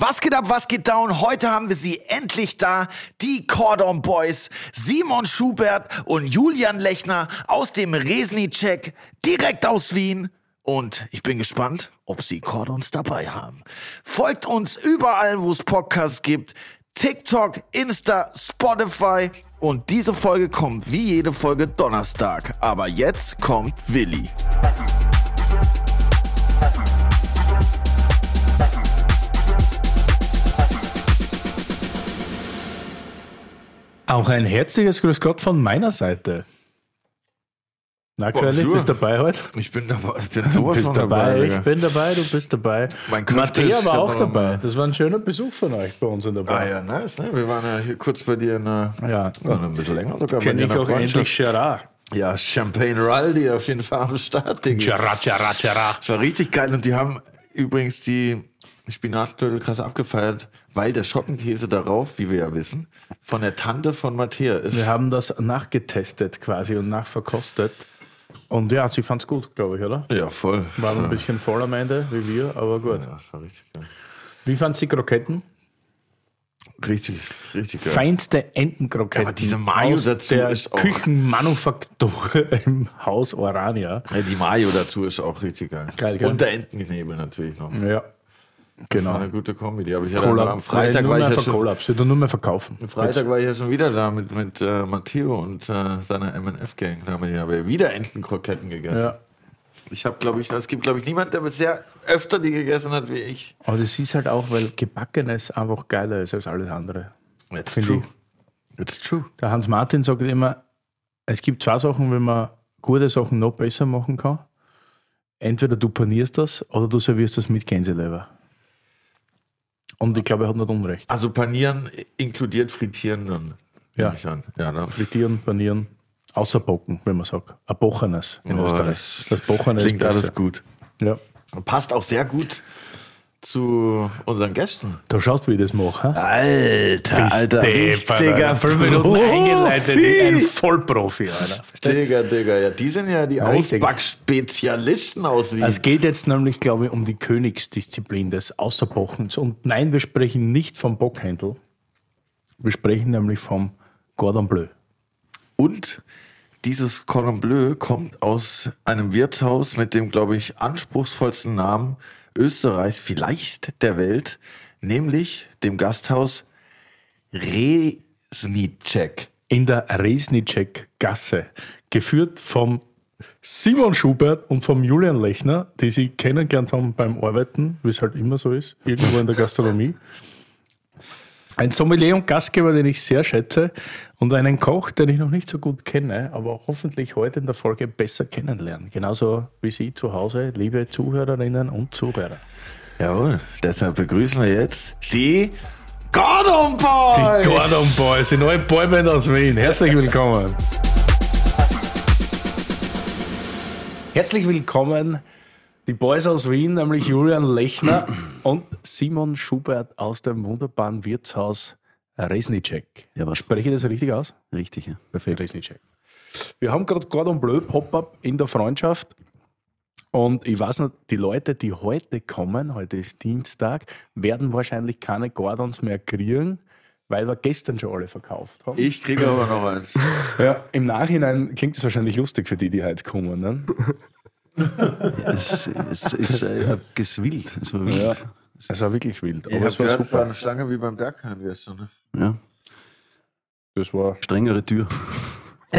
Was geht ab, was geht down? Heute haben wir sie endlich da, die Cordon Boys, Simon Schubert und Julian Lechner aus dem Resni-Check, direkt aus Wien. Und ich bin gespannt, ob sie Cordons dabei haben. Folgt uns überall, wo es Podcasts gibt. TikTok, Insta, Spotify. Und diese Folge kommt wie jede Folge Donnerstag. Aber jetzt kommt Willi. Auch ein herzliches Grüß Gott von meiner Seite. Na, Curly, bist dabei heute? Ich bin dabei. Ich bin Du sowas bist von dabei, dabei. ich bin dabei, du bist dabei. Mein ist war auch dabei. Das war ein schöner Besuch von euch bei uns in der Ah Bar. ja, nice. Ne? Wir waren ja hier kurz bei dir in der, Ja. ja, ein bisschen länger sogar. Kenne ich auch endlich Gerard. Ja, Champagne Raldi auf jeden Fall am Start. Gerard, Gerard, Gerard. Das war richtig geil und die haben übrigens die Spinatknödel krass abgefeiert, weil der Schottenkäse darauf, wie wir ja wissen, von der Tante von Matthäa ist. Wir haben das nachgetestet quasi und nachverkostet. Und ja, sie fand es gut, glaube ich, oder? Ja, voll. War ein bisschen voll am Ende, wie wir, aber gut. ja, das war richtig geil. Wie fand sie Kroketten? Richtig, richtig geil. Feinste Entenkroketten. Ja, aber diese Mayo aus dazu der ist auch- Küchenmanufaktur im Haus Orania. Ja, die Mayo dazu ist auch richtig geil. Geil, gell? Und der Entenknebel natürlich noch. Ja, genau. War eine gute. Die habe ich Collab. am Freitag nur war ich ja schon, Collabs. Wird nur mehr verkaufen. am Freitag war ich ja schon wieder da mit, mit äh, Matteo und äh, seiner MNF-Gang. Da haben wir ja wieder Entenkroketten gegessen. Ja. Ich habe, glaube ich, es gibt, glaube ich, niemand, der bisher öfter die gegessen hat wie ich. Aber das ist halt auch, weil Gebackenes einfach geiler ist als alles andere. It's Finde true. It's true. Der Hans Martin sagt immer, es gibt zwei Sachen, wenn man gute Sachen noch besser machen kann. Entweder du panierst das oder du servierst das mit Gänseleber. Und ich glaube, er hat nicht Unrecht. Also panieren inkludiert frittieren dann. Ja. nehme Ich an. Ja, ne? Frittieren, panieren, außer Bocken, wenn man sagt. Ein Bochenes in Oh, Österreich. das, das Bochenes klingt alles gut. Ja. Und passt auch sehr gut zu unseren Gästen. Du schaust, wie ich das mache. hä? Alter, Digga, fünf Minuten eingeleitet, wie ein Vollprofi, Alter. Digga, Digga, ja, die sind ja die. Ausbackspezialisten aus Wien. Es geht jetzt nämlich, glaube ich, um die Königsdisziplin des Außerbochens. Und nein, wir sprechen nicht vom Bockhändel. Wir sprechen nämlich vom Cordon Bleu. Und dieses Cordon Bleu kommt aus einem Wirtshaus mit dem, glaube ich, anspruchsvollsten Namen Österreichs, vielleicht der Welt, nämlich dem Gasthaus Resnicek. In der Resnicek-Gasse. Geführt vom Simon Schubert und vom Julian Lechner, die sie kennengelernt haben beim Arbeiten, wie es halt immer so ist, irgendwo in der Gastronomie. Ein Sommelier und Gastgeber, den ich sehr schätze, und einen Koch, den ich noch nicht so gut kenne, aber hoffentlich heute in der Folge besser kennenlernen. Genauso wie Sie zu Hause, liebe Zuhörerinnen und Zuhörer. Jawohl, deshalb begrüßen wir jetzt die Gordon Boys. Die Gordon Boys, die neue Boyband aus Wien. Herzlich willkommen. Herzlich willkommen, die Boys aus Wien, nämlich Julian Lechner und Simon Schubert aus dem wunderbaren Wirtshaus Resnicek. Ja, was? Spreche ich das richtig aus? Richtig, ja. Perfekt. Resnicek. Wir haben gerade Cordon Bleu Pop-Up in der Freundschaft. Und ich weiß nicht, die Leute, die heute kommen, heute ist Dienstag, werden wahrscheinlich keine Gordons mehr kriegen, weil wir gestern schon alle verkauft haben. Ich kriege aber noch eins. Ja, im Nachhinein klingt es wahrscheinlich lustig für die, die heute kommen. Ne? Es, es ist äh, geswillt. Es war wild. Ja. Es war wirklich wild. Ich Aber habe es war gehört, es war super. eine Schlange wie beim Berghain gestern. Ne? Ja. Das war Strengere Tür.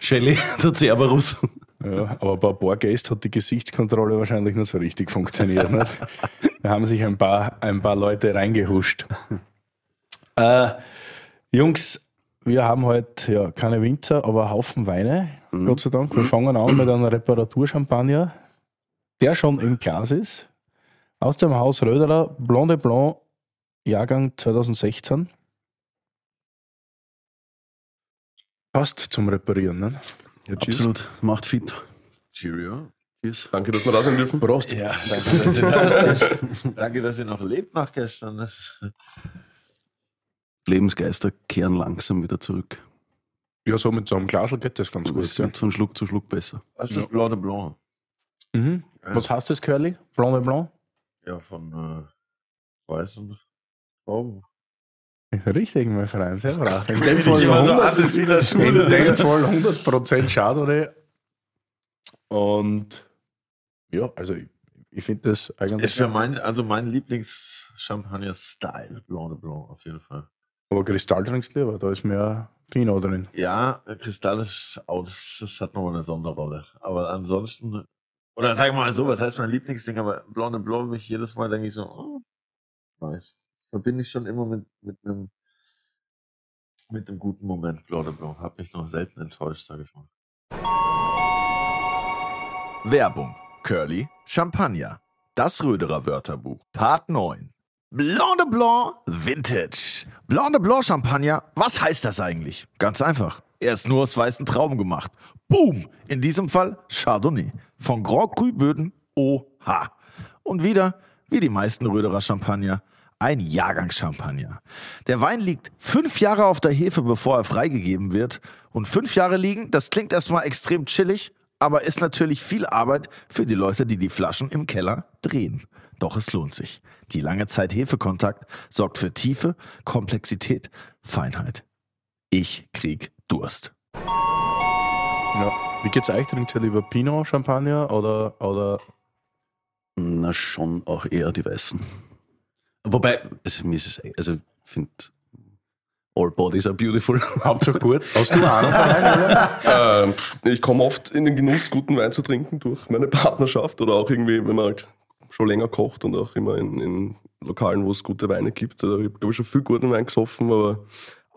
Shelley, der Cerberus. Ja, aber bei ein paar Gästen hat die Gesichtskontrolle wahrscheinlich nicht so richtig funktioniert. Nicht? Da haben sich ein paar, ein paar Leute reingehuscht. Äh, Jungs, wir haben heute ja, keine Winzer, aber einen Haufen Weine, Gott sei Dank. Wir fangen an mit einer Reparaturchampagner, der schon im Glas ist. Aus dem Haus Röderer, Blonde Blanc, Jahrgang 2016. Passt zum Reparieren, ne? Ja. Absolut. Macht fit. Cheerio. Cheers. Danke, dass wir da sein dürfen. Prost. Ja, danke, dass ihr, das, danke, dass ihr noch lebt nach gestern. Das- Lebensgeister kehren langsam wieder zurück. Ja, so mit so einem Glasl geht das ganz gut. Das Ja. von Schluck zu Schluck besser. Das ist Blanc de Blanc. Mhm. Was heißt das, Curly? Blanc de Blanc? Ja, von weißen Trauben. Richtig, mein Freund, sehr brav. In dem Fall nicht immer so 100 an, das ist wie in der Schule. In dem Fall 100% Chardonnay. Und ja, also ich, ich finde das eigentlich. Ist ja mein, also mein Lieblings-Champagner-Style, Blanc de Blanc, auf jeden Fall. Aber Kristall trinkst du lieber, da ist mehr Fino drin. Ja, Kristall ist auch, das, hat nochmal eine Sonderrolle. Aber ansonsten, oder sag mal so, was heißt mein Lieblingsding, aber Blanc de Blanc, mich jedes Mal denke ich so, oh, nice. Das verbinde ich schon immer mit, mit einem, mit einem guten Moment, Blanc de Blanc. Hab mich noch selten enttäuscht, sage ich mal. Werbung. Curly Champagner. Das Röderer Wörterbuch. Part 9. Blanc de Blanc Vintage. Blanc de Blanc Champagner, was heißt das eigentlich? Ganz einfach. Er ist nur aus weißen Trauben gemacht. Boom! In diesem Fall Chardonnay. Von Grand Cru Böden OH. Und wieder, wie die meisten Röderer Champagner, ein Jahrgangschampagner. Der Wein liegt fünf Jahre auf der Hefe, bevor er freigegeben wird. Und fünf Jahre liegen, das klingt erstmal extrem chillig, aber ist natürlich viel Arbeit für die Leute, die die Flaschen im Keller drehen. Doch es lohnt sich. Die lange Zeit Hefekontakt sorgt für Tiefe, Komplexität, Feinheit. Ich krieg Durst. Ja. Wie geht's euch? Trinkt ihr lieber Pinot Champagner oder, oder Na, schon auch eher die Weißen. Wobei, also mir ist es, also ich finde, all bodies are beautiful. Hauptsache gut? Hast du Ahnung von? Ähm, ich komme oft in den Genuss, guten Wein zu trinken durch meine Partnerschaft oder auch irgendwie, wenn man halt schon länger kocht und auch immer in, in Lokalen, wo es gute Weine gibt. Ich habe schon viel guten Wein gesoffen, aber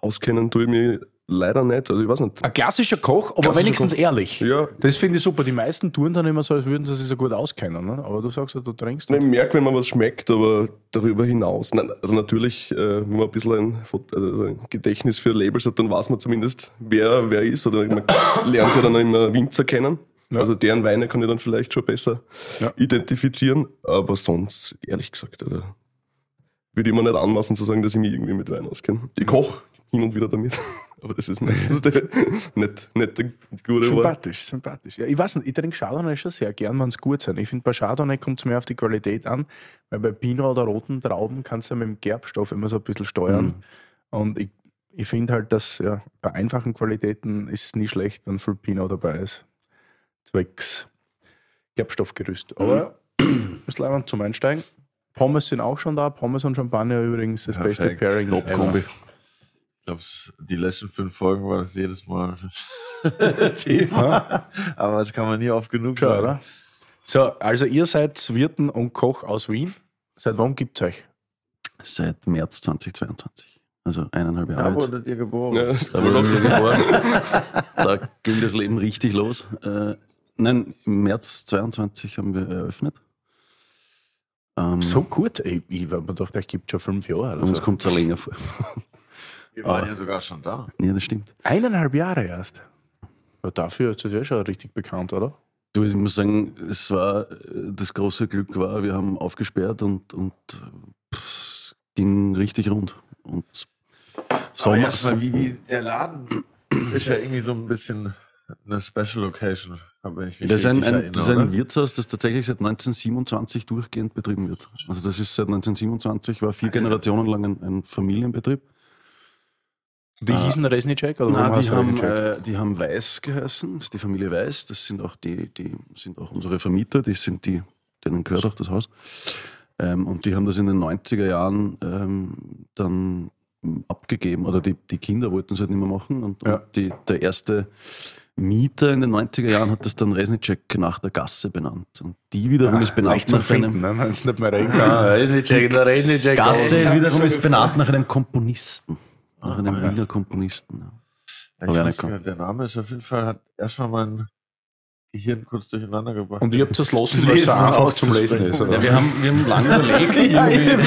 auskennen tue ich mich leider nicht. Also ich weiß nicht. Ein klassischer Koch, aber Klassischer wenigstens Koch. ehrlich. Ja. Das finde ich super. Die meisten tun dann immer so, als würden sie sich so gut auskennen. Ne? Aber du sagst ja, du trinkst Ich merke, wenn man was schmeckt, aber darüber hinaus. Nein, also natürlich, äh, wenn man ein bisschen ein, Fot- also ein Gedächtnis für Labels hat, dann weiß man zumindest, wer wer ist. Oder man lernt ja dann immer Winzer kennen. Also deren Weine kann ich dann vielleicht schon besser Ja. identifizieren. Aber sonst, ehrlich gesagt, also, würde ich mir nicht anmaßen zu sagen, dass ich mich irgendwie mit Wein auskenne. Ich koche hin und wieder damit. Aber das ist meistens der, nicht, nicht der gute Wort. Sympathisch, sympathisch. Ja, ich weiß nicht, ich trinke Chardonnay schon sehr gern, wenn es gut sind. Ich finde, bei Chardonnay kommt es mehr auf die Qualität an, weil bei Pinot oder roten Trauben kannst du ja mit dem Gerbstoff immer so ein bisschen steuern. Und ich, ich finde halt, dass ja, bei einfachen Qualitäten ist es nie schlecht, wenn viel Pinot dabei ist. Zwecks Gerbstoffgerüst. Aber ist leibend zum Einsteigen. Pommes sind auch schon da. Pommes und Champagner übrigens das beste Perfekt. Pairing. Top-Kombi. Ich glaube, die letzten fünf Folgen war das jedes Mal Thema. Aber das kann man nie oft genug Schon, sagen. oder? So, also ihr seid Wirten und Koch aus Wien. Seit wann gibt es euch? Seit März 2022. Also eineinhalb Jahre Da wurdet ihr geboren. Ja, Da, wurde ich geboren. da ging das Leben richtig los. Äh, nein, im März 22 haben wir eröffnet. Ähm, So gut. Ich, ich habe mir gedacht, euch gibt schon fünf Jahre. Uns Also. kommt es länger vor. Wir waren ja sogar schon da. ja, das stimmt. Eineinhalb Jahre erst. Ja, dafür ist es ja schon richtig bekannt, oder? Du, ich muss sagen, es war das große Glück war, wir haben aufgesperrt und, und pff, es ging richtig rund. Und Aber Sommer, erstmal, wie, wie der Laden ist ja irgendwie so ein bisschen eine Special Location. Das ist ein, ein, das ist ein erinnere. Wirtshaus, das tatsächlich seit 1927 durchgehend betrieben wird. Also das ist seit 1927, war vier Generationen lang ein, ein Familienbetrieb. Die Ah. hießen Resnicek? Oder warum die haben, Resnicek? äh, die haben Weiß geheißen, das ist die Familie Weiß, das sind auch die, die sind auch unsere Vermieter, die sind die, denen gehört auch das Haus. Ähm, und die haben das in den 90er Jahren ähm, dann abgegeben, oder die, die Kinder wollten es halt nicht mehr machen. Und, Ja. und die, der erste Mieter in den 90er Jahren hat das dann Resnicek nach der Gasse benannt. Und die wiederum ist benannt nach einem finden, ne? wenn es nicht mehr reden kann. Resnicek, der Resnicek. Gasse Ja. wiederum ist benannt nach einem Komponisten. Nach einem. Wiener Komponisten. Ja. Ich weiß nicht, der Name ist auf jeden Fall, hat erstmal mein Gehirn kurz durcheinander gebracht. Und ihr habt das losen, weil es einfach zum Lesen ist. Oder? Ja, wir haben, wir haben lange überlegt. irgendwie.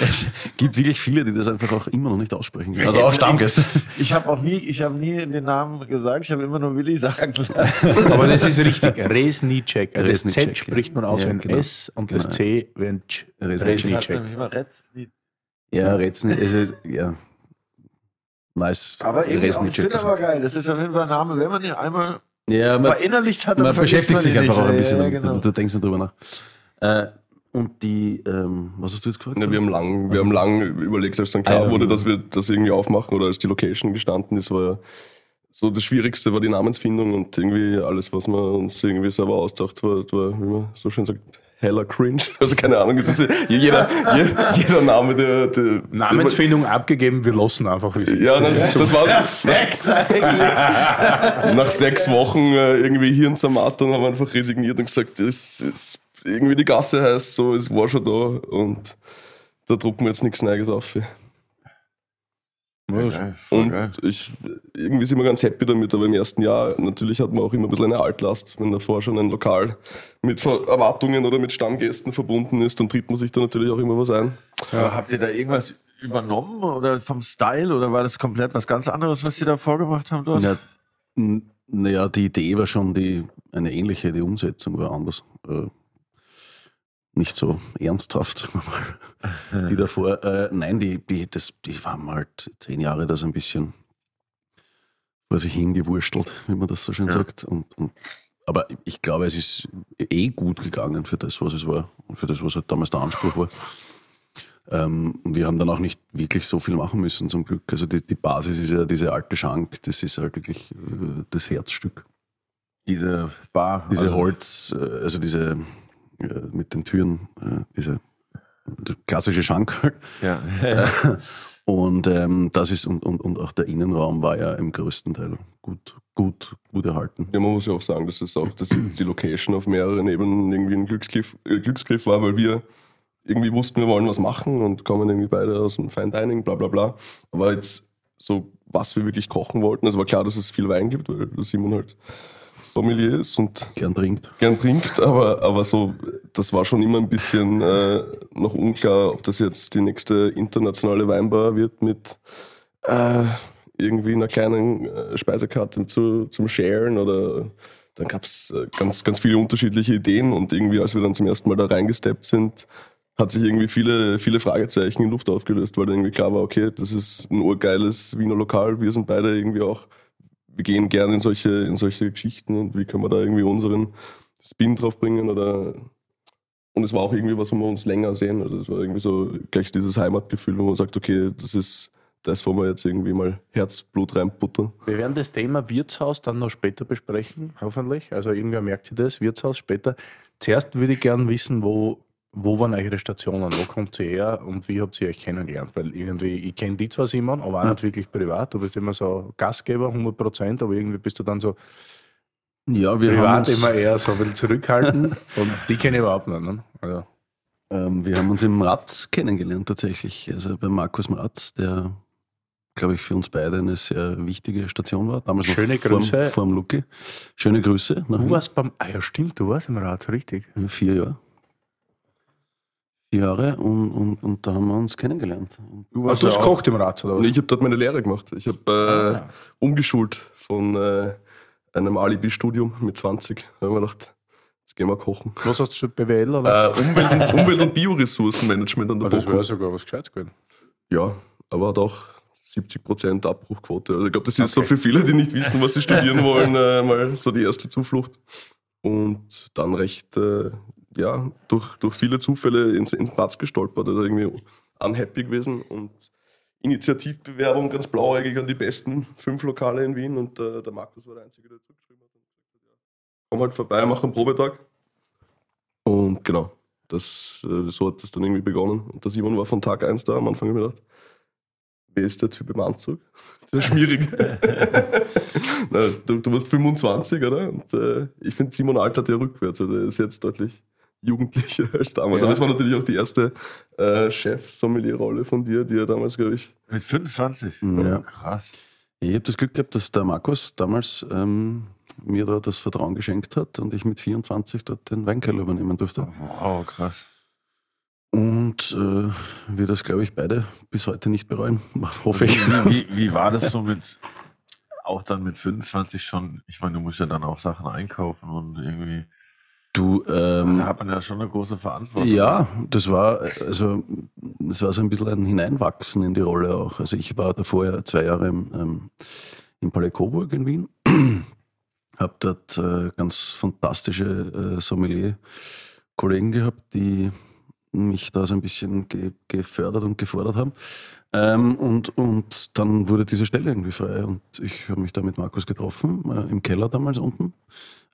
es gibt wirklich viele, die das einfach auch immer noch nicht aussprechen können. Also auch Stammgäste. Ich habe auch nie, ich habe nie den Namen gesagt, ich habe immer nur Willi sagen lassen. Aber das ist richtig. Resnicek. Das Resnicek, Z spricht man aus ja, wie ein genau. S und das Genau. C wie ein Ch. Resnicek. Ja, es ist, ja. Nice. Aber irgendwie auch, ich finde aber geil. Das ist auf jeden Fall ein Name. Wenn man ihn einmal Ja, man, verinnerlicht hat, man beschäftigt man sich ihn einfach nicht. auch ein bisschen Ja, ja, damit. genau. Du denkst nicht drüber nach. Äh, Und die, ähm, was hast du jetzt gefragt? Ja, wir haben lang, wir haben lang überlegt, als dann klar Ah, ja. wurde, dass wir das irgendwie aufmachen oder als die Location gestanden ist, war so das Schwierigste war die Namensfindung und irgendwie alles, was man uns irgendwie selber ausdacht, war, war wie man so schön sagt, heller cringe. Also keine Ahnung, es ist ja jeder, jeder, jeder Name, der, der Namensfindung abgegeben, wir lassen einfach, wie es ist. ja, das, das war nach, nach sechs Wochen äh, irgendwie hier in haben einfach resigniert und gesagt, es ist irgendwie die Gasse heißt so, es war schon da und da drucken wir jetzt nichts Neues auf. Geil, voll Und geil. ich, irgendwie sind wir ganz happy damit, aber im ersten Jahr natürlich hat man auch immer ein bisschen eine Altlast. Wenn davor schon ein Lokal mit Erwartungen oder mit Stammgästen verbunden ist, dann tritt man sich da natürlich auch immer was ein. Aber Habt ihr da irgendwas übernommen oder vom Style oder war das komplett was ganz anderes, was ihr da vorgemacht habt dort? Ja, naja, die Idee war schon die, eine ähnliche, die Umsetzung war anders. Nicht so ernsthaft, sagen wir mal. Die davor, äh, nein, die, die, das, die haben halt zehn Jahre das ein bisschen vor sich hingewurstelt, wie man das so schön Ja. sagt. Und, und, aber ich glaube, es ist eh gut gegangen für das, was es war und für das, was halt damals der Anspruch war. Ähm, und wir haben dann auch nicht wirklich so viel machen müssen, zum Glück. Also die, die Basis ist ja diese alte Schank, das ist halt wirklich äh, das Herzstück. Diese Bar. Diese also- Holz, äh, also diese mit den Türen, äh, diese klassische Schank. Ja. Und ähm, das ist, und, und, und auch der Innenraum war ja im größten Teil gut, gut, gut erhalten. Ja, man muss ja auch sagen, dass es auch dass die Location auf mehreren Ebenen irgendwie ein Glücksgriff, äh, Glücksgriff war, weil wir irgendwie wussten, wir wollen was machen und kommen irgendwie beide aus dem Fine Dining, bla bla bla. Aber jetzt so, was wir wirklich kochen wollten, also war klar, dass es viel Wein gibt, weil Simon halt Sommelier ist und Gern trinkt. gern trinkt, aber, aber so, das war schon immer ein bisschen äh, noch unklar, ob das jetzt die nächste internationale Weinbar wird mit äh, irgendwie einer kleinen äh, Speisekarte zu, zum Sharen oder dann gab es äh, ganz, ganz viele unterschiedliche Ideen und irgendwie, als wir dann zum ersten Mal da reingesteppt sind, hat sich irgendwie viele, viele Fragezeichen in Luft aufgelöst, weil dann irgendwie klar war, okay, das ist ein urgeiles Wiener Lokal, wir sind beide irgendwie auch wir gehen gerne in solche, in solche Geschichten und wie können wir da irgendwie unseren Spin drauf bringen oder und es war auch irgendwie was, wo wir uns länger sehen. Also es war irgendwie so gleich dieses Heimatgefühl, wo man sagt, okay, das ist das, wo wir jetzt irgendwie mal Herzblut reinbuttern. Wir werden das Thema Wirtshaus dann noch später besprechen, hoffentlich. Also irgendwer merkt sich das, Wirtshaus später. Zuerst würde ich gerne wissen, wo, wo waren eure Stationen, wo kommt ihr her und wie habt ihr euch kennengelernt? Weil irgendwie, ich kenne die zwar, Simon, aber auch nicht wirklich privat. Du bist immer so Gastgeber, 100 Prozent, aber irgendwie bist du dann so Ja, wir haben, privat uns, immer eher so ein bisschen zurückhalten und die kenne ich überhaupt nicht. Ne? Also, ähm, wir haben uns im Ratz kennengelernt tatsächlich. Also bei Markus Ratz, der, glaube ich, für uns beide eine sehr wichtige Station war. Damals noch Schöne vorm- Grüße. Vorm Lucky. Schöne Grüße. du warst beim, ah ja stimmt, du warst im Rat, richtig. Vier Jahre. Jahre und, und, und da haben wir uns kennengelernt. Du hast, du hast gekocht im Rat, oder was? Ich habe dort meine Lehre gemacht. Ich habe äh, Ah. umgeschult von äh, einem Alibi-Studium mit 20. Da haben wir gedacht, jetzt gehen wir kochen. Was hast du schon BWL, oder? Äh, Umwelt, und, Umwelt und Bioressourcenmanagement an der Ah, das wäre sogar was Gescheites gewesen. Ja, aber hat auch 70% Abbruchquote. Also ich glaube, das ist so Okay. für viele, die nicht wissen, was sie studieren wollen, äh, mal so die erste Zuflucht. Und dann recht, äh, ja, durch, durch viele Zufälle ins, ins Platz gestolpert oder irgendwie unhappy gewesen und Initiativbewerbung ganz blauäugig an die besten fünf Lokale in Wien und äh, der Markus war der Einzige, der zugeschrieben hat. Und gesagt Komm halt vorbei, mach einen Probetag. Und genau, das, äh, so hat das dann irgendwie begonnen. Und der Simon war von Tag 1 da. Am Anfang habe ich mir gedacht, wer ist der Typ im Anzug? Der Schmierige. Na, du, du warst 25, oder? Und äh, ich finde, Simon altert ja rückwärts. Also er ist jetzt deutlich jugendlicher als damals. Ja. Aber es war natürlich auch die erste äh, Chef-Sommelier-Rolle von dir, die er damals, glaube ich, Mit 25? Ja. Krass. Ich habe das Glück gehabt, dass der Markus damals ähm, mir da das Vertrauen geschenkt hat und ich mit 24 dort den Weinkeller übernehmen durfte. Wow, krass. Und äh, wir das, glaube ich, beide bis heute nicht bereuen. Hoffe ich. Wie, wie, wie war das so mit, auch dann mit 25 schon? Ich meine, du musst ja dann auch Sachen einkaufen und irgendwie, Du, ähm, da hat man ja schon eine große Verantwortung. Ja, das war, also, das war so ein bisschen ein Hineinwachsen in die Rolle auch. Also ich war davor ja zwei Jahre im, ähm, im Palais Coburg in Wien, habe dort äh, ganz fantastische äh, Sommelier-Kollegen gehabt, die mich da so ein bisschen ge gefördert und gefordert haben. Ähm, und, und dann wurde diese Stelle irgendwie frei und ich habe mich da mit Markus getroffen, äh, im Keller damals unten,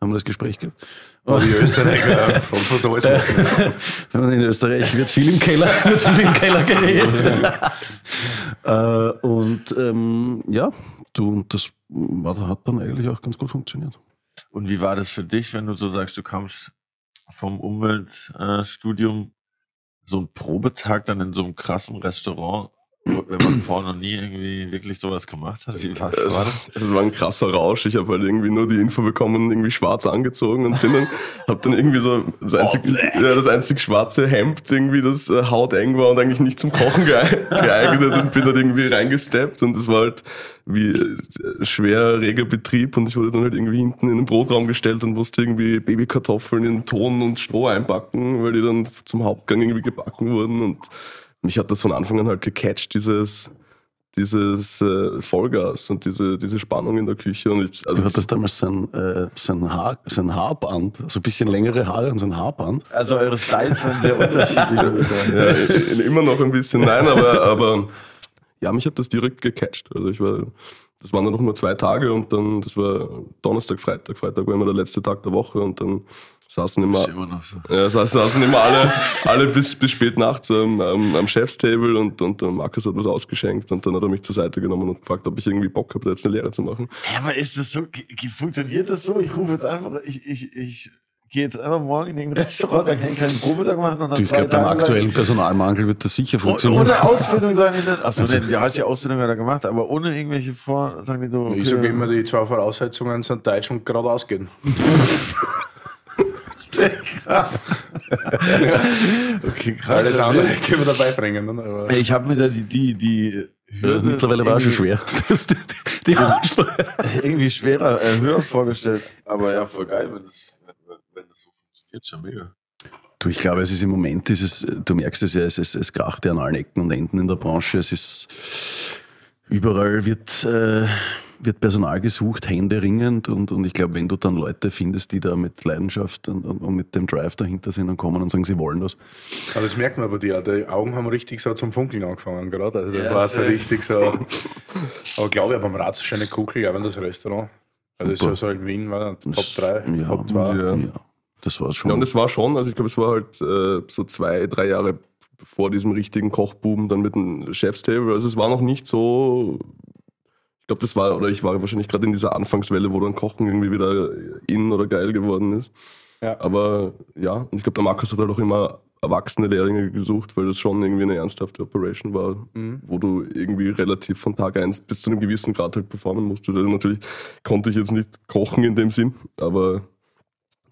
haben wir das Gespräch gehabt. Aber die Österreicher von fast alles machen. In Österreich wird viel im Keller, wird viel im Keller geredet. äh, und ähm, ja, du, und das war, hat dann eigentlich auch ganz gut funktioniert. Und wie war das für dich, wenn du so sagst, du kamst vom Umweltstudium, so ein Probetag dann in so einem krassen Restaurant, wenn man vorher noch nie irgendwie wirklich sowas gemacht hat? Wie war, war das? Es war ein krasser Rausch. Ich habe halt irgendwie nur die Info bekommen, irgendwie schwarz angezogen und bin dann, hab dann irgendwie so das einzig, ja, das einzig schwarze Hemd irgendwie, das äh, hauteng war und eigentlich nicht zum Kochen geeignet, geeignet und bin dann irgendwie reingesteppt und das war halt wie äh, schwer reger Betrieb und ich wurde dann halt irgendwie hinten in den Brotraum gestellt und musste irgendwie Babykartoffeln in Ton und Stroh einpacken, weil die dann zum Hauptgang irgendwie gebacken wurden und mich hat das von Anfang an halt gecatcht, dieses, dieses äh, Vollgas und diese, diese Spannung in der Küche. Und ich, also Du hattest damals so ein, äh, so ein, Haar, so ein Haarband, so ein bisschen längere Haare und so ein Haarband. Also eure Styles waren sehr unterschiedlich. ich ja, i- immer noch ein bisschen, nein, aber, aber ja, mich hat das direkt gecatcht. Also ich war, das waren dann noch nur zwei Tage und dann, das war Donnerstag, Freitag. Freitag war immer der letzte Tag der Woche und dann saßen immer, immer noch so. ja, sa- saßen immer alle, alle bis, bis spät nachts am, am, am Chefstable und, und Markus hat was ausgeschenkt und dann hat er mich zur Seite genommen und gefragt, ob ich irgendwie Bock habe, da jetzt eine Lehre zu machen. Ja, aber ist das so, funktioniert das so? Ich rufe jetzt einfach, ich, ich, ich gehe jetzt einfach morgen in irgendein Restaurant, da kann ich keinen Probetag machen und Ich glaube, beim aktuellen Personalmangel wird das sicher funktionieren. ohne Ausbildung die das. Achso, denn, ja, hast die Ausbildung ja da gemacht, aber ohne irgendwelche Vor, sagen die so. Ich sage immer, die zwei Voraussetzungen sind Deutsch und geradeaus gehen. okay, krass. Alles andere können wir dabei bringen. Ne? Aber Ich habe mir da die, die, die Ja, mittlerweile war es schon schwer. Das, die, die Ansprache. irgendwie schwerer, äh, höher vorgestellt. Aber ja, voll geil, wenn das, so funktioniert, schon mega. Du, ich glaube, es ist im Moment, ist es, du merkst es ja, es, es, es kracht ja an allen Ecken und Enden in der Branche. Es ist, überall wird, äh, wird Personal gesucht, händeringend und, und ich glaube, wenn du dann Leute findest, die da mit Leidenschaft und, und, und mit dem Drive dahinter sind und kommen und sagen, sie wollen das. Aber das merkt man bei dir. Die Augen haben richtig so zum Funkeln angefangen gerade. Also das Ja, war so richtig so. Aber glaube ich, beim Ratz schon eine Kugel, ja, wenn das Restaurant. Also so, so in Wien war Top Das- 3, ja, Top 2. ja. Ja, das war schon. Ja, und es war schon, also ich glaube, es war halt äh, so zwei, drei Jahre vor diesem richtigen Kochboom dann mit dem Chefstable. Also es war noch nicht so. Ich glaube, das war, oder ich war wahrscheinlich gerade in dieser Anfangswelle, wo dann Kochen irgendwie wieder in oder geil geworden ist. Ja. Aber ja, und ich glaube, der Markus hat halt auch immer erwachsene Lehrlinge gesucht, weil das schon irgendwie eine ernsthafte Operation war, Mhm. wo du irgendwie relativ von Tag eins bis zu einem gewissen Grad halt performen musstest. Also natürlich konnte ich jetzt nicht kochen in dem Sinn, aber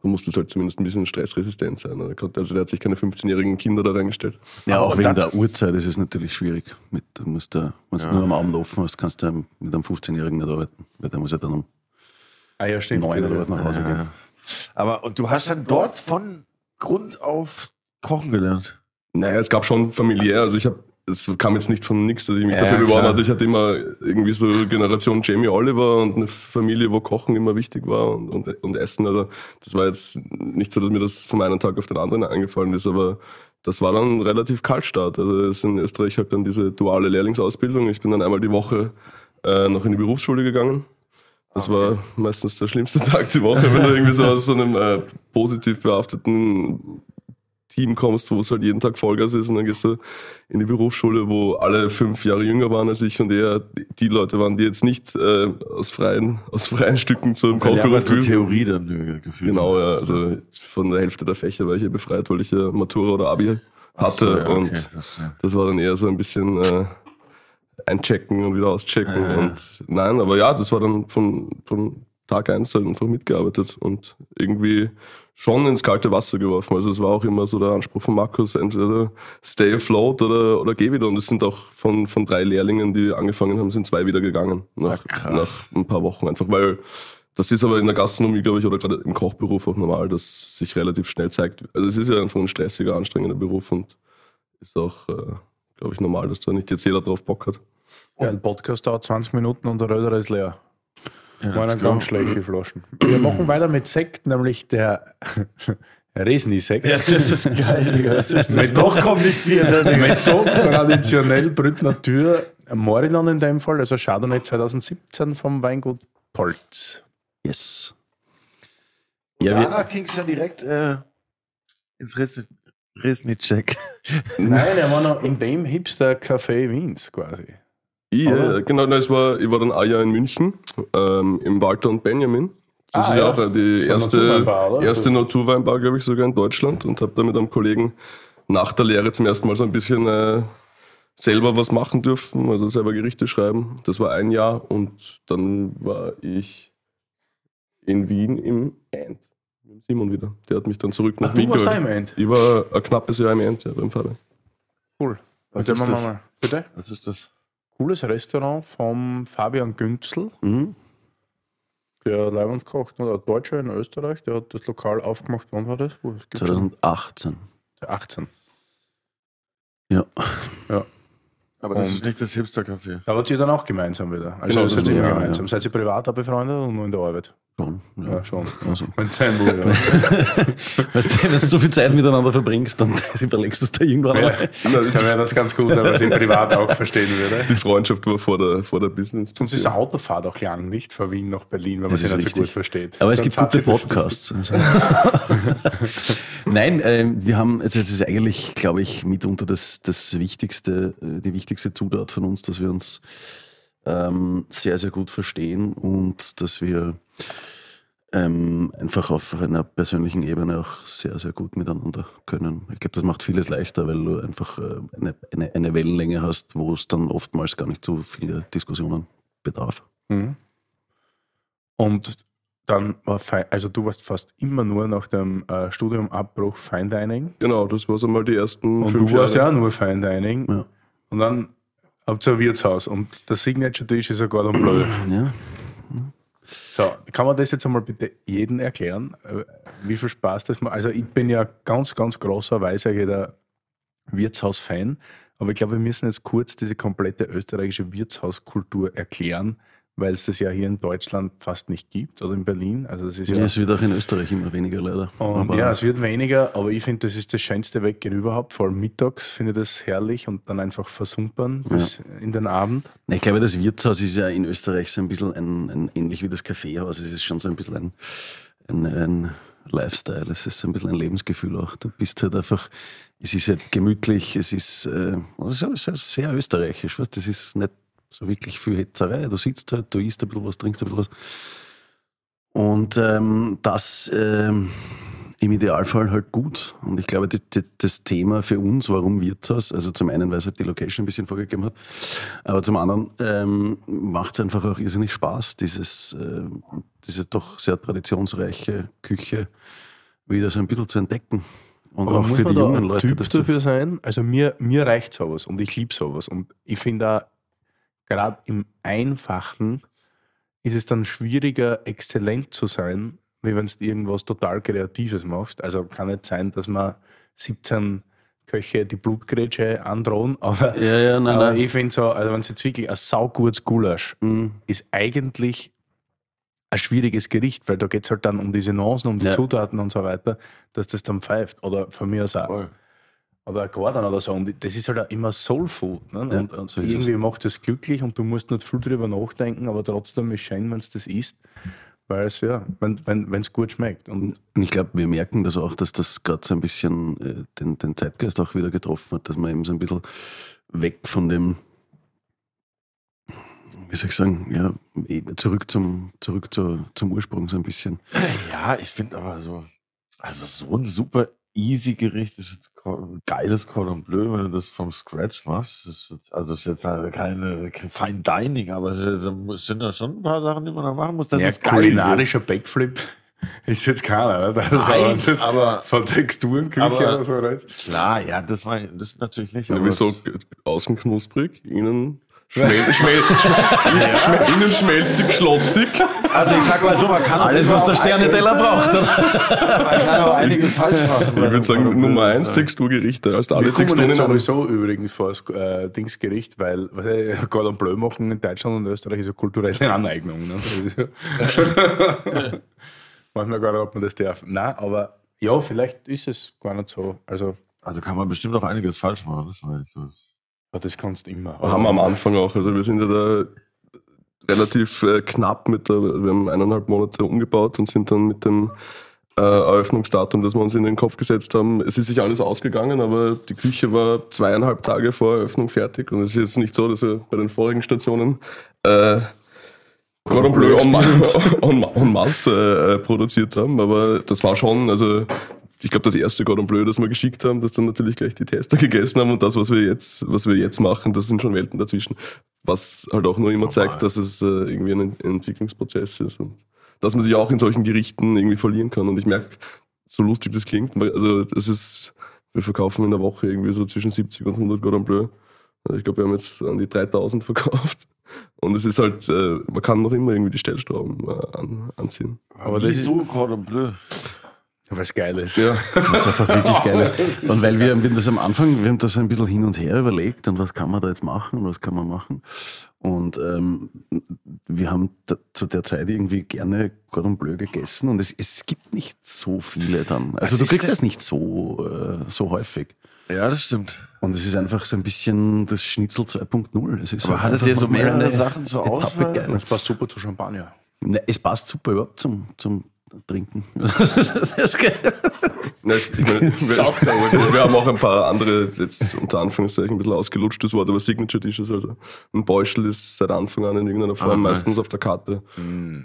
du musstest halt zumindest ein bisschen stressresistent sein. Also der hat sich keine 15-jährigen Kinder da reingestellt. ja, auch Aber wegen der Uhrzeit ist es natürlich schwierig. Mit, du musst da, wenn du nur am Abend offen hast, kannst du mit einem 15-Jährigen nicht arbeiten, weil der muss ja dann um Ah ja, stimmt. neun oder was nach Hause gehen. Aber, und du hast dann dort von Grund auf kochen gelernt. Naja, es gab schon familiär, also ich habe, es kam jetzt nicht von nichts, dass ich mich Ja, dafür beworben hatte. Ich hatte immer irgendwie so Generation Jamie Oliver und eine Familie, wo Kochen immer wichtig war und, und, und Essen. Also das war jetzt nicht so, dass mir das von einem Tag auf den anderen eingefallen ist, aber das war dann relativ Kaltstart. Also es in Österreich halt dann diese duale Lehrlingsausbildung. Ich bin dann einmal die Woche äh, noch in die Berufsschule gegangen. Das war meistens der schlimmste Tag die Woche, wenn du irgendwie so aus so einem äh, positiv behafteten Team kommst, wo es halt jeden Tag Vollgas ist und dann gehst du in die Berufsschule, wo alle fünf Jahre jünger waren als ich und eher die Leute waren, die jetzt nicht äh, aus, freien, aus freien Stücken zum so fühlen. Theorie dann äh, gefühlt. Genau, ja. Also von der Hälfte der Fächer war ich ja befreit, weil ich ja Matura oder Abi hatte so, ja, okay, und das war dann eher so ein bisschen äh, einchecken und wieder auschecken. Ja. Und nein, aber ja, das war dann von, von Tag eins halt einfach mitgearbeitet und irgendwie schon ins kalte Wasser geworfen. Also es war auch immer so der Anspruch von Markus, entweder stay afloat oder, oder geh wieder. Und es sind auch von, von drei Lehrlingen, die angefangen haben, sind zwei wieder gegangen. Nach, krass. nach ein paar Wochen einfach, weil das ist aber in der Gastronomie, glaube ich, oder gerade im Kochberuf auch normal, dass sich relativ schnell zeigt. Also es ist ja einfach ein stressiger, anstrengender Beruf und ist auch, äh, glaube ich, normal, dass da nicht jetzt jeder drauf Bock hat. Ja, ein Podcast dauert 20 Minuten und der Röder ist leer. Ja, Waren ganz go. schlecht, die Flaschen. Wir machen weiter mit Sekt, nämlich der Resni-Sekt. Ja, das ist geil. Das ist Mit noch komplizierter. Mit top traditionell Brüt Natur Morillon in dem Fall, also Chardonnay 2017 vom Weingut Polz. Yes. Ja, Ja, Danach ging es dann direkt äh, ins Resnitschek. Nein, er war noch in dem Hipster-Café Wiens quasi. Ja, Oder? genau, nein, es war, ich war dann ein Jahr in München, ähm, im Walter und Benjamin. Das Ah, ist ja auch äh, die erste, Naturweinbar, erste Naturweinbar, glaube ich, sogar in Deutschland und habe da mit einem Kollegen nach der Lehre zum ersten Mal so ein bisschen äh, selber was machen dürfen, also selber Gerichte schreiben. Das war ein Jahr und dann war ich in Wien im End. Mit Simon wieder. Der hat mich dann zurück nach Ach, du Wien warst da geholt. im End. Ich war ein knappes Jahr im End, ja, beim Fabian. Cool. Was Bitte, ist das? mal. Bitte? Was ist das? Cooles Restaurant vom Fabian Günzel, mhm. der Leibwand kocht, oder ein Deutscher in Österreich, der hat das Lokal aufgemacht. Wann war das? Wo, es gibt schon 2018. 18. Ja. Aber das Und- ist nicht das Hipster-Café. Da wart ihr dann auch gemeinsam wieder. Also Genau, seid ihr ja, gemeinsam. Seid ihr privat auch befreundet oder nur in der Arbeit? Schon. Ja. Ja, schon. Also. Mit seinem Bruder. Weißt du, wenn du so viel Zeit miteinander verbringst, dann überlegst du es dir irgendwann Ja, einmal. dann wäre das ganz gut, wenn man sich privat auch verstehen würde. Die Freundschaft war vor der, vor der Business. Sonst ist eine Autofahrt auch lang, nicht? Von Wien nach Berlin, wenn man Das ist nicht so gut versteht. Aber es Dann gibt gute Podcasts. Also. Nein, ähm, wir haben, also das ist eigentlich, glaube ich, mitunter das, das wichtigste, äh, die wichtigste Zutat von uns, dass wir uns ähm, sehr, sehr gut verstehen und dass wir ähm, einfach auf einer persönlichen Ebene auch sehr, sehr gut miteinander können. Ich glaube, das macht vieles leichter, weil du einfach äh, eine, eine, eine Wellenlänge hast, wo es dann oftmals gar nicht so viele Diskussionen bedarf. Mhm. Und dann war Fein, also du warst fast immer nur nach dem äh, Studiumabbruch Fine Dining. Genau, das war so mal die ersten Und fünf du warst Jahre. ja auch nur Fine Dining. Ja. Und dann habt ihr ein Wirtshaus und der Signature-Tisch ist ein Gordon Bleu. Ja. So, kann man das jetzt einmal bitte jedem erklären, äh, wie viel Spaß das macht? Also ich bin ja ganz, ganz großerweise jeder Wirtshaus-Fan, aber ich glaube, wir müssen jetzt kurz diese komplette österreichische Wirtshauskultur erklären, weil es das ja hier in Deutschland fast nicht gibt oder in Berlin. Also das ist Ja, ja, es wird auch in Österreich immer weniger leider. ja, es wird weniger, aber ich finde, das ist das schönste Weggehen überhaupt. Vor allem mittags finde ich das herrlich und dann einfach versumpern bis in den Abend. Ich glaube, das Wirtshaus ist ja in Österreich so ein bisschen ein, ein ähnlich wie das Kaffeehaus. Es ist schon so ein bisschen ein, ein, ein Lifestyle. Es ist so ein bisschen ein Lebensgefühl auch. Du bist halt einfach, es ist halt gemütlich, es ist, äh, also sehr österreichisch. Das ist nicht so wirklich viel Hetzerei. Du sitzt halt, du isst ein bisschen was, trinkst ein bisschen was. Und ähm, das ähm, im Idealfall halt gut. Und ich glaube, das, das- Thema für uns, warum Wirtshaus, also zum einen, weil es halt die Location ein bisschen vorgegeben hat, aber zum anderen ähm, macht es einfach auch irrsinnig Spaß, dieses, äh, diese doch sehr traditionsreiche Küche wieder so ein bisschen zu entdecken. Und Aber auch für die jungen Leute Typ dafür sein. Also mir, mir reicht sowas und ich liebe sowas. Und ich finde auch, gerade im Einfachen ist es dann schwieriger, exzellent zu sein, wie wenn du irgendwas total Kreatives machst. Also kann nicht sein, dass man 17 Köche die Blutgrätsche androhen, aber, Ja, ja, nein, aber nein. ich finde so, also wenn es jetzt wirklich ein saugutes Gulasch Mhm. ist eigentlich ein schwieriges Gericht, weil da geht es halt dann um diese Nuancen, um die Ja. Zutaten und so weiter, dass das dann pfeift. Oder von mir aus auch. Voll. Oder ein Gordon oder so. Und das ist halt auch immer Soul Food. Ne? Ja, und und so ist irgendwie macht es glücklich und du musst nicht viel drüber nachdenken, aber trotzdem ist schön, wenn es das isst, weil es ja, wenn es wenn, wenn's gut schmeckt. Und Und ich glaube, wir merken das auch, dass das gerade so ein bisschen äh, den, den Zeitgeist auch wieder getroffen hat, dass man eben so ein bisschen weg von dem, wie soll ich sagen, ja, eben zurück zum, zurück zur, zum Ursprung so ein bisschen. Ja, ich finde aber so, also so ein super easy Gericht ist jetzt geiles Cordon Bleu, wenn du das vom Scratch machst. Das ist jetzt, also es ist jetzt halt keine Fine Dining, aber es ist- sind da schon ein paar Sachen, die man da machen muss. Das ja, ist geil. kulinarischer Backflip ist jetzt keiner. Ne? Das ist Nein, aber jetzt aber- von Texturenküche oder so. Right? Klar, ja, das war das natürlich nicht. Ja, wieso außen knusprig, innen, schmel schmel schmel schmel innen schmelzig, schlotzig. Also ich sag mal so, man kann Alles, was der Sterneteller braucht. Man kann auch einiges falsch machen. Ich würde sagen, Nummer eins Texturgerichte. Also alle Wir kommen Texturen sowieso übrigens vor das äh, Dingsgericht, weil was ich, Gordon Bleu machen in Deutschland und Österreich ist eine kulturelle Aneignung. Ne? Das ist ja- Weiß man gar nicht, ob man das darf. Nein, aber Ja, vielleicht ist es gar nicht so. Also, Also kann man bestimmt auch einiges falsch machen. Das war nicht so. Ja, das kannst du immer. Haben wir am Anfang auch. Also wir sind ja da relativ äh, knapp mit der, wir haben eineinhalb Monate umgebaut und sind dann mit dem äh, Eröffnungsdatum, das wir uns in den Kopf gesetzt haben, es ist sich alles ausgegangen, aber die Küche war zweieinhalb Tage vor Eröffnung fertig und es ist jetzt nicht so, dass wir bei den vorigen Stationen äh, Cordon Bleu en, en masse äh, produziert haben, aber das war schon, also ich glaube, das erste Cordon Bleu, das wir geschickt haben, das dann natürlich gleich die Tester gegessen haben und das, was wir jetzt, was wir jetzt machen, das sind schon Welten dazwischen. Was halt auch nur immer zeigt, dass es äh, irgendwie ein Ent- Entwicklungsprozess ist und dass man sich auch in solchen Gerichten irgendwie verlieren kann. Und ich merke, so lustig das klingt, also es ist, wir verkaufen in der Woche irgendwie so zwischen 70 und 100 Cordon Bleu. Also Ich glaube, wir haben jetzt an die 3000 verkauft. Und es ist halt, äh, man kann noch immer irgendwie die Stellstrauben äh, an, anziehen. Aber das ist, Wieso Cordon Bleu? Was geil ist. Ja. Was einfach wirklich geil ist. Und weil wir, wir haben das am Anfang, wir haben das ein bisschen hin und her überlegt und was kann man da jetzt machen und was kann man machen. Und ähm, wir haben zu der Zeit irgendwie gerne Cordon Bleu gegessen und es, es gibt nicht so viele dann. Also Was du kriegst das nicht so, äh, so häufig. Ja, das stimmt. Und es ist einfach so ein bisschen das Schnitzel 2.0. Es ist Aber halt hattet ihr so mehrere Sachen zur Etappe Auswahl? geil. Das passt super zu Champagner. Ne, es passt super überhaupt zum, zum Trinken. Das ist, geil. Wir, haben auch ein paar andere, jetzt unter Anführungszeichen ein bisschen ausgelutschtes Wort, aber Signature Dishes, also ein Beuschel ist seit Anfang an in irgendeiner Form Ah, nice. meistens auf der Karte.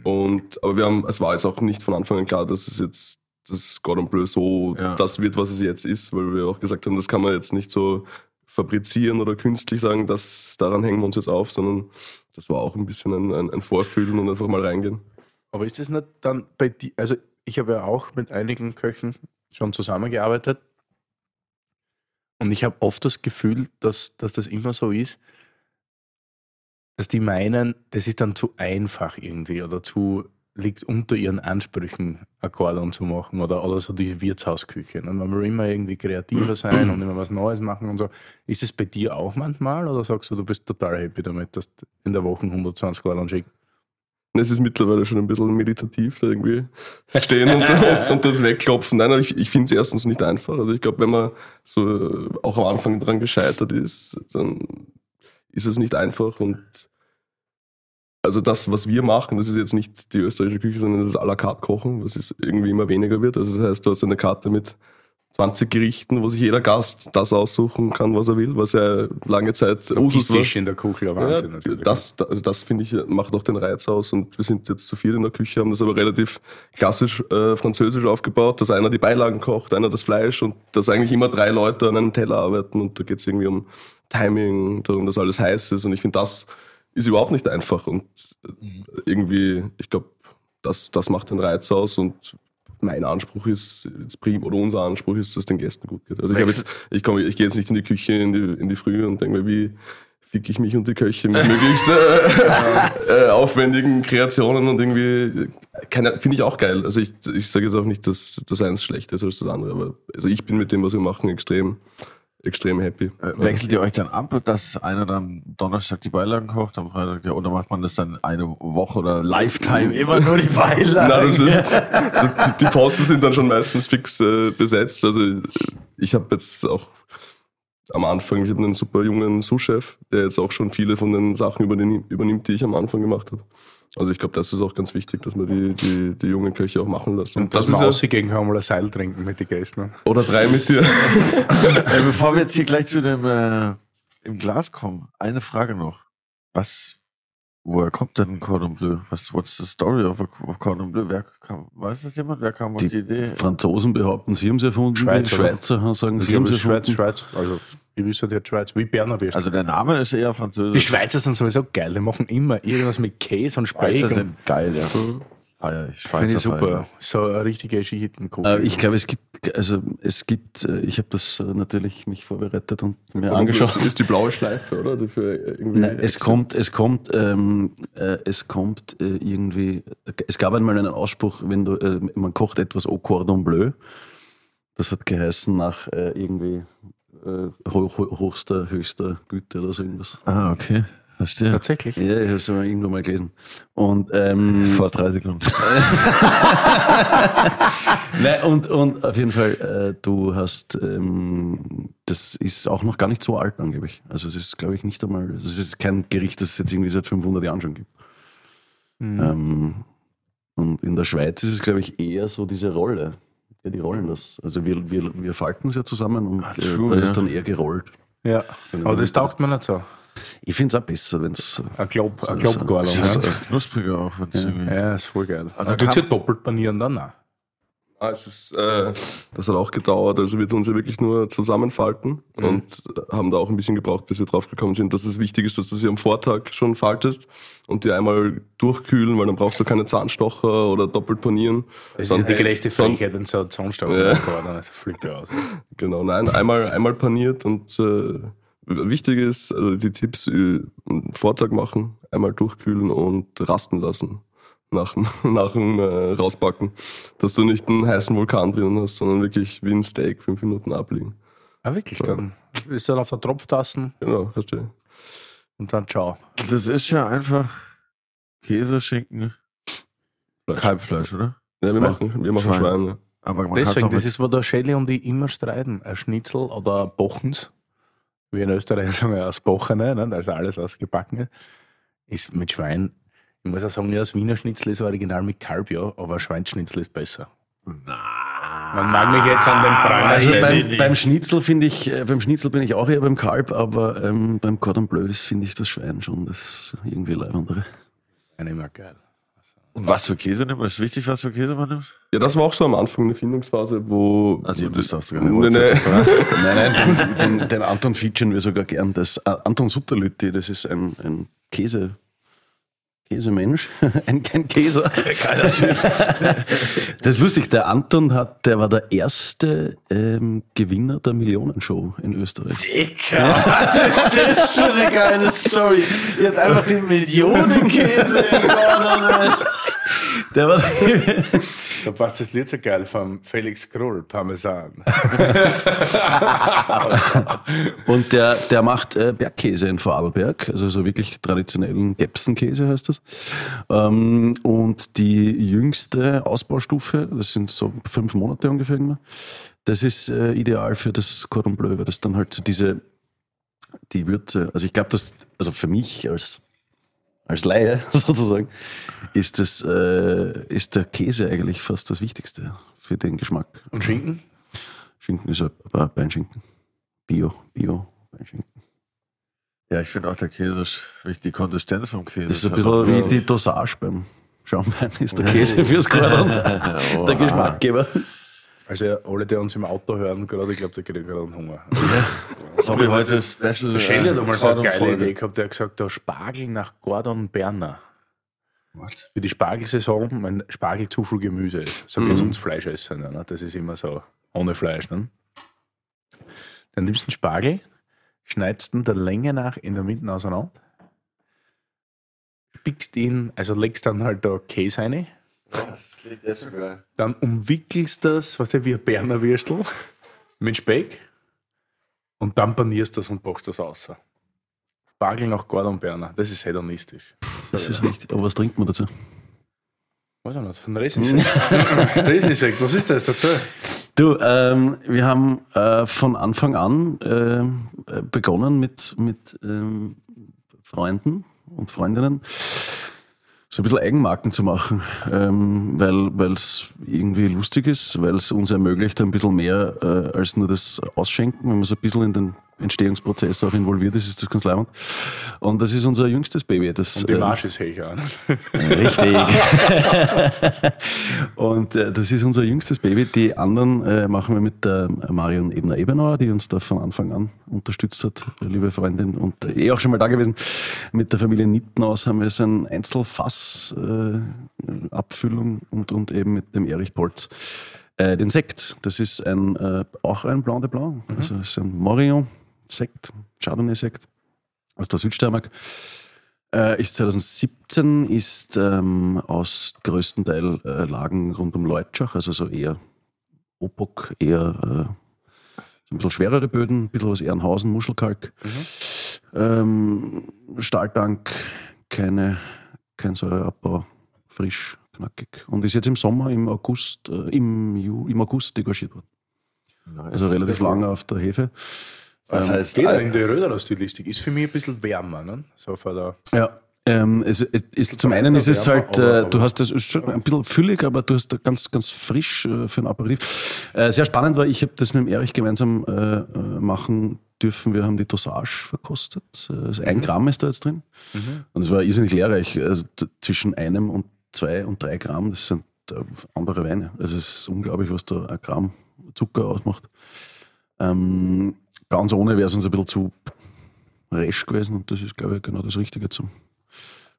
Und, aber wir haben, es war jetzt auch nicht von Anfang an klar, dass es jetzt das Cordon Bleu so Ja. das wird, was es jetzt ist, weil wir auch gesagt haben, das kann man jetzt nicht so fabrizieren oder künstlich sagen, das, daran hängen wir uns jetzt auf, sondern das war auch ein bisschen ein, ein, ein Vorfühlen und einfach mal reingehen. Aber ist das nicht dann bei dir, also ich habe ja auch mit einigen Köchen schon zusammengearbeitet und ich habe oft das Gefühl, dass, dass das immer so ist, dass die meinen, das ist dann zu einfach irgendwie oder zu liegt unter ihren Ansprüchen, Akkorde zu machen oder, oder so die Wirtshausküche. Und man will immer irgendwie kreativer sein und immer was Neues machen und so. Ist es bei dir auch manchmal oder sagst du, du bist total happy damit, dass du in der Woche 120 Akkorde schickst? Es ist mittlerweile schon ein bisschen meditativ, da irgendwie stehen und, und, und das wegklopfen. Nein, aber ich, ich finde es erstens nicht einfach. Also ich glaube, wenn man so äh, auch am Anfang dran gescheitert ist, dann ist es nicht einfach. Und also das, was wir machen, das ist jetzt nicht die österreichische Küche, sondern das à la carte kochen, was ist irgendwie immer weniger wird. Also das heißt, du hast eine Karte mit 20 Gerichten, wo sich jeder Gast das aussuchen kann, was er will, was ja lange Zeit Usus war. In der Küche, ja, Wahnsinn Ja, natürlich. das, das finde ich, macht auch den Reiz aus. Und wir sind jetzt zu viert in der Küche, haben das aber relativ klassisch äh, französisch aufgebaut, dass einer die Beilagen kocht, einer das Fleisch und dass eigentlich immer drei Leute an einem Teller arbeiten. Und da geht es irgendwie um Timing, darum, dass alles heiß ist. Und ich finde, das ist überhaupt nicht einfach. Und äh, irgendwie, ich glaube, das, das macht den Reiz aus. Und mein Anspruch ist, prim, oder unser Anspruch ist, dass es den Gästen gut geht. Also ich, jetzt, ich, komm, ich gehe jetzt nicht in die Küche in die, in die Früh und denke mir, wie fick ich mich und die Köche mit möglichst äh, äh, aufwendigen Kreationen und irgendwie, finde ich auch geil. Also ich, ich sage jetzt auch nicht, dass das eins schlechter ist als das andere, aber also ich bin mit dem, was wir machen, extrem, extrem happy. Äh, Wechselt ihr euch dann ab, dass einer dann Donnerstag die Beilagen kocht, am Freitag der, oder macht man das dann eine Woche oder Lifetime immer nur die Beilagen? Nein, das ist, die, die Posten sind dann schon meistens fix äh, besetzt. Also ich habe jetzt auch am Anfang, ich habe einen super jungen Sous-Chef, der jetzt auch schon viele von den Sachen übernimmt die ich am Anfang gemacht habe. Also ich glaube, das ist auch ganz wichtig, dass man die, die, die jungen Köche auch machen lässt. Und dass das ist man ja, rausgehen kann, mal ein Seil trinken mit den Gästen. oder drei mit dir. Äh, bevor wir jetzt hier gleich zu dem äh, im Glas kommen, eine Frage noch. Was, woher kommt denn Cordon Bleu? Was, what's the story of, a, of Cordon Bleu? Wer kam, weiß das jemand? Wer kam auf Die die Idee? Franzosen behaupten, sie haben es erfunden. Schweizer, die Schweizer sagen, Ich sie haben es Schweiz, erfunden. Schweiz. Also, ich wüsste die Schweiz, wie Berner wirst. Also der Name ist eher die französisch. Schweizer sind sowieso geil. Die machen immer irgendwas mit Käse und Speck. Schweizer sind geil, ja. Feier ich. Finde ich super. Feier. So eine richtige Skihütten Äh, ich glaube, es gibt, also es gibt, äh, ich habe das äh, natürlich mich vorbereitet und mir angeschaut. Das ist die blaue Schleife, oder? Nein, es kommt, es kommt, ähm, äh, es kommt äh, irgendwie. Es gab einmal einen Ausspruch, wenn du, äh, man kocht etwas au cordon bleu. Das hat geheißen nach äh, irgendwie äh, ho ho hochster, höchster Güte oder so irgendwas. Ah, okay. Verstehe. Tatsächlich. Ja, ich habe es mal irgendwo mal gelesen. Und, ähm, Vor drei Sekunden. Nein, und, und auf jeden Fall, äh, du hast, ähm, das ist auch noch gar nicht so alt angeblich. Also es ist, glaube ich, nicht einmal, also es ist kein Gericht, das es jetzt irgendwie seit 500 Jahren schon gibt. Ähm, und in der Schweiz ist es, glaube ich, eher so diese Rolle. Ja, die rollen das. Also wir, wir, wir falten es ja zusammen und Ah, äh, da ja. ist dann eher gerollt. Ja. Aber das taugt mir nicht so. Ich finde es auch besser, wenn es Ein Glob, ein So- Globgarlang. so- Ja. Knuspriger auch. wenn's irgendwie- ja, ist voll geil. da Aber du ja doppelt panieren dann? Nein. Ah, es ist, äh, das hat auch gedauert. Also wir tun sie wirklich nur zusammenfalten und haben da auch ein bisschen gebraucht, bis wir drauf gekommen sind, dass es wichtig ist, dass du sie am Vortag schon faltest und die einmal durchkühlen, weil dann brauchst du keine Zahnstocher oder doppelt panieren. Das Dann- ist die dann- Frechheit, wenn so ein Zahnstocher Ja. ja. dann ist er flippe aus. Genau, nein, einmal, einmal paniert und äh, wichtig ist, also die Tipps, äh, einen Vortag machen, einmal durchkühlen und rasten lassen. Nach, dem- nach dem äh, Rauspacken. Dass du nicht einen heißen Vulkan drinnen hast, sondern wirklich wie ein Steak fünf Minuten abliegen. Ah, wirklich? Dann ist dann auf der Tropftassen Genau, verstehe. und dann ciao. Das ist ja einfach Käse, Schinken, Fleisch. Kalbfleisch, oder? Ja, wir machen, wir machen Schwein. Schwein. ja. Aber Deswegen, das ist, wo der Shelly und ich immer streiten. Ein Schnitzel oder ein Bochens, wie in Österreich sagen wir, das Bochene, ne? also alles, was gebacken ist, ist mit Schwein. Ich muss auch sagen, ja, das Wiener Schnitzel ist original mit Kalb, ja, aber Schweinschnitzel ist besser. Man mag mich jetzt an den Pranger Also beim, beim Schnitzel finde ich, äh, beim Schnitzel bin ich auch eher beim Kalb, aber ähm, beim Cordon Bleu finde ich das Schwein schon das irgendwie leibendere. immer geil. Und was für Käse nimmt man? Ist wichtig, was für Käse man nimmt? Ja, das war auch so am Anfang eine Findungsphase, wo. Also, das darfst du gar nicht nee. Nein, nein, den, den, den Anton featuren wir sogar gern. Das äh, Anton Sutterlütti, das ist ein, ein Käse. Käsemensch, ein, ein Käser. Das ist lustig, der Anton hat, der war der erste ähm, Gewinner der Millionenshow in Österreich. Dicker, was ist das für eine geile Story? Ihr habt einfach den Millionenkäse Gordon. Der war, Da passt das Lied so geil vom Felix Krull, Parmesan. Und der, der macht äh, Bergkäse in Vorarlberg, also so wirklich traditionellen Gäpsenkäse heißt das. Ähm, und die jüngste Ausbaustufe, das sind so fünf Monate ungefähr, immer, das ist äh, ideal für das Cordon Bleu, weil das dann halt so diese, die Würze, also ich glaube, das, also für mich als, als Laie sozusagen, ist, das, äh, ist der Käse eigentlich fast das Wichtigste für den Geschmack. Und Schinken? Schinken ist aber Beinschinken. Bio, Bio, Beinschinken. Ja, ich finde auch der Käse, ist wichtig, die Konsistenz vom Käse. Das ist ein bisschen wie die Dosage beim Schaumwein, ist der Käse fürs Gordon. der Geschmackgeber. Also alle, die uns im Auto hören, gerade, ich glaube, die kriegen gerade einen Hunger. Sorry, heute ist Special. Der Shelly hat äh, einmal so eine geile Gordon-Folge. Idee gehabt, der hat gesagt, der Spargel nach Gordon Berner. Was? Für die Spargelsaison, wenn Spargel zu viel Gemüse ist. So wie es uns Fleisch essen. Ne? Das ist immer so ohne Fleisch. Ne? Dann nimmst du den Spargel, schneidest ihn der Länge nach in der Mitte auseinander, spickst ihn, also legst dann halt da Käse rein, Das klingt geil. dann umwickelst das, was du, wie ein Berner Würstel mit Speck und dann panierst das und packst das aus. Spargel nach Gordon Berner, das ist hedonistisch. Das ist richtig. Aber was trinkt man dazu? Weiß ich nicht, ein Riesensekt. Riesensekt, was ist das dazu? Du, ähm, wir haben äh, von Anfang an ähm, äh, begonnen mit, mit ähm, Freunden und Freundinnen so ein bisschen Eigenmarken zu machen, ähm, weil es irgendwie lustig ist, weil es uns ermöglicht, ein bisschen mehr äh, als nur das Ausschenken, wenn man so ein bisschen in den Entstehungsprozess auch involviert ist, ist das ganz leibend. Und das ist unser jüngstes Baby. Das, Und die ähm, Marsch ist höher. Richtig. und äh, das ist unser jüngstes Baby. Die anderen äh, machen wir mit der Marion Ebner-Ebenauer, die uns da von Anfang an unterstützt hat, liebe Freundin, und äh, eh auch schon mal da gewesen. Mit der Familie Nittenhaus haben wir so ein Einzelfass äh, Abfüllung und, und eben mit dem Erich Polz. Äh, den Sekt, das ist ein, äh, auch ein Blanc de Blanc, also es ist ein Morillon-Sekt, Chardonnay-Sekt aus der Südsteiermark. Äh, ist 2017, ist ähm, aus größten Teil äh, Lagen rund um Leutschach, also so eher Opok, eher äh, so ein bisschen schwerere Böden, ein bisschen aus Ehrenhausen, Muschelkalk. Ähm, Stahltank, keine, kein Säureabbau, frisch, knackig. Und ist jetzt im Sommer, im August, äh, im, Ju, im August degagiert worden. Also relativ lange auf der Hefe. Was Ähm, heißt Geht Al- in die Röderer-Stilistik. Ist für mich ein bisschen wärmer. Ne? So von der Ja. Ähm, es, es ist, zum einen ist es halt, aber- äh, aber- du hast das schon ein bisschen füllig, aber du hast da ganz, ganz frisch äh, für ein Aperitif. Äh, sehr spannend war, ich habe das mit dem Erich gemeinsam äh, äh, machen dürfen. Wir haben die Dosage verkostet. Äh, Also ein Gramm ist da jetzt drin. Und es war irrsinnig lehrreich. Also zwischen einem und zwei und drei Gramm, das sind äh, andere Weine. Also es ist unglaublich, was da ein Gramm Zucker ausmacht. Ähm, ganz ohne wäre es uns ein bisschen zu resch gewesen und das ist, glaube ich, genau das Richtige zum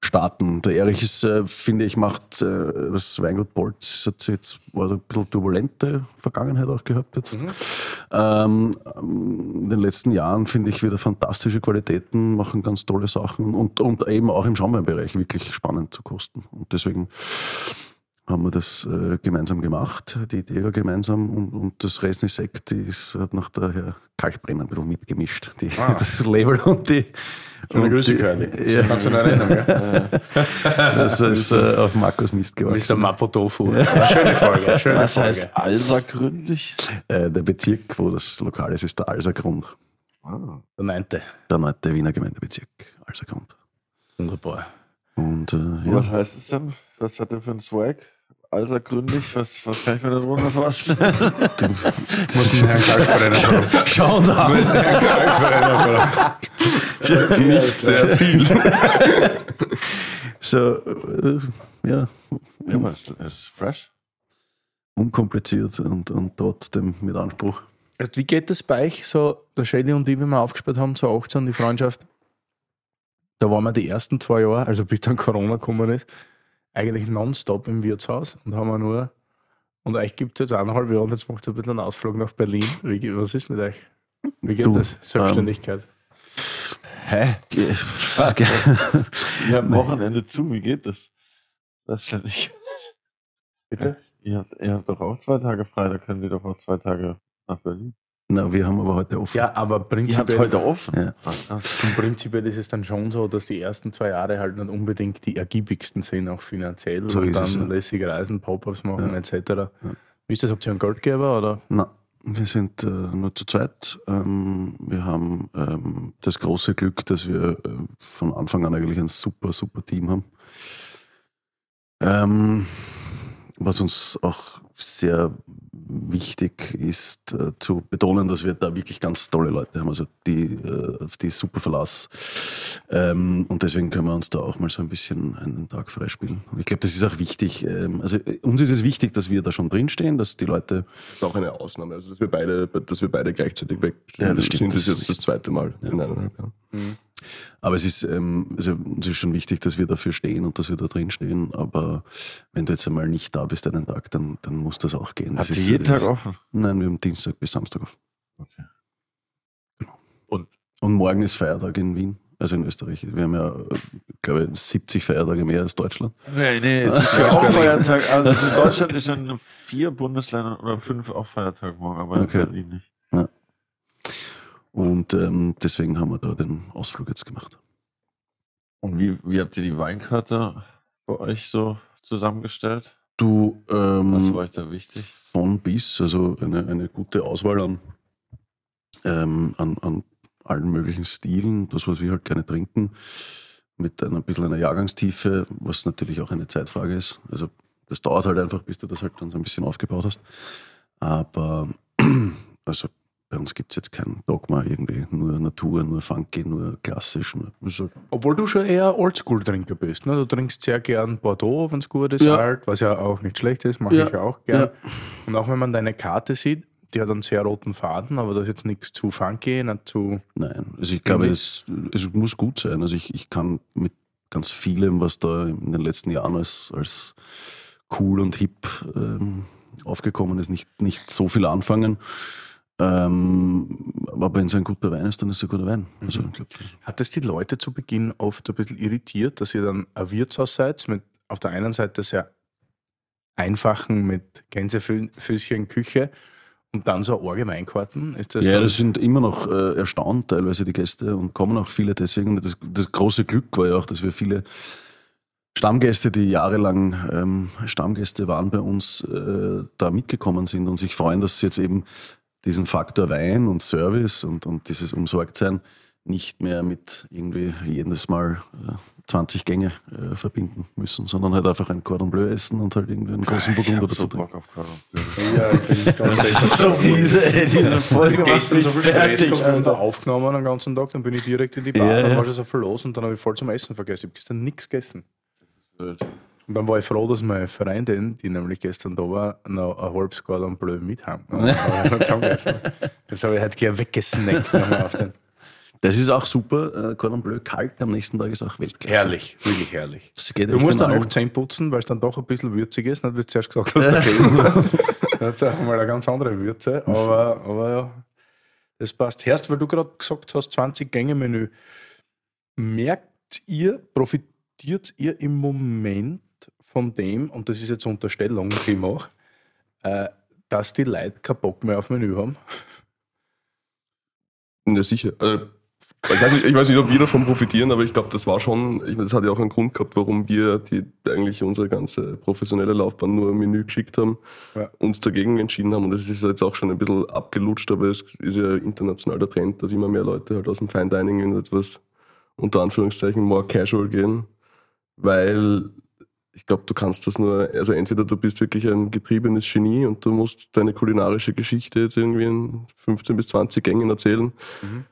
Starten. Der Erich ist, äh, finde ich, macht äh, das Weingut Bolz, hat jetzt war so ein bisschen turbulente Vergangenheit auch gehabt jetzt. Ähm, ähm, in den letzten Jahren finde ich wieder fantastische Qualitäten, machen ganz tolle Sachen und, und eben auch im Schaumweinbereich wirklich spannend zu kosten. Und deswegen haben wir das äh, gemeinsam gemacht, die Idee war gemeinsam und, und das Resny Sekt die ist, hat nach der Herr Kalkbrenner ein bisschen mitgemischt, die, das Label und die. Schöne und Grüße, die- Curly. Ja, Kannst du noch erinnern, gell? das ist äh, auf Markus Mist Mr. gewachsen. Mapo Tofu. Schöne Folge. Schöne Was Folge. heißt Alsa gründlich? Äh, der Bezirk, wo das Lokal ist, ist der Alsergrund. Ah. Der neunte. Der neunte Wiener Gemeindebezirk, Alsergrund. Wunderbar. Und äh, Was ja, heißt es denn? Was hat der für einen Swag? Alsa gründlich? Was, was kann ich mir darunter vorstellen? Muss den Herrn Kalkbrenner fragen. schau uns an. Den Herrn Kalkbrenner. Nicht sehr viel. so, äh, ja, ja, aber es ist fresh. unkompliziert und, und trotzdem mit Anspruch. Wie geht das bei euch, so der Shady und ich, wie wir aufgespielt haben, so 18, die Freundschaft? Da waren wir die ersten zwei Jahre, also bis dann Corona gekommen ist, eigentlich nonstop im Wirtshaus und haben wir nur, und euch gibt es jetzt eineinhalb Jahre und jetzt macht ihr ein bisschen einen Ausflug nach Berlin. Wie, was ist mit euch? Wie geht Du, das? Selbstständigkeit. Hä? Wir haben Wochenende zu, wie geht das? Nicht. Bitte? Ihr habt, ihr habt doch auch zwei Tage frei, da können wir doch auch zwei Tage nach Berlin. Na, wir haben aber heute offen. Ja, aber Ihr habt prinzipiell, heute offen. Ja. Und prinzipiell ist es dann schon so, dass die ersten zwei Jahre halt nicht unbedingt die ergiebigsten sind, auch finanziell. So und ist dann es, ja. lässig Reisen, Pop-Ups machen Ja. etc. Wie ist das? Habt ihr einen Geldgeber oder? Na, wir sind äh, nur zu zweit. Ähm, wir haben ähm, das große Glück, dass wir äh, von Anfang an eigentlich ein super, super Team haben. Ähm, was uns auch sehr wichtig ist äh, zu betonen, dass wir da wirklich ganz tolle Leute haben, also die, äh, auf die super Verlass. Ähm, und deswegen können wir uns da auch mal so ein bisschen einen Tag freispielen. Und ich glaube, das ist auch wichtig. Ähm, also äh, uns ist es wichtig, dass wir da schon drinstehen, dass die Leute Das ist auch eine Ausnahme. Also, dass wir beide, dass wir beide gleichzeitig weg Ja, das stimmt, sind, das ist ist jetzt das zweite Mal in eineinhalb Jahren. Aber es ist, ähm, also uns ist schon wichtig, dass wir dafür stehen und dass wir da drin stehen. Aber wenn du jetzt einmal nicht da bist einen Tag, dann, dann muss das auch gehen. Habt ihr jeden Tag ist- offen? Nein, wir haben Dienstag bis Samstag auf. Okay. Und? Und morgen ist Feiertag in Wien, also in Österreich. Wir haben ja, äh, glaube ich, 70 Feiertage mehr als Deutschland. Nee, nee, es ist ja auch Feiertag. Also in Deutschland ist ja in vier Bundesländern oder fünf auch Feiertag morgen, aber in Okay. Berlin nicht. Und ähm, deswegen haben wir da den Ausflug jetzt gemacht. Und wie, wie habt ihr die Weinkarte bei euch so zusammengestellt? Du, ähm, Was war euch da wichtig? von bis, also eine, eine gute Auswahl an, ähm, an, an allen möglichen Stilen, das, was wir halt gerne trinken, mit einer, ein bisschen einer Jahrgangstiefe, was natürlich auch eine Zeitfrage ist. Also das dauert halt einfach, bis du das halt dann so ein bisschen aufgebaut hast. Aber also bei uns gibt es jetzt kein Dogma irgendwie, nur Natur, nur Funky, nur klassisch. Nur, also, Obwohl du schon eher Oldschool-Trinker bist. Ne? Du trinkst sehr gern Bordeaux, wenn es gut ist, Ja. alt, was ja auch nicht schlecht ist, mache Ja. ich auch gern. Ja. Und auch wenn man deine Karte sieht, die hat einen sehr roten Faden, aber das ist jetzt nichts zu funky, nicht zu. Nein, also ich glaube, es, es muss gut sein. Also ich, ich kann mit ganz vielem, was da in den letzten Jahren als, als cool und hip ähm, aufgekommen ist, nicht, nicht so viel anfangen. Ähm, aber wenn es ein guter Wein ist, dann ist es ein guter Wein. Also glaube, das- Hat es die Leute zu Beginn oft ein bisschen irritiert, dass ihr dann ein Wirtshaus seid, mit auf der einen Seite sehr einfachen, mit Gänsefüßchen Küche Und dann so arge Weinkarten. Ist das Ja, das sind immer noch äh, erstaunt teilweise die Gäste und kommen auch viele deswegen. Das, das große Glück war ja auch, dass wir viele Stammgäste, die jahrelang ähm, Stammgäste waren bei uns, äh, da mitgekommen sind und sich freuen, dass sie jetzt eben diesen Faktor Wein und Service und, und dieses Umsorgtsein nicht mehr mit irgendwie jedes Mal äh, 20 Gänge äh, verbinden müssen, sondern halt einfach ein Cordon Bleu essen und halt irgendwie einen großen Burgunder dazu trinken. ja, ich bin ganz ehrlich. So miese, ey, diese Folge gestern so viel Stress fertig, und da aufgenommen den ganzen Tag, dann bin ich direkt in die Bar, Ja, dann war schon so viel los und dann habe ich voll zum Essen vergessen. Ich habe gestern nichts gegessen. Und dann war ich froh, dass meine Freundin, die nämlich gestern da war, noch ein halbes Cordon Bleu mit haben. Das habe ich heute gleich weggesnackt. Das ist auch super. Äh, Cordon Bleu kalt am nächsten Tag ist auch Weltklasse. Herrlich, wirklich herrlich. Du musst dann auch Zähne putzen, weil es dann doch ein bisschen würzig ist. Wie du zuerst gesagt hast, der Käse. das ist auch mal eine ganz andere Würze. Aber, aber ja, das passt. Erst, weil du gerade gesagt hast, 20-Gänge-Menü. Merkt ihr, profitiert ihr im Moment von dem, und das ist jetzt Unterstellung, die ich mache, äh, dass die Leute keinen Bock mehr auf Menü haben? Ja, sicher. Äh, ich, weiß nicht, ich weiß nicht, ob wir davon profitieren, aber ich glaube, das war schon, ich, das hat ja auch einen Grund gehabt, warum wir die, eigentlich unsere ganze professionelle Laufbahn nur ein Menü geschickt haben, Ja. uns dagegen entschieden haben. Und das ist jetzt auch schon ein bisschen abgelutscht, aber es ist ja international der Trend, dass immer mehr Leute halt aus dem Fine Dining in etwas unter Anführungszeichen more casual gehen, weil ich glaube, du kannst das nur, also entweder du bist wirklich ein getriebenes Genie und du musst deine kulinarische Geschichte jetzt irgendwie in 15 bis 20 Gängen erzählen. Mhm.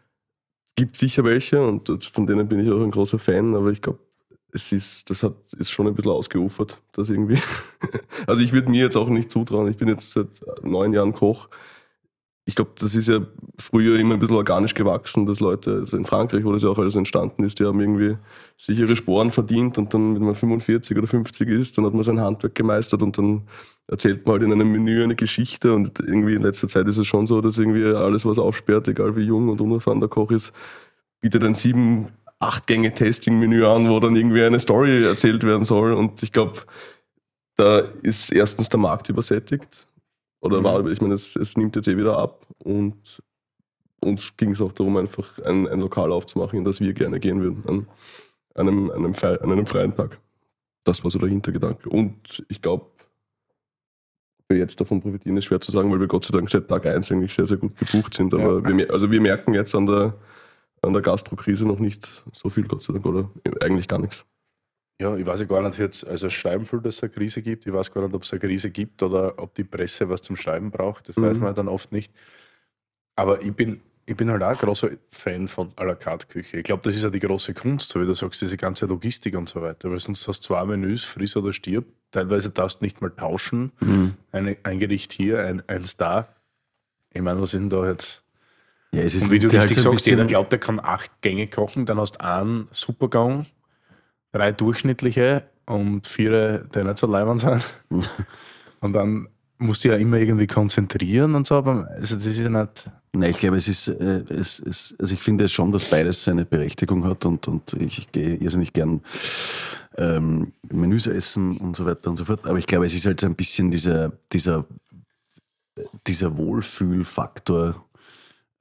Gibt sicher welche und von denen bin ich auch ein großer Fan, aber ich glaube, es ist, das hat, ist schon ein bisschen ausgeufert, das irgendwie. Also ich würde mir jetzt auch nicht zutrauen, ich bin jetzt seit neun Jahren Koch. Ich glaube, das ist ja früher immer ein bisschen organisch gewachsen, dass Leute, also in Frankreich, wo das ja auch alles entstanden ist, die haben irgendwie sich ihre Sporen verdient und dann, wenn man 45 oder 50 ist, dann hat man sein Handwerk gemeistert und dann erzählt man halt in einem Menü eine Geschichte und irgendwie in letzter Zeit ist es schon so, dass irgendwie alles, was aufsperrt, egal wie jung und unerfahren der Koch ist, bietet ein sieben, acht Gänge Testing-Menü an, wo dann irgendwie eine Story erzählt werden soll und ich glaube, da ist erstens der Markt übersättigt oder Mhm. war, ich meine, es, es nimmt jetzt eh wieder ab und uns ging es auch darum, einfach ein, ein Lokal aufzumachen, in das wir gerne gehen würden, an einem, einem, an einem freien Tag. Das war so der Hintergedanke. Und ich glaube, wir jetzt davon profitieren, ist schwer zu sagen, weil wir Gott sei Dank seit Tag 1 eigentlich sehr, sehr gut gebucht sind. Aber Ja. wir, also wir merken jetzt an der, an der Gastrokrise noch nicht so viel, Gott sei Dank, oder eigentlich gar nichts. Ja, ich weiß ja gar nicht jetzt, also schreiben viel, dass es eine Krise gibt. Ich weiß gar nicht, ob es eine Krise gibt oder ob die Presse was zum Schreiben braucht. Das weiß Mhm. man dann oft nicht. Aber ich bin, ich bin halt auch ein großer Fan von à la carte Küche. Ich glaube, das ist ja die große Kunst, so wie du sagst, diese ganze Logistik und so weiter. Weil sonst hast du zwei Menüs, friss oder stirb. Teilweise darfst du nicht mal tauschen. Mhm. Eine, ein Gericht hier, ein, eins da. Ich meine, was ist denn da jetzt? Ja, es ist Und wie du halt richtig so ein sagst, jeder glaubt, er kann acht Gänge kochen, dann hast du einen Supergang, drei durchschnittliche und vier, die nicht so leibend sind. und dann musst du ja immer irgendwie konzentrieren und so, aber also das ist ja nicht. Nein, ich glaube, es ist, äh, es, es, also ich finde schon, dass beides seine Berechtigung hat und, und ich gehe irrsinnig gern ähm, Menüs essen und so weiter und so fort. Aber ich glaube, es ist halt so ein bisschen dieser, dieser, dieser Wohlfühlfaktor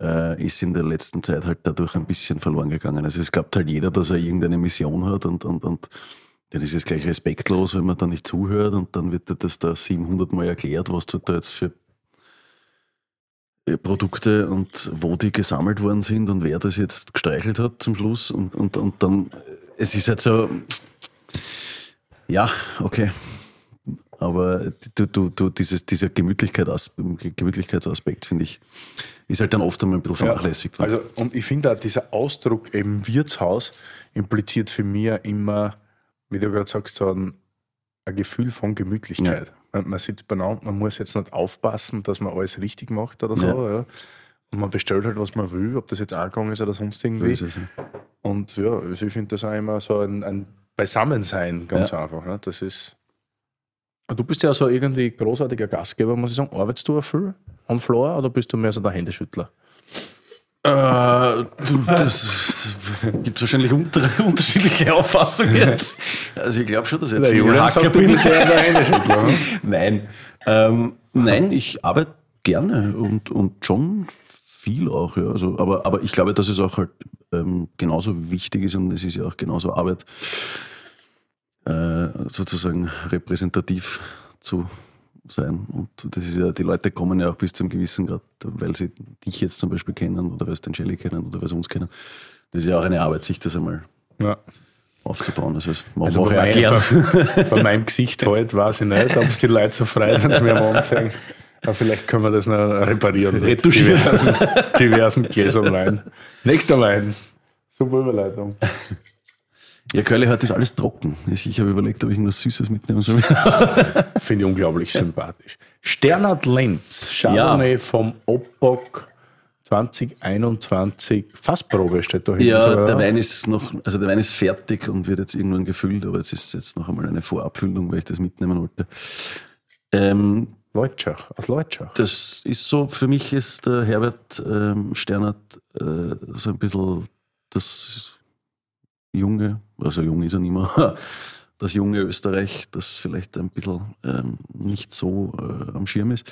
äh, ist in der letzten Zeit halt dadurch ein bisschen verloren gegangen. Also es glaubt halt jeder, dass er irgendeine Mission hat und, und, und dann ist es gleich respektlos, wenn man da nicht zuhört und dann wird das da 700 Mal erklärt, was du da jetzt für äh, Produkte und wo die gesammelt worden sind und wer das jetzt gestreichelt hat zum Schluss. Und, und, und dann, äh, es ist halt so, ja, okay. Aber du, du, du, dieses, dieser Gemütlichkeit, Gemütlichkeitsaspekt, finde ich, ist halt dann oft einmal ein bisschen vernachlässigt. worden. Also, und ich finde auch, dieser Ausdruck eben Wirtshaus impliziert für mich immer, wie du gerade sagst, so ein, ein Gefühl von Gemütlichkeit. Man, man sitzt beieinander, man muss jetzt nicht aufpassen, dass man alles richtig macht oder so. Ja. Ja. Und man bestellt halt, was man will, ob das jetzt Angang ist oder sonst So irgendwie. ist es. Und ja, also ich finde das auch immer so ein, ein Beisammensein, ganz Ja. einfach. Ne? Das ist. Du bist ja so irgendwie großartiger Gastgeber, muss ich sagen. Arbeitest du viel am Floor oder bist du mehr so der Händeschüttler? Äh, du, das gibt wahrscheinlich unter, unterschiedliche Auffassungen jetzt. Also ich glaube schon, dass ich jetzt Der Julian sagt, du bist eher der Händeschüttler. ne? Nein. Ähm, nein, ich arbeite gerne und, und schon viel auch, ja. Also, aber, aber ich glaube, dass es auch halt ähm, genauso wichtig ist und es ist ja auch genauso Arbeit, äh, sozusagen repräsentativ zu sein. Und das ist ja, die Leute kommen ja auch bis zum gewissen Grad, weil sie dich jetzt zum Beispiel kennen oder weil sie den Jelly kennen oder weil sie uns kennen. Das ist ja auch eine Arbeit, sich das einmal Ja. aufzubauen. Also, das machen Also bei, auch gern. bei, meinem Gesicht heute weiß ich nicht, ob es die Leute so freuen, wenn sie mir am sagen. Aber vielleicht können wir das noch reparieren. Retuschieren. Diversen, diversen Gläsern Wein. Nächster Wein. Super Überleitung. Ja, Curly hat das alles trocken. Ich habe überlegt, ob ich was Süßes mitnehmen soll. Finde ich unglaublich sympathisch. Sternert Lenz, Chardonnay vom Opok 2021. Fassprobe steht da hinten. Ja, sogar. der Wein ist noch, also der Wein ist fertig und wird jetzt irgendwann gefüllt, aber jetzt ist jetzt noch einmal eine Vorabfüllung, weil ich das mitnehmen wollte. Ähm, Leutschach, aus Leutschach. das ist so, für mich ist der Herbert ähm, Sternert äh, so ein bisschen das junge, also jung ist er nicht mehr, das junge Österreich, das vielleicht ein bisschen ähm, nicht so äh, am Schirm ist.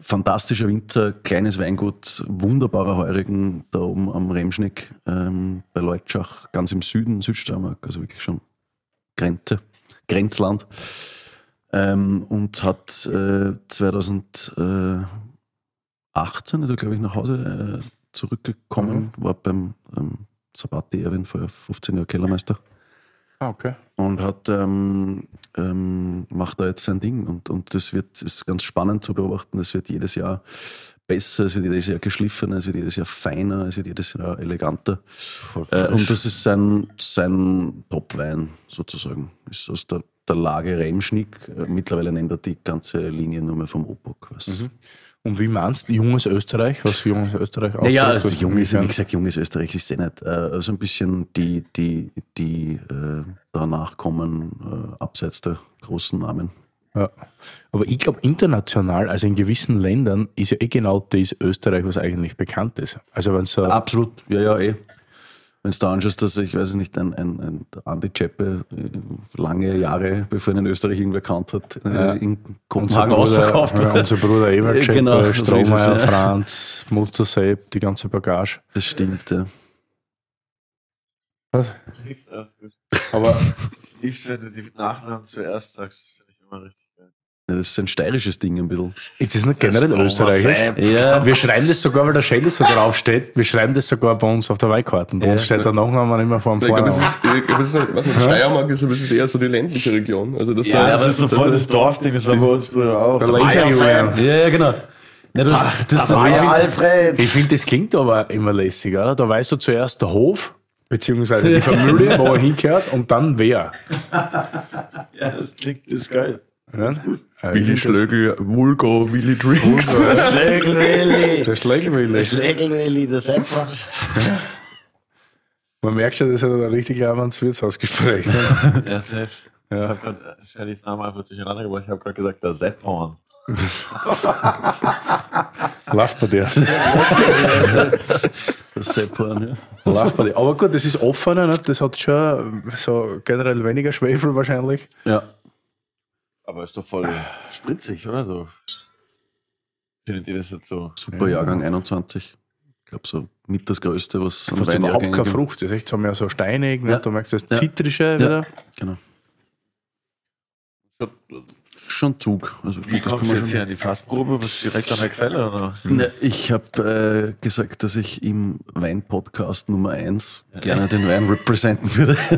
Fantastischer Winzer, kleines Weingut, wunderbarer Heurigen da oben am Remschnick ähm, bei Leutschach, ganz im Süden, Südsteiermark, also wirklich schon Grenze, Grenzland. Ähm, und hat äh, 2018 ist er, glaube ich, nach Hause äh, zurückgekommen, war beim ähm, Sabati Erwin, vorher 15 Jahre Kellermeister Ah, okay. und hat ähm, ähm, macht da jetzt sein Ding und, und das wird ist ganz spannend zu beobachten. Es wird jedes Jahr besser, es wird jedes Jahr geschliffener, es wird jedes Jahr feiner, es wird jedes Jahr eleganter. Äh, und das ist sein, sein Top-Wein sozusagen. Ist aus der, der Lage Remschnick. Äh, mittlerweile nennt er die ganze Linie nur mehr vom Opok. Was Und wie meinst du junges Österreich? Was junges Österreich ja, ja, also jung ist, wie gesagt, junges Österreich ist eh nicht. Äh, so ein bisschen die, die, die äh, danach kommen, äh, abseits der großen Namen. Ja. Aber ich glaube, international, also in gewissen Ländern, ist ja eh genau das Österreich, was eigentlich bekannt ist. Also wenn so Absolut, ja, ja, eh. Wenn du da anschaust, dass ich weiß nicht, ein, ein, ein Andi Czeppe äh, lange Jahre, bevor ihn in Österreich irgendwer kannt hat, äh, Ja. in Kopenhagen ausverkauft ja, war. unser Bruder Ewald Ja, Scheppe, genau, so Strohmeier, ja. Franz, Muster Sepp, die ganze Bagage. Das stimmt, ja. Nichts, alles gut. Aber Liebst, wenn du die Nachnamen zuerst sagst, das finde ich immer richtig Das ist ein steirisches Ding ein bisschen. ist das nicht generell Das österreichisch? Ja, Wir schreiben das sogar, weil der Shelly so draufsteht, wir schreiben das sogar bei uns auf der Weinkarte. Bei uns steht der Nachname immer vor dem Vornamen. ist, ich glaube, es ist, was nicht, Steiermark ist, aber es ist eher so die ländliche Region. Also das Ja, da, das ist so voll das Dorfding, das war bei uns früher auch. Der Da Lecher ja genau. Ja, das, das, Da war ja Alfred. Ich finde, das klingt aber immer lässig, oder? Da weißt du zuerst der Hof, beziehungsweise die Familie, wo er hingehört, und dann wer. Ja, das klingt, das ist geil. Ja? Äh, ich Willi das- Schlögl, Vulgo, Willi Drinks. Der Schlägelwilli. Der. Schlägelwilli, der Sepp. Man merkt schon, das ist ein richtig lebendes Wirtshausgespräch. Ne? Ja, safe. Ich Ja. habe gerade Shellys Namen einfach durcheinander gebracht. Ich habe gerade gesagt, der Sepphorn. Lauf bei dir. das Seppan, ja. Lauf bei dir. Aber gut, das ist offener, ne? das hat schon so generell weniger Schwefel wahrscheinlich. ja. Aber ist doch voll spritzig, oder so? Findet ihr das jetzt so? Super Jahrgang 21. Ich glaube, so mit das Größte, was an Fast überhaupt keine gibt. Frucht. Das ist echt so mehr so steinig. Ne? Ja. Du merkst das Ja. Zitrische wieder. Genau. Schon Zug. Also Wie das kommst du jetzt hier an die Fassprobe? Bist du direkt an der Quelle, oder? Na, ich habe äh, gesagt, dass ich im Wein-Podcast Nummer 1 gerne den Wein representen würde.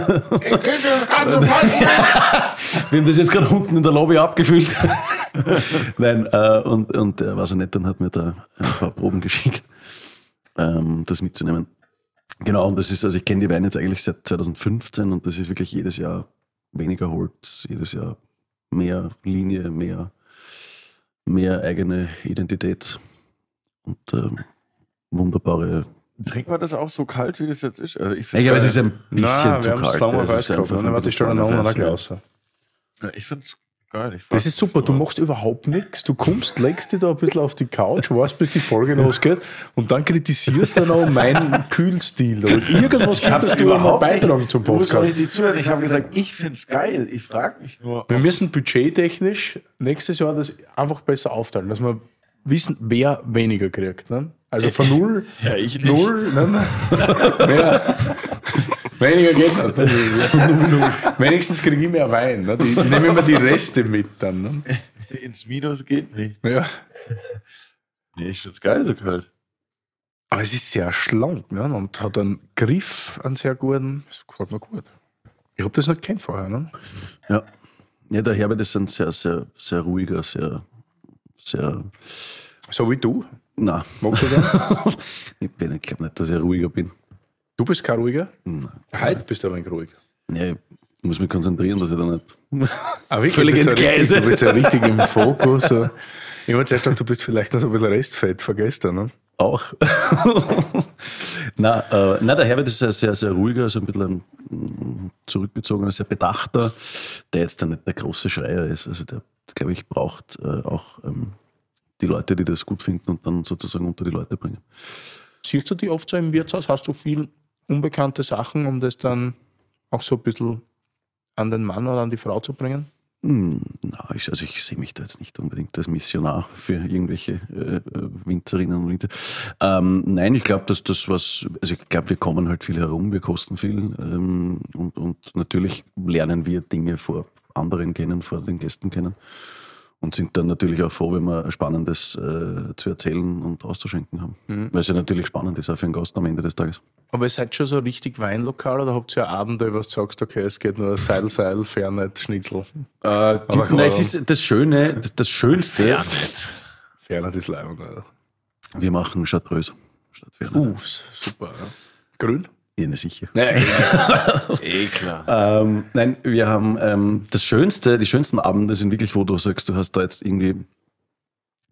Wir haben das jetzt gerade unten in der Lobby abgefüllt. Nein, äh, und, und der war so nett, dann hat mir da ein paar Proben geschickt, ähm, das mitzunehmen. Genau, und das ist, also ich kenne die Weine jetzt eigentlich seit 2015 und das ist wirklich jedes Jahr weniger Holz, jedes Jahr mehr Linie, mehr, mehr eigene Identität und ähm, wunderbare. Trinken wir das auch so kalt, wie das jetzt ist? Also ich glaube, es ist ein bisschen Nein, zu wir haben es kalt. lange Es weiß ist gehabt. einfach Ne? Warte, ich weiß, ich finde es geil. Ich Das ist super, du machst überhaupt nichts. Du kommst, legst dich da ein bisschen auf die Couch, warst, bis die Folge losgeht und dann kritisierst du noch meinen Kühlstil. Oder irgendwas könntest du noch beitragen zum Podcast. zuhören. Ich habe gesagt, ich finde es geil. Ich frage mich nur. Wir müssen budgettechnisch nächstes Jahr das einfach besser aufteilen, dass wir wissen, wer weniger kriegt. Ne? Also von null, Ja, ich nicht. null, ne? mehr. Weniger geht nicht. Wenigstens kriege ich mehr Wein. Ne? Die, ich nehme immer die Reste mit dann. Ne? Ins Minus geht nicht. Ja. Nee, ich find's geil so kalt. Aber es ist sehr schlank ne? und hat einen Griff, einen sehr guten. Das gefällt mir gut. Ich habe das nicht kennt vorher. Ne? Ja. ja, der Herbert ist ein sehr, sehr, sehr ruhiger, sehr, sehr. So wie du. Na, Magst du das? ich, bin- ich glaube nicht, dass ich ruhiger bin. Du bist kein ruhiger? Nein. Heute bist du aber ein wenig ruhig. Ja, ich muss mich konzentrieren, dass ich da nicht. Ah, wirklich? Völlig bist ja richtig, entgleise. du bist ja richtig im Fokus. So. Ich habe zuerst gedacht, du bist vielleicht noch so ein bisschen Restfett von gestern. Ne? Auch. na, äh, na, der Herbert ist sehr, sehr, sehr ruhiger, also ein bisschen ein mm, zurückgezogener, sehr bedachter, der jetzt dann nicht der große Schreier ist. Also der, glaube ich, braucht äh, auch ähm, die Leute, die das gut finden und dann sozusagen unter die Leute bringen. Siehst du die oft so im Wirtshaus? Hast du viel unbekannte Sachen, um das dann auch so ein bisschen an den Mann oder an die Frau zu bringen? Hm, Na, ich, also ich sehe mich da jetzt nicht unbedingt als Missionar für irgendwelche äh, äh, Winzerinnen und Winzer. Ähm, nein, ich glaube, dass das was, also ich glaube, wir kommen halt viel herum, wir kosten viel ähm, und, und natürlich lernen wir Dinge vor anderen kennen, vor den Gästen kennen und sind dann natürlich auch froh, wenn wir Spannendes äh, zu erzählen und auszuschenken haben. Weil es ja natürlich spannend ist, auch für einen Gast am Ende des Tages. Aber ihr seid schon so richtig Weinlokal oder habt ihr ja Abende, wo du sagst, okay, es geht nur Seil, Seil, Fernet, Schnitzel? Äh, Aber nein, es ist das Schöne, das, das Schönste. Fernet ist leibend. Alter. Wir machen Chartreuse. Statt Fernet. Uh, super. Ja. Grün? Ja, sicher. Eh klar. Ähm, nein, wir haben ähm, das Schönste, die schönsten Abende sind wirklich, wo du sagst, du hast da jetzt irgendwie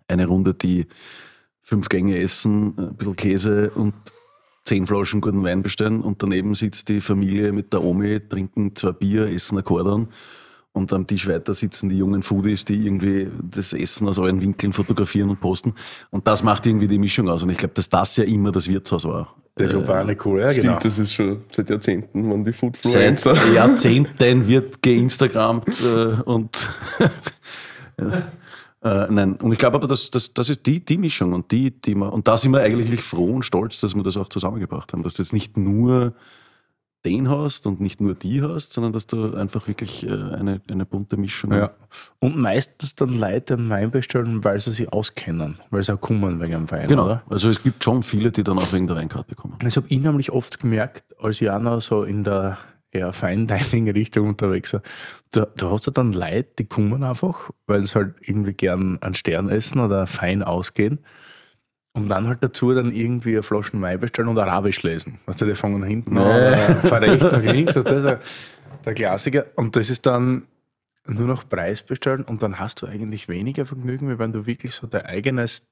eine Runde, die fünf Gänge essen, ein bisschen Käse und zehn Flaschen guten Wein bestellen und daneben sitzt die Familie mit der Omi, trinken zwei Bier, essen ein Kordon und am Tisch weiter sitzen die jungen Foodies, die irgendwie das Essen aus allen Winkeln fotografieren und posten. Und das macht irgendwie die Mischung aus. Und ich glaube, dass das ja immer das Wirtshaus war. Das urbane cool, ja, Stimmt, genau. das ist schon seit Jahrzehnten, man die Seit Foodfluencer. Jahrzehnten wird geinstagrammt äh, und ja. äh, nein, und ich glaube aber, das, das, das ist die, die Mischung und die, die man, und da sind wir eigentlich froh und stolz, dass wir das auch zusammengebracht haben, dass jetzt nicht nur den hast und nicht nur die hast, sondern dass du einfach wirklich äh, eine, eine bunte Mischung Ja. Und meistens dann Leute einen Wein bestellen, weil sie sich auskennen, weil sie auch kommen wegen dem Wein, Genau. oder? Also es gibt schon viele, die dann auch wegen der Weinkarte kommen. Das habe ich nämlich oft gemerkt, als ich auch noch so in der eher Fine-Dining-Richtung unterwegs war. Da, da hast du dann Leute, die kommen einfach, weil sie halt irgendwie gern einen Stern essen oder fein ausgehen. Und dann halt dazu dann irgendwie eine Flasche Wein bestellen und Arabisch lesen. Weißt du, die fangen hinten an, oder von rechts nach links. Und das ist ja der Klassiker. Und das ist dann nur noch Preis bestellen und dann hast du eigentlich weniger Vergnügen, wie wenn du wirklich so dein eigenes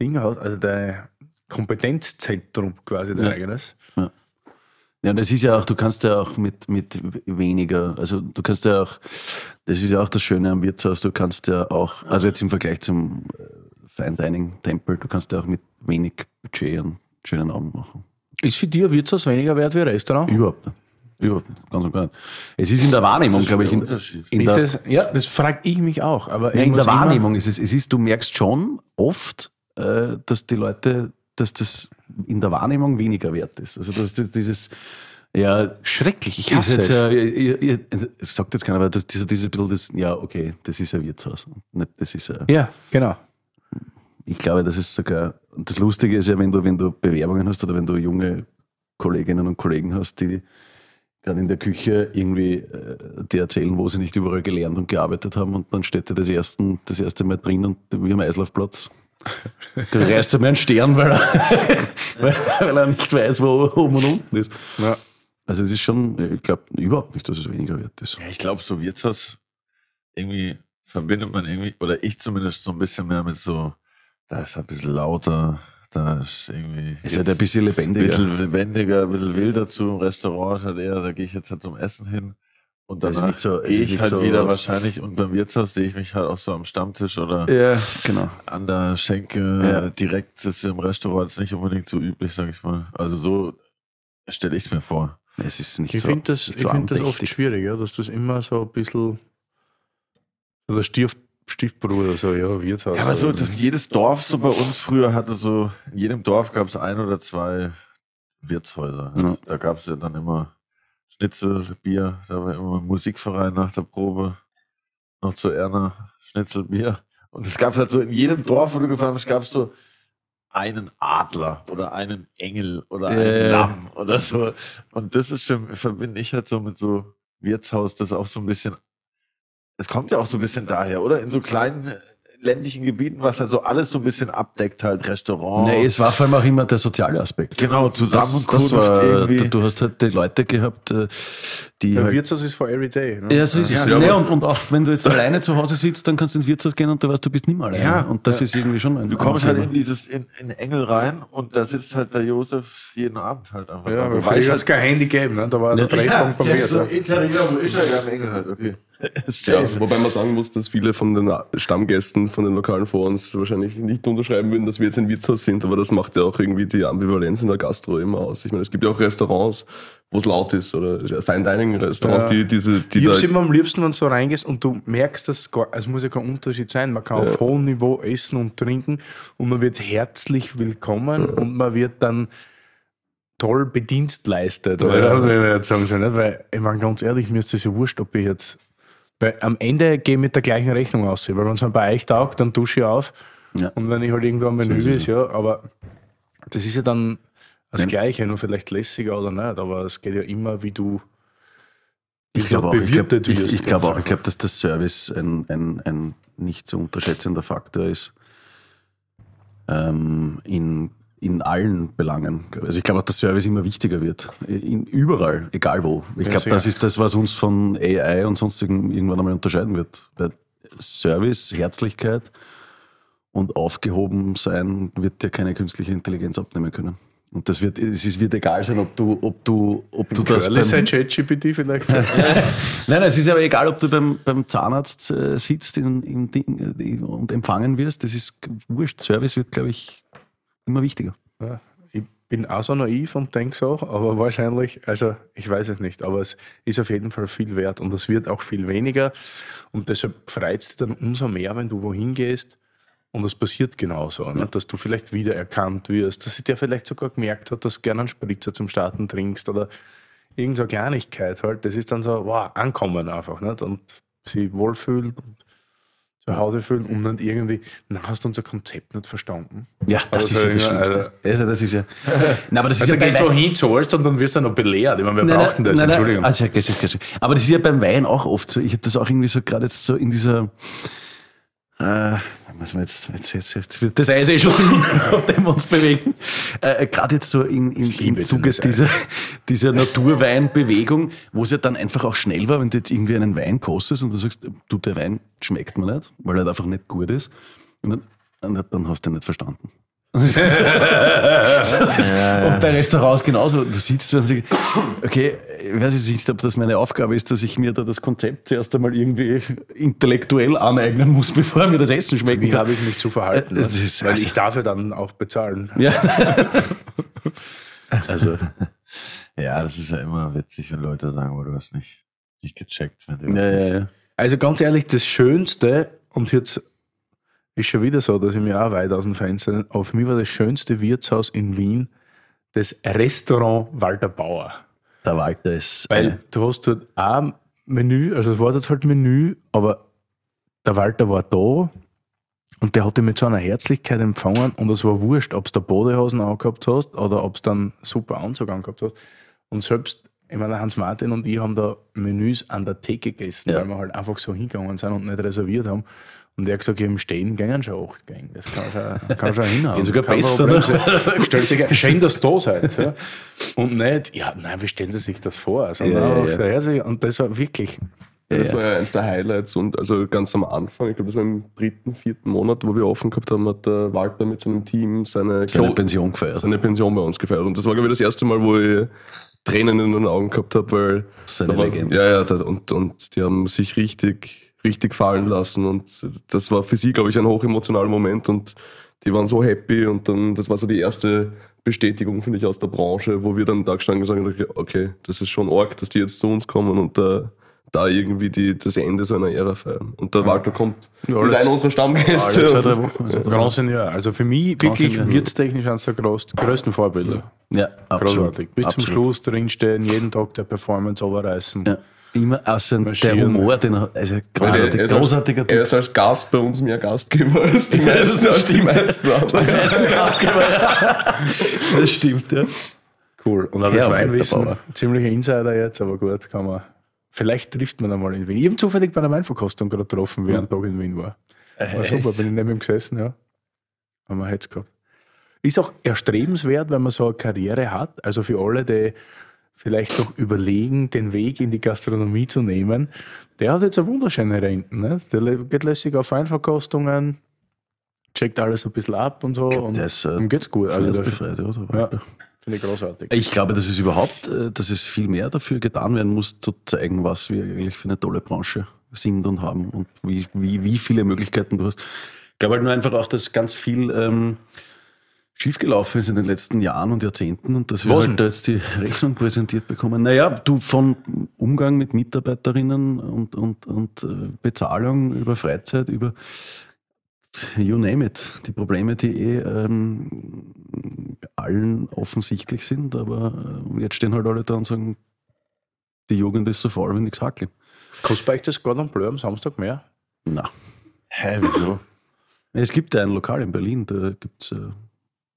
Ding hast, also dein Kompetenzzentrum quasi, dein Ja. eigenes. Ja, und das ist ja auch, du kannst ja auch mit, mit weniger, also du kannst ja auch, das ist ja auch das Schöne am Wirtshaus, du kannst ja auch, also jetzt im Vergleich zum Fine Dining Tempel, du kannst ja auch mit wenig Budget einen schönen Abend machen. Ist für dich ein Wirtshaus weniger wert wie ein Restaurant? Überhaupt nicht. Überhaupt nicht. Ganz und gar nicht. Es ist in der Wahrnehmung, glaube ich, in, in ist der, es, ja, das frage ich mich auch. Aber ja, in der Wahrnehmung ist es, es ist, du merkst schon oft, äh, dass die Leute, dass das in der Wahrnehmung weniger wert ist. Also dass das- dieses, ja, Schrecklich, ich Ist hasse jetzt, es. ja, ihr, ihr, sagt jetzt keiner, aber das, das, dieses bisschen das, ja, okay, das ist ein Wirtshaus. Nicht, das ist ein, Ja, genau. Ich glaube, das ist sogar, und das Lustige ist ja, wenn du, wenn du Bewerbungen hast oder wenn du junge Kolleginnen und Kollegen hast, die gerade in der Küche irgendwie äh, dir erzählen, wo sie nicht überall gelernt und gearbeitet haben und dann steht er das, ersten, das erste Mal drin und wie am Eislaufplatz. Da reißt er mir einen Stern, weil er, weil, weil er nicht weiß, wo oben und unten ist. Ja. Also es ist schon, ich glaube überhaupt nicht, dass es weniger wert ist. Ja, ich glaube, so Wirtshaus irgendwie verbindet man irgendwie, oder ich zumindest so ein bisschen mehr mit so, da ist ein bisschen lauter, da ist irgendwie ist halt ein bisschen ein lebendiger. bisschen lebendiger, ein bisschen wilder zu. Im Restaurant ist halt eher, da gehe ich jetzt halt zum Essen hin. Und ist danach so- gehe ist ich nicht halt so- wieder wahrscheinlich und beim Wirtshaus sehe ich mich halt auch so am Stammtisch oder Ja, genau. an der Schenke Ja. direkt. Das ist im Restaurant jetzt nicht unbedingt so üblich, sag ich mal. Also so stelle ich es mir vor. Es ist nicht Ich so. finde das, nicht ich so find das oft schwierig, ja, dass das immer so ein bisschen der Stier, Stiefbruder, so, ja, Wirtshaus. Ja, aber so, das, jedes Dorf so bei uns früher hatte so, in jedem Dorf gab es ein oder zwei Wirtshäuser. Ja. Da gab es ja dann immer Schnitzel, Bier, da war immer ein Musikverein nach der Probe, noch zu Erna, Schnitzel, Bier. Und es gab halt so in jedem Dorf, wo du gefahren bist, gab es so einen Adler oder einen Engel oder ein Ja, ja. Lamm oder so. Und das ist für verbinde ich halt so mit so Wirtshaus, das auch so ein bisschen, es kommt ja auch so ein bisschen daher, oder? In so kleinen äh, ländlichen Gebieten, was halt so alles so ein bisschen abdeckt, halt Restaurant. Nee, es war vor allem auch immer der soziale Aspekt. genau, Das, Zusammenkunft das war, irgendwie. du hast halt die Leute gehabt, äh, die ja, halt Wirtshaus ist for every day. Ne? Ja, so ist es. Ja, Ja, aber- und, und auch wenn du jetzt alleine zu Hause sitzt, dann kannst du ins Wirtshaus gehen und du weißt, du bist nicht mehr alleine. Ja. und das Ja. ist irgendwie schon ein Du kommst halt in dieses, in, in Engel rein und da sitzt halt der Josef jeden Abend halt einfach. Ja, aber Du vielleicht hat es kein Handy gegeben, ne? da war der Treffpunkt beim der ist so. Interieur, wo ist er? Ja, im Engel halt, okay. Ja, wobei man sagen muss, dass viele von den Stammgästen von den lokalen Forums wahrscheinlich nicht unterschreiben würden, dass wir jetzt ein Wirtshaus sind, aber das macht ja auch irgendwie die Ambivalenz in der Gastro immer aus. Ich meine, es gibt ja auch Restaurants, wo es laut ist oder Fine Dining Restaurants, Ja. die diese, die Ich hab's immer am liebsten, wenn du so reingehst und du merkst, dass es gar- es muss ja kein Unterschied sein. Man kann auf hohem Niveau essen und trinken und man wird herzlich willkommen und man wird dann toll bedienstleistet. Ja. Oder? Wenn wir jetzt sagen so, nicht? Weil, ich meine, ganz ehrlich, mir ist das ja wurscht, ob ich jetzt. Weil am Ende gehe ich mit der gleichen Rechnung aus. Weil wenn es mir bei euch taugt, dann dusche ich auf. Ja. Und wenn ich halt irgendwo am Menü ist, ja, aber das ist ja dann das Gleiche, nur vielleicht lässiger oder nicht. Aber es geht ja immer, wie du. Ich glaube auch, ich glaube ich, wirst. ich glaube auch, ich glaube, dass der Service ein, ein, ein nicht zu unterschätzender Faktor ist. Ähm, in, in allen Belangen. Also ich glaube auch, dass Service immer wichtiger wird. In, überall, egal wo. Ich glaube, das ist das, was uns von AI und sonstigen irgendwann einmal unterscheiden wird. Weil Service, Herzlichkeit und aufgehoben sein wird dir keine künstliche Intelligenz abnehmen können. Und das wird, es ist- wird egal sein, ob du, ob du, ob du das Curly sei ChatGPT vielleicht. Nein, nein, es ist aber egal, ob du beim, beim Zahnarzt äh, sitzt in, im Ding, äh, und empfangen wirst. Das ist wurscht. Service wird, glaube ich, immer wichtiger. Ja, ich bin auch so naiv und denke so, aber wahrscheinlich, also ich weiß es nicht, aber es ist auf jeden Fall viel wert und es wird auch viel weniger. Und deshalb freut es dich dann umso mehr, wenn du wohin gehst und es passiert genauso, ne? dass du vielleicht wiedererkannt wirst, dass sie dir vielleicht sogar gemerkt hat, dass du gerne einen Spritzer zum Starten trinkst oder irgend so eine Kleinigkeit halt. Das ist dann so, wow, ankommen einfach nicht? und sie wohlfühlen und zu Hause fühlen und nicht irgendwie, dann hast du unser Konzept nicht verstanden. Ja, das Also, ist ja das ja, Schlimmste. Also, das ist ja. Nein, aber das ist Also ja gehst du hin, zahlst und dann wirst du noch belehrt. Ich meine, wir Nein, brauchten nein, das, nein, nein. Entschuldigung. Also, das ist, das ist. Aber das ist ja beim Wein auch oft so. Ich habe das auch irgendwie so gerade jetzt so in dieser. Äh, was wir jetzt, jetzt, jetzt, jetzt wird das Eis eh schon, auf dem wir uns bewegen. Äh, gerade jetzt so in, in, im Zuge dieser, dieser Naturweinbewegung, wo es ja dann einfach auch schnell war, wenn du jetzt irgendwie einen Wein kostest und du sagst, du, der Wein schmeckt mir nicht, weil er halt einfach nicht gut ist. Und dann, dann, dann hast du ihn nicht verstanden. Und bei Restaurants genauso. Du sitzt und sagst, okay, ich weiß jetzt nicht, ob das meine Aufgabe ist, dass ich mir da das Konzept zuerst einmal irgendwie intellektuell aneignen muss, bevor mir das Essen schmeckt. Wie habe ich mich zu verhalten? Das ne? ist- Weil also- ich darf ja dann auch bezahlen. Ja. Also, Ja, das ist ja immer witzig, wenn Leute sagen, aber du hast nicht, nicht gecheckt. Wenn was ja, ja, ja. Also ganz ehrlich, das Schönste, und jetzt ist schon wieder so, dass ich mir auch weit aus dem Fenster, aber für mich war das schönste Wirtshaus in Wien das Restaurant Walter Bauer. Der Walter ist. Weil äh, du hast dort ein Menü, also es war dort halt Menü, aber der Walter war da und der hat dich mit so einer Herzlichkeit empfangen und es war wurscht, ob du da Bodehosen angehabt hast oder ob du dann super Anzug angehabt hast. Und selbst, ich meine, Hans Martin und ich haben da Menüs an der Theke gegessen, Ja. weil wir halt einfach so hingegangen sind und nicht reserviert haben. Und der hat gesagt, im Stehen gingen schon acht Gänge. Das kann schon, kann schon hinhauen. Geht sogar Kein besser, ne? Stellt sich ein- schön, dass ihr da seid. Ja. Und nicht, ja, nein, wie stellen Sie sich das vor? Sondern Ja, ja, ja. herzlich. Und das war wirklich, das Ja, war ja eins der Highlights und also ganz am Anfang, ich glaube, das war im dritten, vierten Monat, wo wir offen gehabt haben, hat der Walter mit seinem Team seine, seine Klo- Pension gefeiert. seine Pension bei uns gefeiert. Und das war, glaube ich, das erste Mal, wo ich Tränen in den Augen gehabt habe, weil Seine da war, Legende. ja, ja, das- und, und die haben sich richtig, richtig fallen lassen und das war für sie, glaube ich, ein hochemotionaler Moment und die waren so happy und dann, das war so die erste Bestätigung, finde ich, aus der Branche, wo wir dann da gestanden und gesagt haben, okay, das ist schon arg, dass die jetzt zu uns kommen und der, da irgendwie die, das Ende so einer Ära feiern. Und der Walter kommt, Ja, ist einer unserer Stammgäste. Alle zwei, drei das- Wochen. Also. Also für mich wirklich wirtstechnisch eines der größten, größten Vorbilder. ja, absolut. Großartig. Bis zum absolut. Schluss drinstehen, jeden Tag der Performance overreißen. Ja. Immer aus dem, der. Humor, den er, also Er großartig, ist großartiger als, er Typ. ist als Gast bei uns mehr Gastgeber als die meisten. als die meisten anderen. meisten Gastgeber. das stimmt, ja. Cool. Und auch das Ja, Weinwissen, Bauer. ziemlicher Insider jetzt, aber gut, kann man. Vielleicht trifft man einmal in Wien. Ich habe zufällig bei der Weinverkostung gerade getroffen, wie ein Tag in Wien war. War super, bin ich neben ihm gesessen, ja. Haben wir jetzt gehabt. Ist auch erstrebenswert, wenn man so eine Karriere hat. Also für alle, die vielleicht doch überlegen, den Weg in die Gastronomie zu nehmen. Der hat jetzt eine wunderschöne Renten. Ne? Der geht lässig auf Weinverkostungen, checkt alles ein bisschen ab und so. Und ist äh, ihm geht's gut. Also das schmerzbefreit, oder? ja, finde ich großartig. Ich glaube, dass es überhaupt, äh, dass es viel mehr dafür getan werden muss, zu zeigen, was wir eigentlich für eine tolle Branche sind und haben und wie, wie, wie viele Möglichkeiten du hast. Ich glaube halt nur einfach auch, dass ganz viel ähm, schiefgelaufen ist in den letzten Jahren und Jahrzehnten und dass wir Was halt da jetzt die Rechnung präsentiert bekommen. Naja, du von Umgang mit Mitarbeiterinnen und, und, und äh, Bezahlung über Freizeit, über you name it. Die Probleme, die eh ähm, allen offensichtlich sind, aber äh, jetzt stehen halt alle da und sagen, die Jugend ist so faul wie nichts Hackel. Kostet bei euch das Gordon Bleu am Samstag mehr? Na. Hä, wieso? Es gibt ja ein Lokal in Berlin, da gibt es.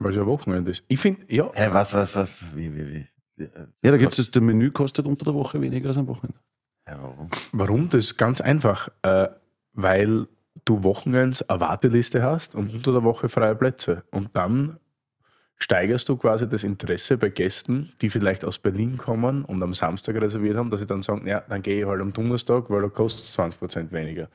Weil es ja Wochenende ist. Ich finde, ja, Hä, was, was, was? Wie, wie, wie? ja, da gibt es das Menü kostet unter der Woche weniger als am Wochenende. Hä, warum? warum? Das ist ganz einfach. Äh, weil du Wochenends eine Warteliste hast und unter der Woche freie Plätze. Und dann steigerst du quasi das Interesse bei Gästen, die vielleicht aus Berlin kommen und am Samstag reserviert haben, dass sie dann sagen, ja, dann gehe ich halt am Donnerstag, weil da kostet es 20% weniger.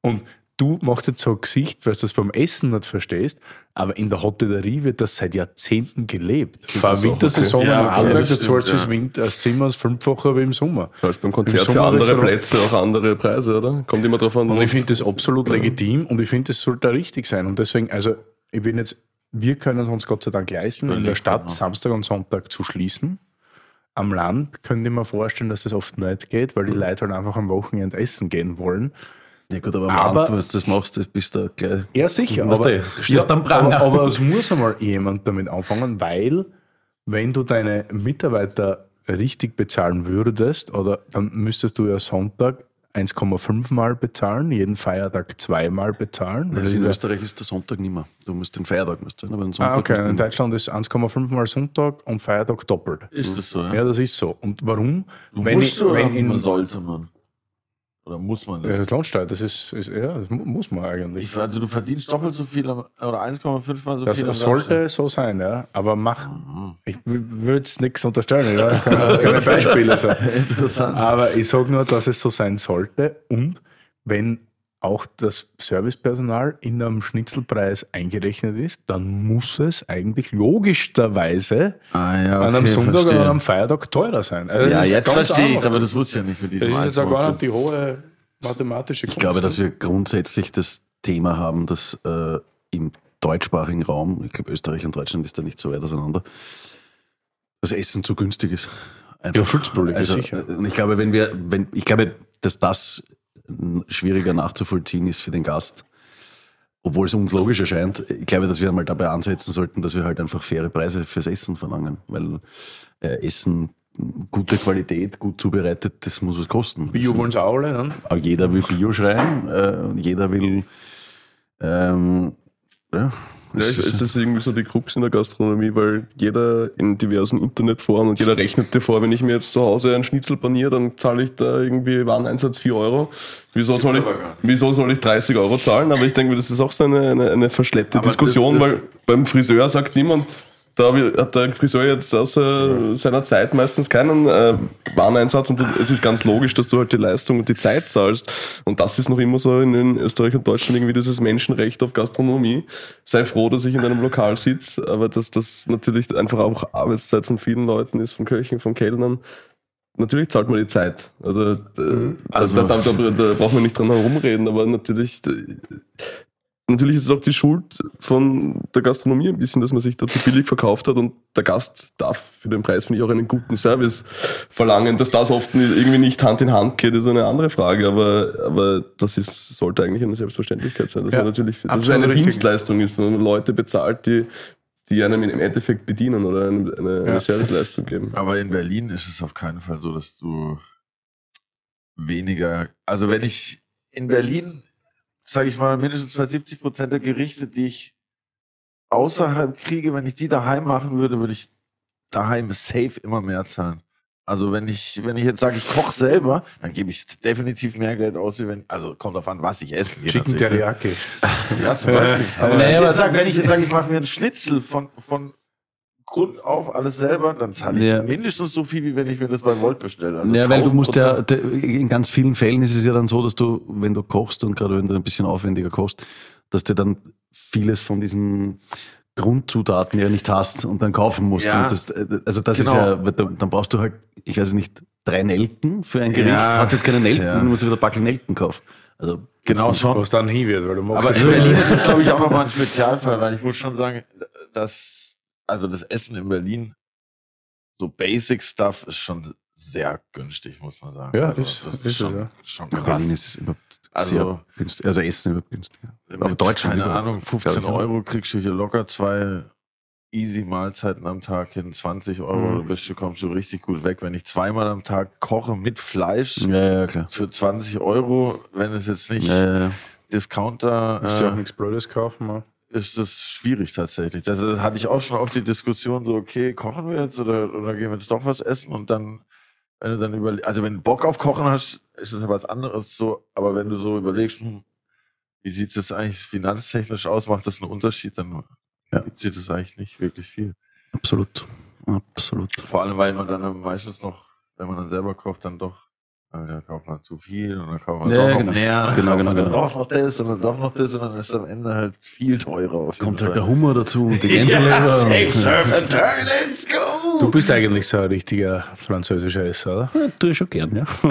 Und du machst jetzt so ein Gesicht, weil du das beim Essen nicht verstehst, aber in der Hotellerie wird das seit Jahrzehnten gelebt. Vor Wintersaison okay. Ja, okay, das du zahlst fürs Winter, das Zimmer das fünffache wie im Sommer. Das heißt beim Konzert Im für andere Plätze auch andere Preise, oder? Kommt immer drauf an. Und ich finde das absolut legitim und ich finde, das sollte richtig sein. Und deswegen, also ich bin jetzt, wir können uns Gott sei Dank leisten, in der Stadt Samstag und Sonntag zu schließen. Am Land könnte ich mir vorstellen, dass das oft nicht geht, weil die Leute halt einfach am Wochenende essen gehen wollen. Ja gut, aber Aber- Land, was du das machst, das bist du gleich. Ja, sicher. Aber, du, stehst am aber, aber es muss einmal jemand damit anfangen, weil wenn du deine Mitarbeiter richtig bezahlen würdest, oder dann müsstest du ja Sonntag 1,5 Mal bezahlen, jeden Feiertag zweimal bezahlen. Also in ja- Österreich ist der Sonntag nicht mehr. Du musst den Feiertag musst zahlen, aber den Sonntag Ah, okay. In. Deutschland ist 1,5 Mal Sonntag und Feiertag doppelt. Ist das so, ja? Ja, das ist so. Und warum? Du wenn musst ich, wenn in, man sollte man? Oder muss man das? äh, Lohnsteuer, das ist, ist, ja, das mu- muss man eigentlich. Ich, also du verdienst doppelt so viel am- oder 1,5 mal so Das viel. am sollte so sein, ja. Aber mach, Mhm. ich würde es nichts unterstellen, ja. Keine Beispiele sein. Interessant. Aber ich sage nur, dass es so sein sollte. Und wenn auch das Servicepersonal in einem Schnitzelpreis eingerechnet ist, dann muss es eigentlich logischerweise Ah, ja, an einem okay, Sonntag verstehe. oder am Feiertag teurer sein. Also Ja, das jetzt verstehe ich einfach. aber das wusste ich ja nicht mit Das diesem ist jetzt auch gar 1,5. nicht die hohe mathematische Ich glaube, dass wir grundsätzlich das Thema haben, dass äh, im deutschsprachigen Raum, ich glaube Österreich und Deutschland ist da nicht so weit auseinander, das Essen zu günstig ist. Einfach. Ja, billig, also, sicher. Und ich glaube, wenn wir, wenn, ich glaube, dass das schwieriger nachzuvollziehen ist für den Gast, obwohl es uns logisch erscheint. Ich glaube, dass wir einmal dabei ansetzen sollten, dass wir halt einfach faire Preise fürs Essen verlangen, weil äh, Essen gute Qualität, gut zubereitet, das muss was kosten. Bio wollen sie auch alle, ne? Auch jeder will Bio schreien, äh, jeder will ähm, ja, Ja, ist- ist irgendwie so die Krux in der Gastronomie, weil jeder in diversen Internetforen und jeder rechnet dir vor, wenn ich mir jetzt zu Hause einen Schnitzel paniere, dann zahle ich da irgendwie Wareneinsatz 4 Euro. Wieso soll ich, wieso soll ich 30 Euro zahlen? Aber ich denke mir, das ist auch so eine, eine, eine verschleppte Aber Diskussion, das- das- weil beim Friseur sagt niemand, da hat der Friseur jetzt außer seiner Zeit meistens keinen äh, Wareneinsatz und es ist ganz logisch, dass du halt die Leistung und die Zeit zahlst. Und das ist noch immer so in, in Österreich und Deutschland irgendwie dieses Menschenrecht auf Gastronomie. Sei froh, dass ich in einem Lokal sitze, aber dass das natürlich einfach auch Arbeitszeit von vielen Leuten ist, von Köchen, von Kellnern. Natürlich zahlt man die Zeit. Also, Also- da, da, da, da brauchen wir nicht dran herumreden, aber natürlich, äh, natürlich ist es auch die Schuld von der Gastronomie ein bisschen, dass man sich da zu billig verkauft hat und der Gast darf für den Preis, finde ich, auch einen guten Service verlangen. Dass das oft irgendwie nicht Hand in Hand geht, ist eine andere Frage, aber, aber das ist, sollte eigentlich eine Selbstverständlichkeit sein. Dass Ja, man natürlich, dass es eine richtig. Dienstleistung ist, wenn man Leute bezahlt, die, die einem im Endeffekt bedienen oder eine, eine, Ja. eine Serviceleistung geben. Aber in Berlin ist es auf keinen Fall so, dass du weniger, also wenn ich in Berlin, sage ich mal, mindestens bei 70 Prozent der Gerichte, die ich außerhalb kriege, wenn ich die daheim machen würde, würde ich daheim safe immer mehr zahlen. Also wenn ich, wenn ich jetzt sage, ich koche selber, dann gebe ich definitiv mehr Geld aus, wie wenn, also kommt auf an, was ich essen gehe. Chicken natürlich. Teriyaki. Ja, zum Beispiel. Aber Naja, wenn, ich aber- jetzt sag, wenn ich jetzt sage, ich mache mir einen Schnitzel von, von Grund auf alles selber, dann zahle ich Ja. mindestens so viel, wie wenn ich mir das bei Volt bestelle. Also ja, weil du 1000%. musst ja, in ganz vielen Fällen ist es ja dann so, dass du, wenn du kochst und gerade wenn du ein bisschen aufwendiger kochst, dass du dann vieles von diesen Grundzutaten ja nicht hast und dann kaufen musst. Ja. Und das, äh, also das Genau. ist ja, dann brauchst du halt, ich weiß nicht, drei Nelken für ein Gericht. Ja. Hat jetzt keine Nelken, Ja. dann musst du wieder Backel Nelken kaufen. Also Genau schon. Was dann hin wird, weil du magst Aber in. Berlin ist es, glaube ich, auch nochmal ein Spezialfall, weil ich muss schon sagen, dass, also das Essen in Berlin, so Basic Stuff ist schon sehr günstig, muss man sagen. Ja, also, ist- das ist ist schon, ja. schon in krass. Berlin ist es überhaupt Also- sehr günstig. Also Essen überhaupt günstig. Aber Deutschland keine überhaupt, Ahnung, 15 glaub ich, ja. Euro kriegst du hier locker zwei easy Mahlzeiten am Tag hin, 20 Euro, Mhm. du bist, du kommst du richtig gut weg. Wenn ich zweimal am Tag koche mit Fleisch Ja, ja, klar. für 20 Euro, wenn es jetzt nicht Ja, ja, ja. Discounter Musst du auch äh, nichts Blödes kaufen, man. Ist das schwierig tatsächlich. Das hatte ich auch schon oft die Diskussion so, okay, kochen wir jetzt oder, oder gehen wir jetzt doch was essen und dann, wenn du dann über, also wenn du Bock auf Kochen hast, ist das was anderes so, aber wenn du so überlegst, hm, wie sieht es jetzt eigentlich finanztechnisch aus, macht das einen Unterschied, dann Ja. gibt es das eigentlich nicht wirklich viel. Absolut. Absolut. Vor allem, weil man dann meistens noch, wenn man dann selber kocht, dann doch, äh, dann kauft man zu viel und dann kauft man Ja, doch noch genau. mehr, dann Genau, kauft genau, genau. doch noch das und dann doch noch das und dann ist es am Ende halt viel teurer. Kommt halt der Hummer dazu und die Gänseleber. und- turn, let's go! Du bist eigentlich so ein richtiger französischer Esser, oder? Ja, tue ich schon gern, ja.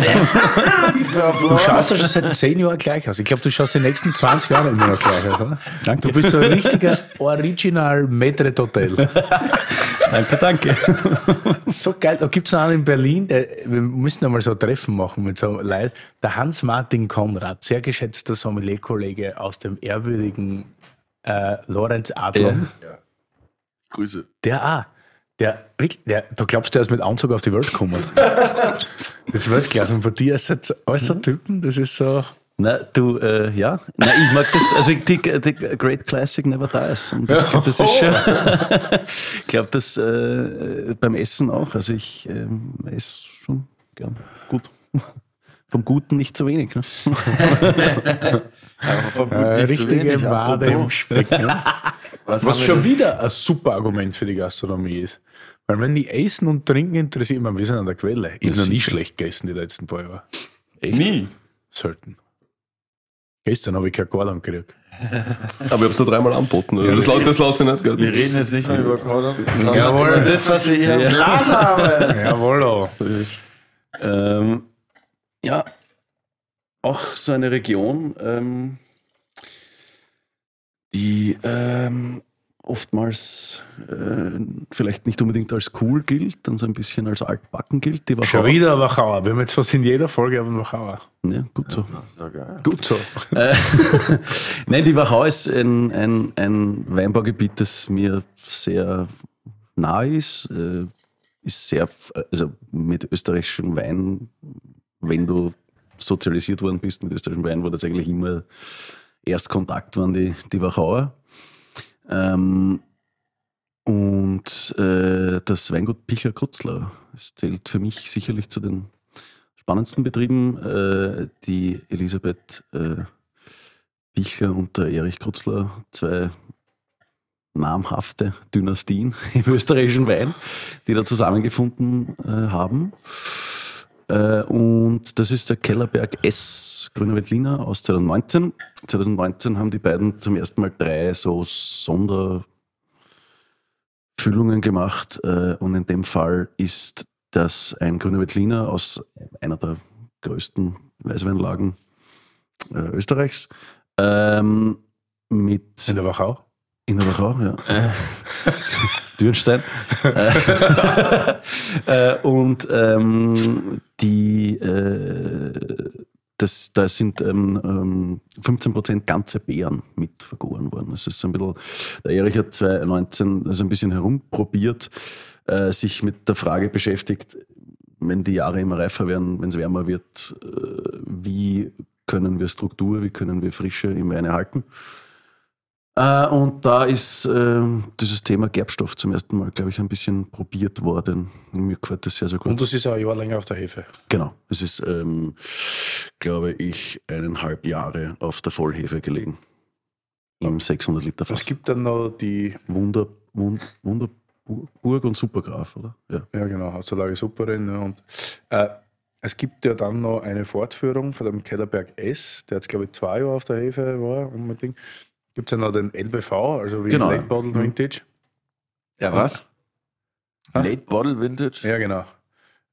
Du schaust ja schon seit 10 Jahren gleich aus. Ich glaube, du schaust die nächsten 20 Jahre immer noch gleich aus, oder? Danke. Du bist so ein richtiger Original Maître d'Hotel. Danke, danke. So geil. Da gibt es noch einen in Berlin, der, wir müssen einmal so ein Treffen machen mit so Leuten. Der Hans-Martin Konrad, sehr geschätzter Sommelier-Kollege aus dem ehrwürdigen äh, Lorenz Adlon. Grüße. Der auch. Der, der, du glaubst, der ist mit Anzug auf die Welt gekommen. Das Weltklasse. Und bei dir ist jetzt alles so Typen, das ist so. Na, du, äh, ja. Na, ich mag das, also die, die Great Classic Never Dies. Und ich glaube, das ist schon, ich glaube, das äh, beim Essen auch. Also ich ähm, esse schon gern gut. Vom Guten nicht zu wenig. Ne? Äh, richtige Wade im Speck. Ne? Was, Was wir schon denn? wieder ein super Argument für die Gastronomie ist. Weil wenn die Essen und Trinken interessiert, man, wir sind an der Quelle. Ich habe noch nie schlecht gegessen die letzten paar Jahre. Nie. Selten. Gestern habe ich kein Gordon gekriegt. Aber ich habe es nur dreimal anboten. das, la- das lasse ich nicht. Wir Gell? reden jetzt nicht mehr über sondern Jawohl. das, was wir hier im Glas haben. Jawohl. Ähm, ja, auch so eine Region, ähm, die ähm, oftmals äh, vielleicht nicht unbedingt als cool gilt, dann so ein bisschen als altbacken gilt. Die Schon wieder Wachauer. Wir haben jetzt fast in jeder Folge einen Wachauer. Ja, gut so. Ja. Gut so. Äh, Nein, die Wachau ist ein, ein, ein Weinbaugebiet, das mir sehr nahe ist. Äh, Ist sehr, also mit österreichischem Wein, wenn du sozialisiert worden bist mit österreichischem Wein, war das eigentlich immer Erstkontakt waren die, die Wachauer. Ähm, und äh, das Weingut Pichler Krutzler das zählt für mich sicherlich zu den spannendsten Betrieben. Äh, die Elisabeth äh, Pichler und der Erich Krutzler, zwei namhafte Dynastien im österreichischen Wein, die da zusammengefunden äh, haben. Äh, und das ist der Kellerberg S Grüner Veltliner aus 2019. 2019 haben die beiden zum ersten Mal drei so Sonderfüllungen gemacht. Äh, und in dem Fall ist das ein Grüner Veltliner aus einer der größten Weißweinlagen äh, Österreichs. Ähm, mit In der Wachau? in der Wachau, ja. Dürnstein. Und ähm, die, äh, das, da sind ähm, ähm, 15% ganze Beeren mit vergoren worden. Das ist so ein bisschen, der Erich hat 2019 also ein bisschen herumprobiert, äh, sich mit der Frage beschäftigt, wenn die Jahre immer reifer werden, wenn es wärmer wird, äh, wie können wir Struktur, wie können wir Frische im Wein erhalten? Äh, und da ist äh, dieses Thema Gerbstoff zum ersten Mal, glaube ich, ein bisschen probiert worden. Mir gefällt das sehr, sehr gut. Und das ist auch ein Jahr länger auf der Hefe. Genau. Es ist, ähm, glaube ich, eineinhalb Jahre auf der Vollhefe gelegen. Im 600 Liter Fass. Es gibt dann noch die, Wunder, Wund, Wunderburg und Supergraf, oder? Ja. ja genau, Hauptverlage Superin. Ja, und äh, es gibt ja dann noch eine Fortführung von dem Kellerberg S, der jetzt, glaube ich, zwei Jahre auf der Hefe war. Unbedingt. Gibt es ja noch den LBV, also wie Genau, Late. Bottle Mhm. Vintage. Ja, was? Ah. Late Bottle Vintage? Ja, genau.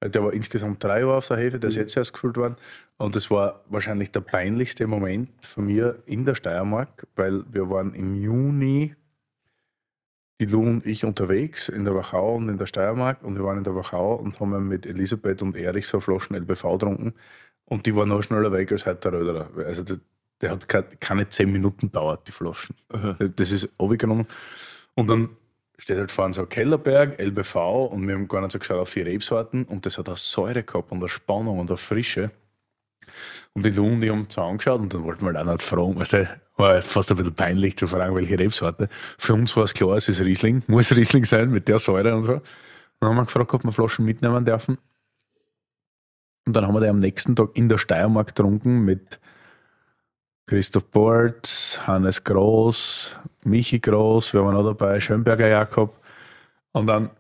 Der war insgesamt drei Jahre auf der Hefe, der ist jetzt erst gefüllt worden. Und das war wahrscheinlich der peinlichste Moment von mir in der Steiermark, weil wir waren im Juni, die Lu und ich unterwegs in der Wachau und in der Steiermark. Und wir waren in der Wachau und haben mit Elisabeth und Erich so Flaschen LBV getrunken. Und die waren noch schneller weg als heute der Röderer. Also der, der hat keine, zehn Minuten dauert, die Flaschen. Das ist abgenommen. Und dann steht halt vorne so Kellerberg, LBV und wir haben gar nicht so geschaut auf die Rebsorten und das hat eine Säure gehabt und eine Spannung und eine Frische. Und die und ich haben uns angeschaut und dann wollten wir halt auch nicht fragen, weißt du, war halt fast ein bisschen peinlich zu fragen, welche Rebsorte. Für uns war es klar, es ist Riesling, muss Riesling sein mit der Säure und so. Dann haben wir gefragt, ob wir Flaschen mitnehmen dürfen. Und dann haben wir die am nächsten Tag in der Steiermark getrunken mit Christoph Bortz, Hannes Groß, Michi Groß, wir waren auch dabei, Schönberger Jakob. Und dann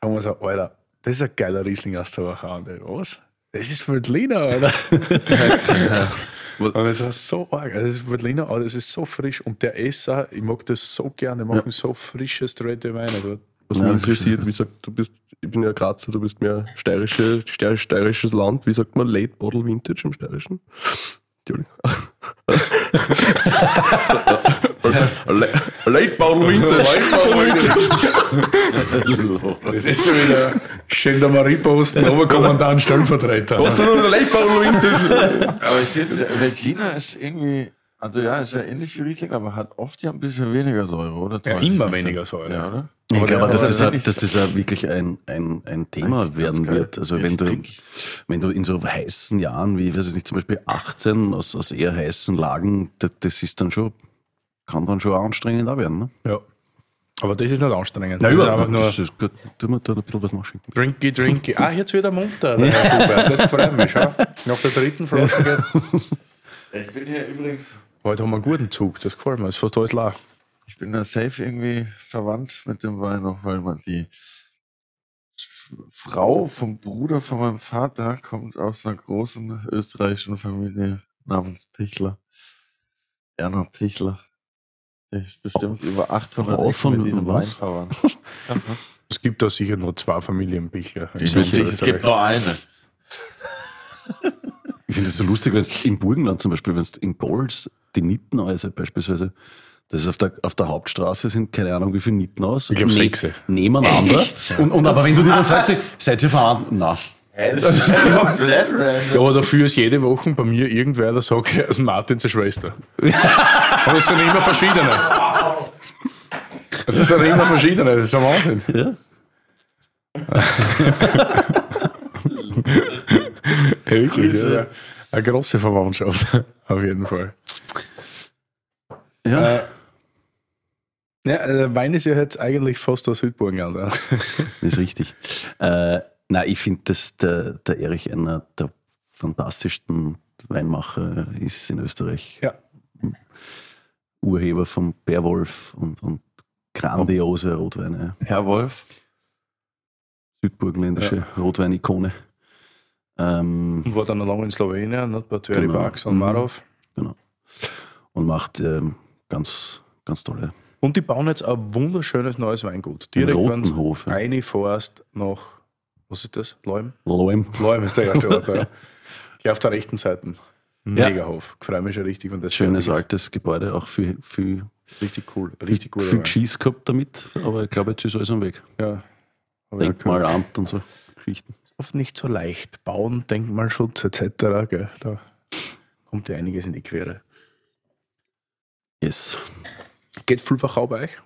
sagen wir so, Alter, das ist ein geiler Riesling aus der Wachau. Und ich, was? Das ist Veltliner, Alter. und es war so arg. Also das ist Veltliner, aber das ist so frisch. Und der Esser, ich mag das so gerne, die machen so frische, straighte Weine. dort. Was Ja, mich das interessiert, wie sagt, du bist, ich bin ja Grazer, du bist mehr steirische, steirisches, steirisches Land. Wie sagt man Late Bottle Vintage im Steirischen? Entschuldigung. Late Bottle Vintage. Das ist so wieder Gendarmerie-Posten, Oberkommandant, Stellvertreter. Was ist noch Late Bottle Vintage? Aber ich finde, Veltliner ist irgendwie, also ja, ist ja ähnlich wie Riesling, aber hat oft ja ein bisschen weniger Säure, oder? Ja, immer weniger Säure. Ja, oder? Ich Aber glaube, dass das, auch, dass das auch wirklich ein, ein, ein Thema Eigentlich werden geil. wird. Also wenn du, wenn du in so heißen Jahren wie, weiß ich nicht, zum Beispiel 18 aus, aus eher heißen Lagen, das, das ist dann schon, kann dann schon anstrengend auch werden. Ne? Ja. Aber das ist nicht anstrengend. Ist überhaupt nur Das ist gut. Tun wir da ein bisschen was nachschicken. drinky, drinky. Ah, jetzt wieder munter, der Herr. Das freut mich schon. Nach der dritten Flasche geht. Ich bin hier übrigens, Heute haben wir einen guten Zug, das gefällt mir. Das ist total klar. Ich bin da safe irgendwie verwandt mit dem Wein noch, weil man die Frau vom Bruder von meinem Vater kommt aus einer großen österreichischen Familie namens Pichler. Erna Pichler. Der ist bestimmt über 800 Frau von mit diesem Wein was? verwandt. Es gibt da sicher nur zwei Familienbücher. es gibt nur eine. Ich finde es so lustig, wenn es im Burgenland zum Beispiel, wenn es in Golds die Nittenhäuser beispielsweise, das ist auf der, auf der Hauptstraße sind keine Ahnung wie viele Nittenhaus. Ich glaub, ne- sechs. Nebeneinander. Und, und aber wenn du dir dann fragst, seid ihr verwandt? Nein. Das ist immer flat random. Ja, aber dafür ist jede Woche bei mir irgendwer, der sagt, er ist Martins Schwester. aber es sind immer verschiedene. Es sind immer verschiedene, das ist ein Wahnsinn. Ja. Ja, wirklich, ja. Eine große Verwandtschaft, auf jeden Fall. Ja. Äh, ja, der Wein ist ja jetzt eigentlich fast aus Südburgenland. Ja. Das ist richtig. Äh, nein, ich finde, dass der, der Erich einer der fantastischsten Weinmacher ist in Österreich. Ja. Urheber vom Bärwolf und, und grandiose Rotweine. Herr Wolf. Südburgenländische Rotweinikone. Ähm, Und war dann noch lange in Slowenien, nicht? bei Tveri Genau. Barks und Mhm. Marov. und macht ähm, ganz, ganz tolle. Und die bauen jetzt ein wunderschönes neues Weingut. Direkt, wenn du reinfährst nach, was ist das? Leum? Loim. Leum ist der erste Ort, ja. Gleich auf der rechten Seite. Mega Hof. Freue mich schon richtig. Und das Schönes altes Gebäude, auch viel, viel. Richtig cool. Richtig cool. viel Cheese gehabt damit, aber ich glaube, jetzt ist alles am Weg. Ja, Denkmalamt und so Geschichten. oft nicht so leicht. Bauen, Denkmalschutz etc. Gell? Da kommt ja einiges in die Quere. Yes. Geht Fulfachau bei euch?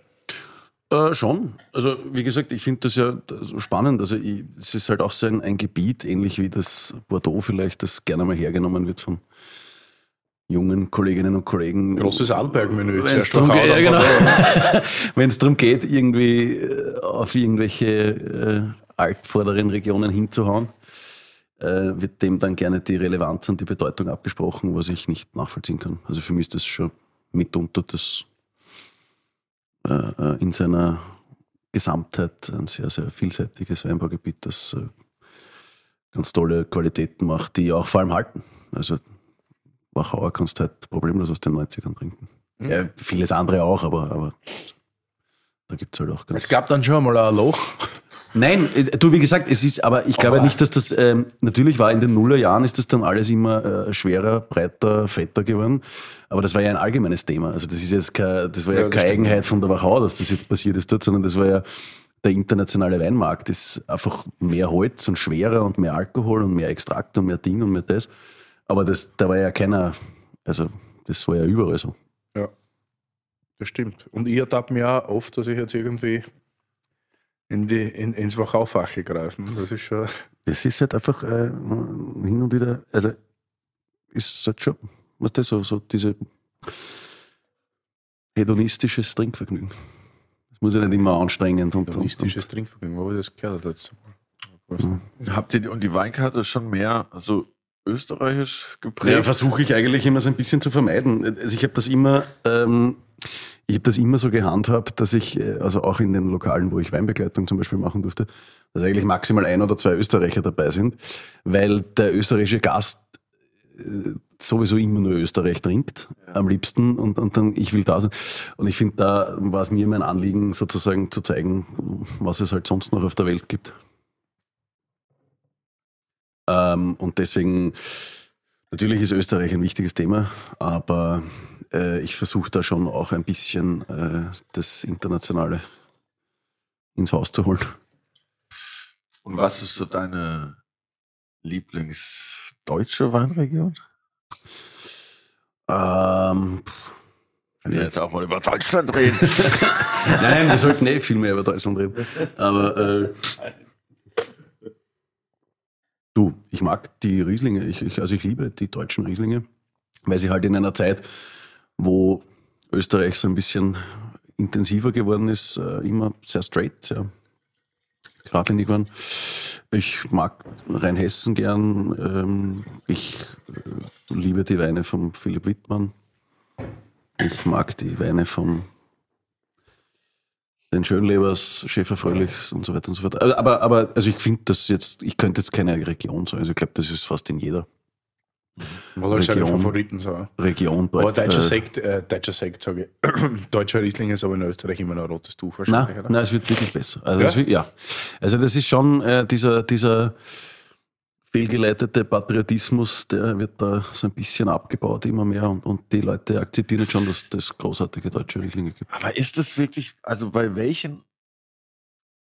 Äh, schon. Also, wie gesagt, ich finde das ja so spannend. Also, ich, es ist halt auch so ein, ein Gebiet, ähnlich wie das Bordeaux vielleicht, das gerne mal hergenommen wird von jungen Kolleginnen und Kollegen. Großes Arlberg-Menü. Wenn es Zuerst darum, ja, genau. Darum geht, irgendwie äh, auf irgendwelche äh, altvorderen Regionen hinzuhauen, äh, wird dem dann gerne die Relevanz und die Bedeutung abgesprochen, was ich nicht nachvollziehen kann. Also für mich ist das schon mitunter das äh, äh, in seiner Gesamtheit ein sehr, sehr vielseitiges Weinbaugebiet, das äh, ganz tolle Qualitäten macht, die auch vor allem halten. Also Wachauer kannst du halt problemlos aus den 90ern trinken. Ja, vieles andere auch, aber, aber da gibt es halt auch ganz. Es gab dann schon mal ein Loch. Nein, äh, du, wie gesagt, es ist, aber ich glaube Aber- nicht, dass das, ähm, natürlich war in den Nullerjahren ist das dann alles immer äh, schwerer, breiter, fetter geworden. Aber das war ja ein allgemeines Thema. Also das ist jetzt kein, das war ja, Ja, das keine stimmt. Eigenheit von der Wachau, dass das jetzt passiert ist dort, sondern das war ja der internationale Weinmarkt ist einfach mehr Holz und schwerer und mehr Alkohol und mehr Extrakt und mehr Ding und mehr das. Aber das, da war ja keiner, also das war ja überall so. Ja, das stimmt. Und ich ertappe mir auch oft, dass ich jetzt irgendwie in die, in, ins Wachau-Fachel greife. Das ist schon. Das ist halt einfach äh, hin und wieder, also ist halt schon, was das so, so diese hedonistisches Trinkvergnügen. Das muss ja nicht immer anstrengend und, und, Hedonistisches Trinkvergnügen, wo habe ich das gehört das letzte Mal? Mhm. Habt ihr die, und die Weinkarte schon mehr so österreichisch Ja, geprägt? versuche ich eigentlich immer so ein bisschen zu vermeiden. Also ich habe das immer, ähm, ich habe das immer so gehandhabt, dass ich, äh, also auch in den Lokalen, wo ich Weinbegleitung zum Beispiel machen durfte, dass eigentlich maximal ein oder zwei Österreicher dabei sind, weil der österreichische Gast äh, sowieso immer nur Österreich trinkt, am liebsten, und, und dann, ich will da sein. Und ich finde, da war es mir mein Anliegen, sozusagen zu zeigen, was es halt sonst noch auf der Welt gibt. Ähm, und deswegen, natürlich ist Österreich ein wichtiges Thema, aber äh, ich versuche da schon auch ein bisschen äh, das Internationale ins Haus zu holen. Und was ist so deine Lieblingsdeutsche Weinregion? Ähm, Wenn wir jetzt auch mal über Deutschland reden. nein, wir sollten eh viel mehr über Deutschland reden. Aber äh, du, ich mag die Rieslinge. Ich, ich, also ich liebe die deutschen Rieslinge, weil sie halt in einer Zeit, wo Österreich so ein bisschen intensiver geworden ist, äh, immer sehr straight, sehr geradlinig waren. Ich mag Rheinhessen gern. Ähm, ich äh, liebe die Weine von Philipp Wittmann. Ich mag die Weine von den Schönlebers, Schäfer Fröhlichs und so weiter und so fort. Aber, aber, aber also ich finde das jetzt, ich könnte jetzt keine Region sagen. Also ich glaube, das ist fast in jeder Was soll seine Region. Favoriten sein? Region Aber dort. deutscher äh, Sekt, äh, deutscher Sekt, sage ich. deutscher Riesling ist aber in Österreich immer noch ein rotes Tuch Nein, wahrscheinlich, oder? nein, es wird wirklich besser. Also, Ja? wird, ja. also das ist schon äh, dieser, dieser fehlgeleitete Patriotismus, der wird da so ein bisschen abgebaut immer mehr und, und die Leute akzeptieren jetzt schon, dass es großartige deutsche Rieslinge gibt. Aber ist das wirklich, also bei welchen,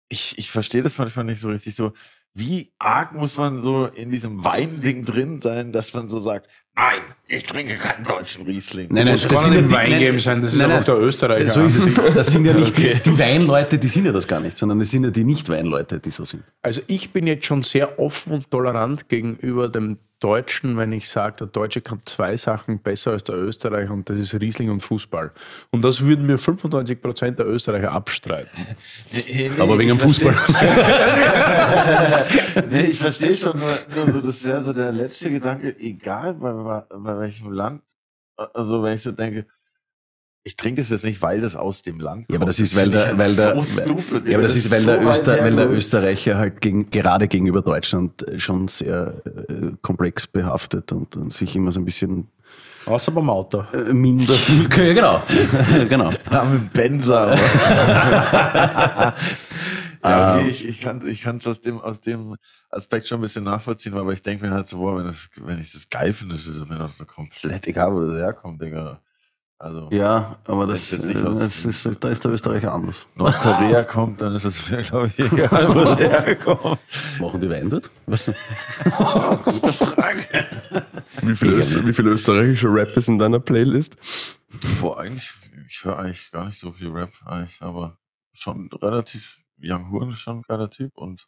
ich, ich verstehe das manchmal nicht so richtig so, wie arg muss man so in diesem Weinding drin sein, dass man so sagt, nein, ich trinke keinen deutschen Riesling. Nein, Das kann nicht Wein geben sein, das ist nein, einfach der Österreicher. So ist es. Das sind ja nicht die, die Weinleute, die sind ja das gar nicht, sondern es sind ja die Nicht-Weinleute, die so sind. Also ich bin jetzt schon sehr offen und tolerant gegenüber dem Deutschen, wenn ich sage, der Deutsche kann zwei Sachen besser als der Österreicher und das ist Riesling und Fußball. Und das würden mir 95 Prozent der Österreicher abstreiten. Aber wegen dem Fußball. nee, ich verstehe schon nur, so, das wäre so der letzte Gedanke, egal bei, bei welchem Land, also wenn ich so denke, ich trinke das jetzt nicht, weil das aus dem Land kommt. Ja, aber das ist, weil der, halt weil der, ja, aber das ist, weil, so der, Öster, weil der. Österreicher halt gegen, gerade gegenüber Deutschland schon sehr äh, komplex behaftet und, und sich immer so ein bisschen Außer beim Auto. äh, minder fühlt. Ja, genau. genau. Ja, mit Benzer. Ja, Ähm, okay, ich, ich kann ich kann's aus dem aus dem Aspekt schon ein bisschen nachvollziehen, aber ich denke mir halt so, boah, wenn, das, wenn ich das geil finde, ist es mir doch so komplett egal, wo das herkommt, Digga. Also, Ja, aber das, nicht äh, das ist, da ist der Österreicher anders. Nordkorea kommt, dann ist es glaube ich, egal, wo das herkommt. Machen die Wein dort? Weißt du? Wie viele, Öster wie viele österreichische Rapper sind in deiner Playlist? Boah, eigentlich, ich höre eigentlich gar nicht so viel Rap, eigentlich, aber schon relativ, Young Horn ist schon ein geiler Typ und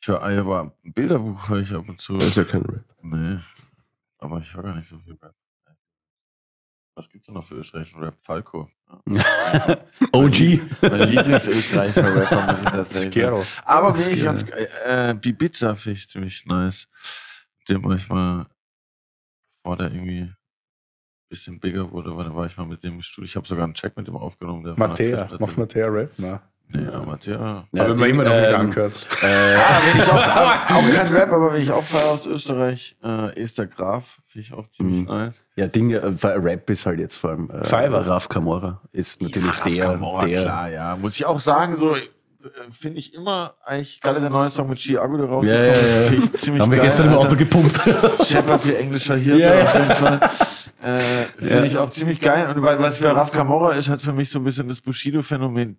ich höre aber ein Bilderbuch höre ich ab und zu. Das ist ja kein Rap. Nee, aber ich höre gar nicht so viel Rap. Was gibt's denn noch für österreichischen Rap? Falco. Ja. OG. Mein Lieblingsösterreichischer Rapper, muss ich tatsächlich Skero. sagen. Aber bin ich ganz geil. Äh, Bibiza finde ich ziemlich nice. Mit dem war ich mal, bevor der irgendwie ein bisschen bigger wurde, weil da war ich mal mit dem im Studio. Ich habe sogar einen Check mit dem aufgenommen. Der Mattea. Macht Mattea Rap? Nein. Ja, Mattea. Ja, ich mir die, immer noch nicht ähm, angehört. Äh, Ah, ich auch, auch kein Rap, aber wenn ich auch fahre aus Österreich, äh, Esther Graf, finde ich auch ziemlich Mhm. nice. ja, Dinge, äh, Rap ist halt jetzt vor allem. Äh, Fiverr. Raf Kamora ist natürlich Raf der, Kamora, der klar, ja. Muss ich auch sagen, so äh, finde ich immer eigentlich, gerade der neue Song mit Chiago, der rausgekommen Ja, ja, ja. ist, finde ich ziemlich haben wir gestern im. Auto gepumpt. Shepard wie englischer Hirte Ja, ja. auf jeden Fall. Äh, Finde ich auch ziemlich geil. Und weil, was für Raf Kamora ist, hat für mich so ein bisschen das Bushido-Phänomen.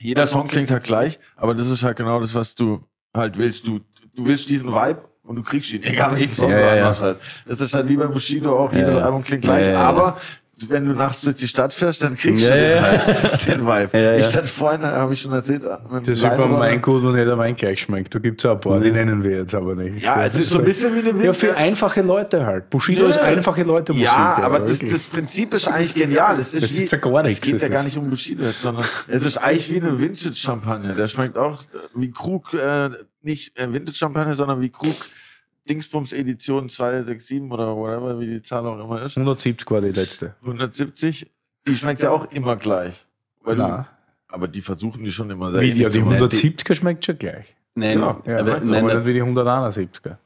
Jeder Song klingt halt gleich, aber das ist halt genau das, was du halt willst. Du, du willst diesen Vibe und du kriegst ihn. Egal welchen Song Ja, du ja, halt. Das ist halt wie bei Bushido auch, jedes. Album klingt gleich, aber wenn du nachts durch die Stadt fährst, dann kriegst Ja, du den, ja. halt, den Vibe. Ja, ja. Ich stand vorhin, habe ich schon erzählt, mit dem Das ist Weinroller. Weingut und jeder Wein gleich schmeckt. Da gibt es auch ein paar, die nennen wir jetzt aber nicht. Ja, es ist so ein bisschen wie eine Ja, Winter- für einfache Leute halt. Bushido Ja. ist einfache Leute Musik. Ja, aber das, das Prinzip ist eigentlich genial. Es ist, Das ist ja gar nichts, Es geht ja gar nicht um Bushido jetzt, sondern es ist eigentlich wie eine Vintage-Champagner. Der schmeckt auch wie Krug, äh, nicht äh, Vintage-Champagner, sondern wie Krug Dingsbums Edition 267 oder whatever, wie die Zahl auch immer ist. 170 war die letzte. 170. Die schmeckt ja auch immer gleich. Weil du, aber die versuchen die schon immer sehr Wie, ja, die zu machen. 170er schmeckt schon gleich. Nein, Genau. Ja, aber, aber nein, nicht wie die 171er.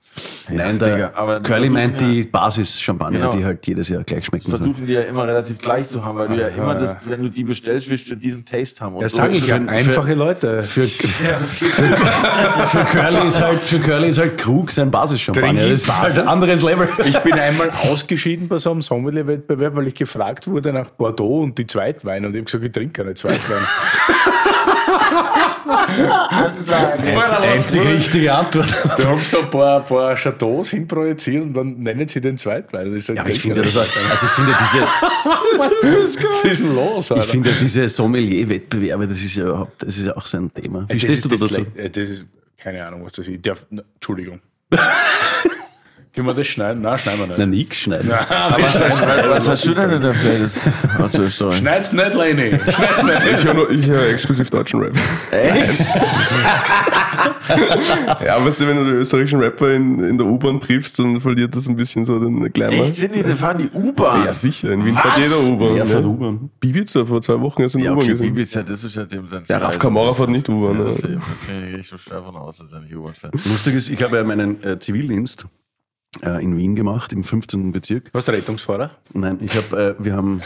nein, Digga, der aber Curly meint ja- die Basis-Champagner, Genau. die halt jedes Jahr gleich schmecken soll. versuchen die ja immer relativ gleich zu haben, weil du ja Aha. immer das, wenn du die bestellst, willst du diesen Taste haben. Und Ja, so sage ist ich ja. Einfache Leute. Für, für, Curly ist halt, für Curly ist halt Krug sein Basis-Champagner. Das ist halt Basis. ein anderes Level. Ich bin einmal ausgeschieden bei so einem Sommelier-Wettbewerb, weil ich gefragt wurde nach Bordeaux und die Zweitwein. Und ich habe gesagt, ich trinke keine Zweitwein. Einzig, einzig richtige Antwort. Da haben sie so ein paar, paar Chateaus hinprojiziert und dann nennen sie den Zweitwein. Und ich sag, Ja, aber ich finde, das, also ich finde diese, Was ist denn los, ich finde diese Sommelier-Wettbewerbe, das ist ja überhaupt, das ist ja auch so ein Thema. Wie Das stehst du da ist das dazu? Das ist, keine Ahnung, was das ist. Ich darf, Entschuldigung. Können wir das schneiden? Nein, schneiden wir nicht. Na, nix schneiden. Aber Was, was hast du denn in der Playlist Österreich? Schneid's nicht, Leni. Schneid's nicht. Ich höre ich hör exklusiv deutschen Rap. Echt? Ja, weißt du, wenn du den österreichischen Rapper in, in der U-Bahn triffst, dann verliert das ein bisschen so den Glamour. Echt? Sind die, die fahren die U-Bahn? Ja, sicher. In Wien fährt Was? jeder U-Bahn. Ja, fährt U-Bahn. Bibiza vor zwei Wochen ist in der Ja, U-Bahn okay, gesehen. Bibiza, das ist ja dem sein Ja, Raf. Kamara fährt nicht U-Bahn. Ja, ne? das, das kann ich schon schwer davon aus, dass er nicht U-Bahn fährt. Lustig ist, ich habe ja meinen äh, Zivildienst äh, in Wien gemacht, im 15. Bezirk. Was der Rettungsfahrer? Nein, ich habe, äh, wir haben,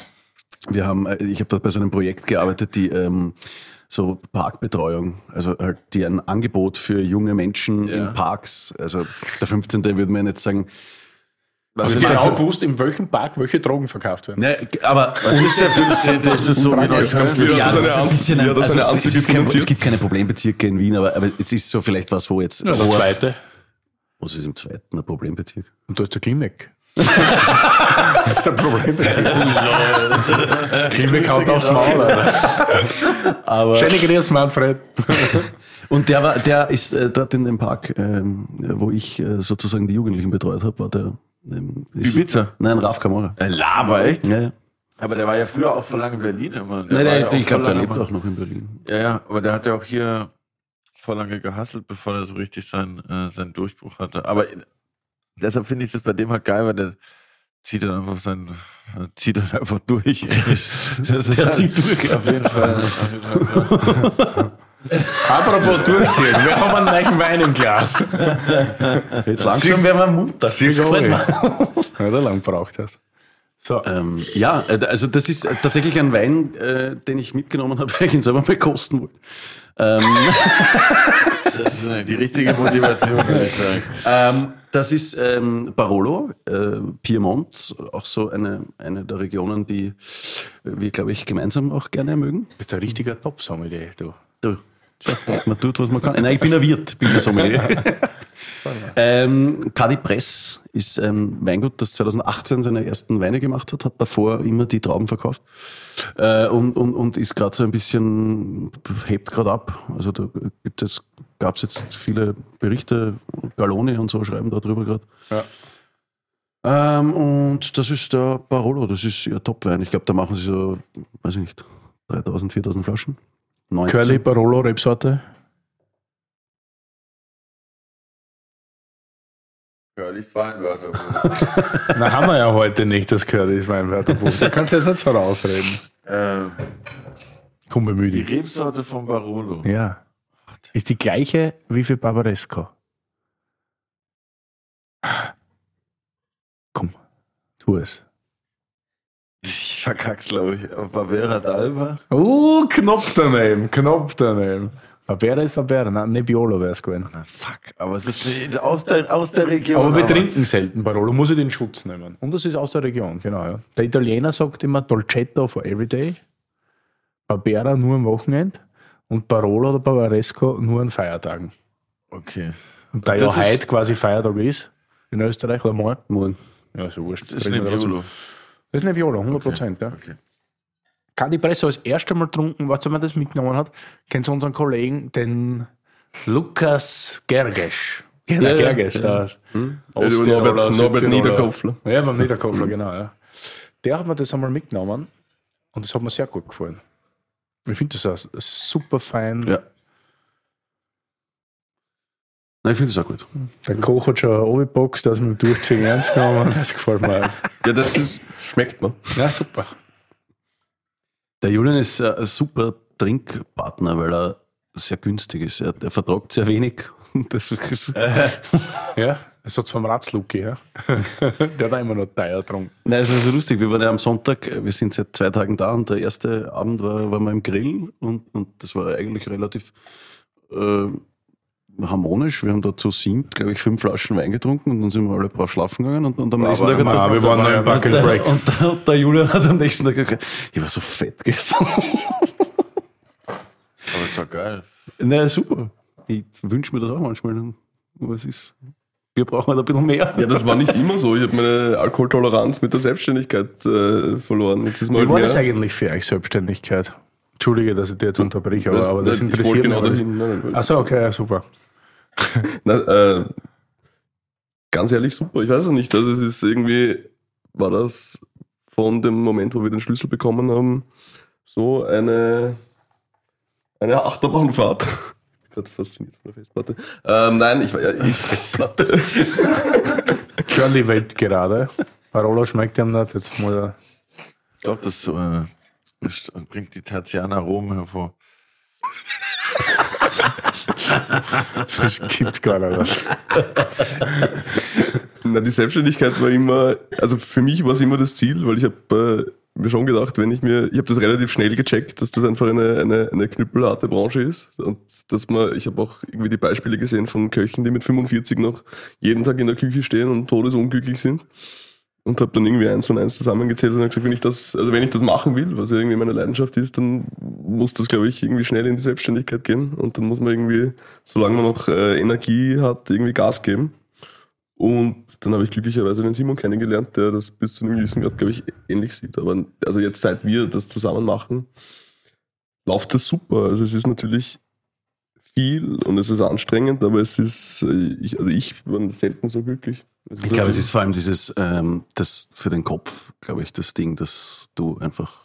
wir haben, äh, ich habe dort bei so einem Projekt gearbeitet, die ähm, so Parkbetreuung, also halt die ein Angebot für junge Menschen Ja. in Parks, also der 15. würde man jetzt sagen, Was du der, genau gewusst, in welchem Park welche Drogen verkauft werden? ne, aber was ist der 15.? Ist das so wie Neukölln? Ja, das ist ein bisschen ein, also, es, gibt keine Problembezirke in Wien, aber, aber es ist so vielleicht was, wo jetzt, Ja, der zweite. Was ist im zweiten ein Problembezirk? Und da ist der Klimek. das ist ein Problem. Klimek haut aufs Maul, Alter. Aber Schöne Grüße, Manfred. Und der war, der ist äh, dort in dem Park, ähm, wo ich äh, sozusagen die Jugendlichen betreut habe, war der. Ähm, ist, Ibiza? Nein, Raf Kamora. Äh, Laber, echt? Ja, ja. Aber der war ja früher auch vor lange in Berlin immer. Der Nein, nein, ja ich glaube, der lebt auch noch in Berlin. Ja, ja, aber der hat ja auch hier vor lange gehasselt, bevor er so richtig seinen, äh, seinen Durchbruch hatte. Aber deshalb finde ich das bei dem halt geil, weil der zieht dann einfach sein, äh, zieht dann einfach durch. Das, Das der halt- zieht durch. Auf jeden Fall. Auf jeden Fall. Apropos durchziehen. Wir haben einen neuen Wein im Glas. Jetzt langsam werden wir munter. Das ist gefällt mir. Ja, der lang braucht hast. So, Ähm, ja, äh, also das ist äh, tatsächlich ein Wein, äh, den ich mitgenommen habe, weil ich ihn selber mal kosten wollte. Ähm, Das ist die richtige Motivation, würde ich sagen. ähm, das ist ähm, Barolo, äh, Piemont, auch so eine, eine der Regionen, die wir, glaube ich, gemeinsam auch gerne mögen. du bist ein richtiger Top-Sommelier, du. Du, man tut, was man kann. Nein, ich bin ein Wirt, bin ein Sommelier. ähm, Cadi Press ist ein Weingut, das 2018 seine ersten Weine gemacht hat, hat davor immer die Trauben verkauft äh, und, und, und ist gerade so ein bisschen, hebt gerade ab. Also da gibt es, gab es jetzt viele Berichte, Gallone und so schreiben darüber gerade. Ja. Ähm, und das ist der Barolo, das ist ihr Top-Wein. Ich glaube, da machen sie so, weiß ich nicht, 3000, 4000 Flaschen. 19. Curly Barolo Rebsorte. Curlys Weinwörter. Na, haben wir ja heute nicht, das Curly Weinwörterbuch. Da kannst du jetzt nicht vorausreden. ähm, Komm, bemühe die dich. Rebsorte von Barolo. Ja. Ist die gleiche wie für Barbaresco. Komm, tu es. Ich verkack's, glaube ich. Barbera d'Alba. Oh, Knopf daneben, Knopf daneben. Barbera ist Barbera, nein, Nebbiolo wäre es gewesen. Na fuck, aber es ist nicht aus der, aus der Region. Aber wir trinken selten Barolo, muss ich den Schutz nehmen. Und das ist aus der Region, genau. Ja. Der Italiener sagt immer Dolcetto for everyday, Barbera nur am Wochenende und Barolo oder Barbaresco nur an Feiertagen. Okay. Und da ja heute quasi Feiertag ist, in Österreich oder morgen, Morgen. ja, so wurscht. Das ist dazu. Nebbiolo. Das ist Nebbiolo, 100 Prozent. Ja. Okay. Cadipresso das erste Mal getrunken, was man das mitgenommen hat, kennt ihr unseren Kollegen, den Lukas Gerges. Genau, Ja, ja, Gerges, ja. das. Hm? Osttiroler, Norbert, Norbert. Niederkopfler. Ja, beim Niederkopfler, genau. Ja. Der hat mir das einmal mitgenommen und das hat mir sehr gut gefallen. Ich finde das auch super fein. Ja. Nein, ich finde das auch gut. Der Koch hat schon angeboxt, dass mit dem Durchziehen ernst genommen. Das gefällt mir. auch. Ja, das ist, schmeckt man. Ja, super. Der Julian ist äh, ein super Trinkpartner, weil er sehr günstig ist. Er, er vertragt sehr wenig. Das ist, Ja, das hat vom Ratzluki, ja. Der hat auch immer noch teuer getrunken. Nein, es ist so lustig. Wir waren ja am Sonntag, äh, wir sind seit zwei Tagen da und der erste Abend war, waren wir im Grill und, und das war eigentlich relativ äh, harmonisch. Wir haben da zu siebt, glaube ich, fünf Flaschen Wein getrunken und dann sind wir alle brav schlafen gegangen und, und am nächsten Tag hat wir waren noch im und Bucket der, Break. und, der, und der Julian hat am nächsten Tag gesagt, ich war so fett gestern. Aber ist doch geil. Na super. Ich wünsche mir das auch manchmal. Aber es ist, wir brauchen halt ein bisschen mehr. Ja, das war nicht immer so. Ich habe meine Alkoholtoleranz mit der Selbstständigkeit äh, verloren. Jetzt ist mal Wie war mehr. das eigentlich für euch Selbstständigkeit? Entschuldige, dass ich dir jetzt unterbreche, aber, aber das wollte interessiert mich. genau. Nein, nein, Achso, okay, ja, super. Na, äh, ganz ehrlich, super. Ich weiß es nicht. Also es ist irgendwie, war das von dem Moment, wo wir den Schlüssel bekommen haben, so eine, eine Achterbahnfahrt. Ich bin gerade fasziniert von der Festplatte. Ähm, nein, ich war ja ich Festplatte. Curly Welt gerade. Parola schmeckt ihm nicht. Jetzt muss er. Ich glaube, das äh, das bringt die Tertianaromen hervor. Das gibt gar nicht. Na, die Selbstständigkeit war immer, also für mich war es immer das Ziel, weil ich habe äh, mir schon gedacht, wenn ich mir, ich habe das relativ schnell gecheckt, dass das einfach eine, eine, eine knüppelharte Branche ist und dass man, ich habe auch irgendwie die Beispiele gesehen von Köchen, die mit 45 noch jeden Tag in der Küche stehen und todesunglücklich sind und habe dann irgendwie eins und eins zusammengezählt und habe gesagt, wenn ich das, also wenn ich das machen will, was irgendwie meine Leidenschaft ist, dann muss das, glaube ich, irgendwie schnell in die Selbstständigkeit gehen und dann muss man irgendwie, solange man noch äh, Energie hat, irgendwie Gas geben. Und dann habe ich glücklicherweise den Simon kennengelernt, der das bis zu einem gewissen Grad, glaube ich, ähnlich sieht. Aber also jetzt, seit wir das zusammen machen, läuft das super. Also es ist natürlich viel und es ist anstrengend, aber es ist, äh, ich, also ich war selten so glücklich. Es Ich glaube, es ist vor allem dieses, ähm, das für den Kopf, glaube ich, das Ding, dass du einfach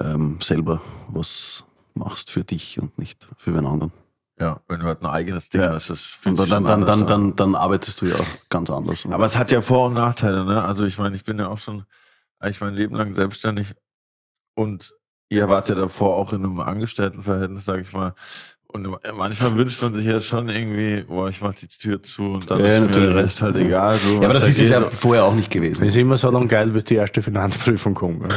ähm, selber was machst für dich und nicht für wen anderen. Ja, wenn du halt ein eigenes Ding Ja. hast, das Und dann, dann, dann, dann, an. dann, dann arbeitest du ja auch ganz anders. Aber es hat ja Vor- und Nachteile, ne? Also ich meine, ich bin ja auch schon eigentlich mein Leben lang selbstständig und ihr wart ja davor auch in einem Angestelltenverhältnis, sage ich mal. Und manchmal wünscht man sich ja schon irgendwie, boah, ich mach die Tür zu und dann Ja, ist mir natürlich. der Rest halt egal. So, Ja, aber das da ist es ja vorher auch nicht gewesen. Das ist immer so lang geil, bis die erste Finanzprüfung kommt.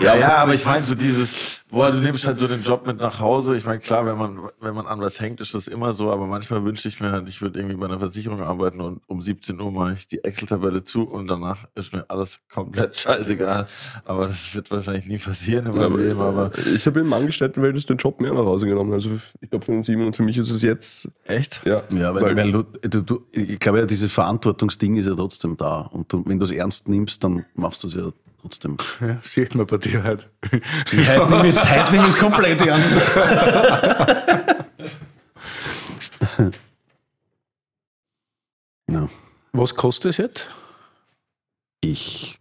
Ja, ja, aber ich meine so dieses, boah, du nimmst halt so den Job mit nach Hause. Ich meine, klar, wenn man, wenn man an was hängt, ist das immer so, aber manchmal wünschte ich mir halt, ich würde irgendwie bei einer Versicherung arbeiten und um 17 Uhr mache ich die Excel-Tabelle zu und danach ist mir alles komplett scheißegal. Aber das wird wahrscheinlich nie passieren in meinem Leben, aber ich habe im Angestelltenverhältnis den Job mehr nach Hause genommen. Also ich glaube für den Simon und für mich ist es jetzt, echt? ja. Ja, weil, weil du, du, du, ich glaube ja, dieses Verantwortungsding ist ja trotzdem da. Und du, wenn du es ernst nimmst, dann machst du es ja trotzdem. Ja, sieht man bei dir halt. Heute nimm ich es heute nimm ich's komplett ernst. ja, Was kostet es jetzt? ich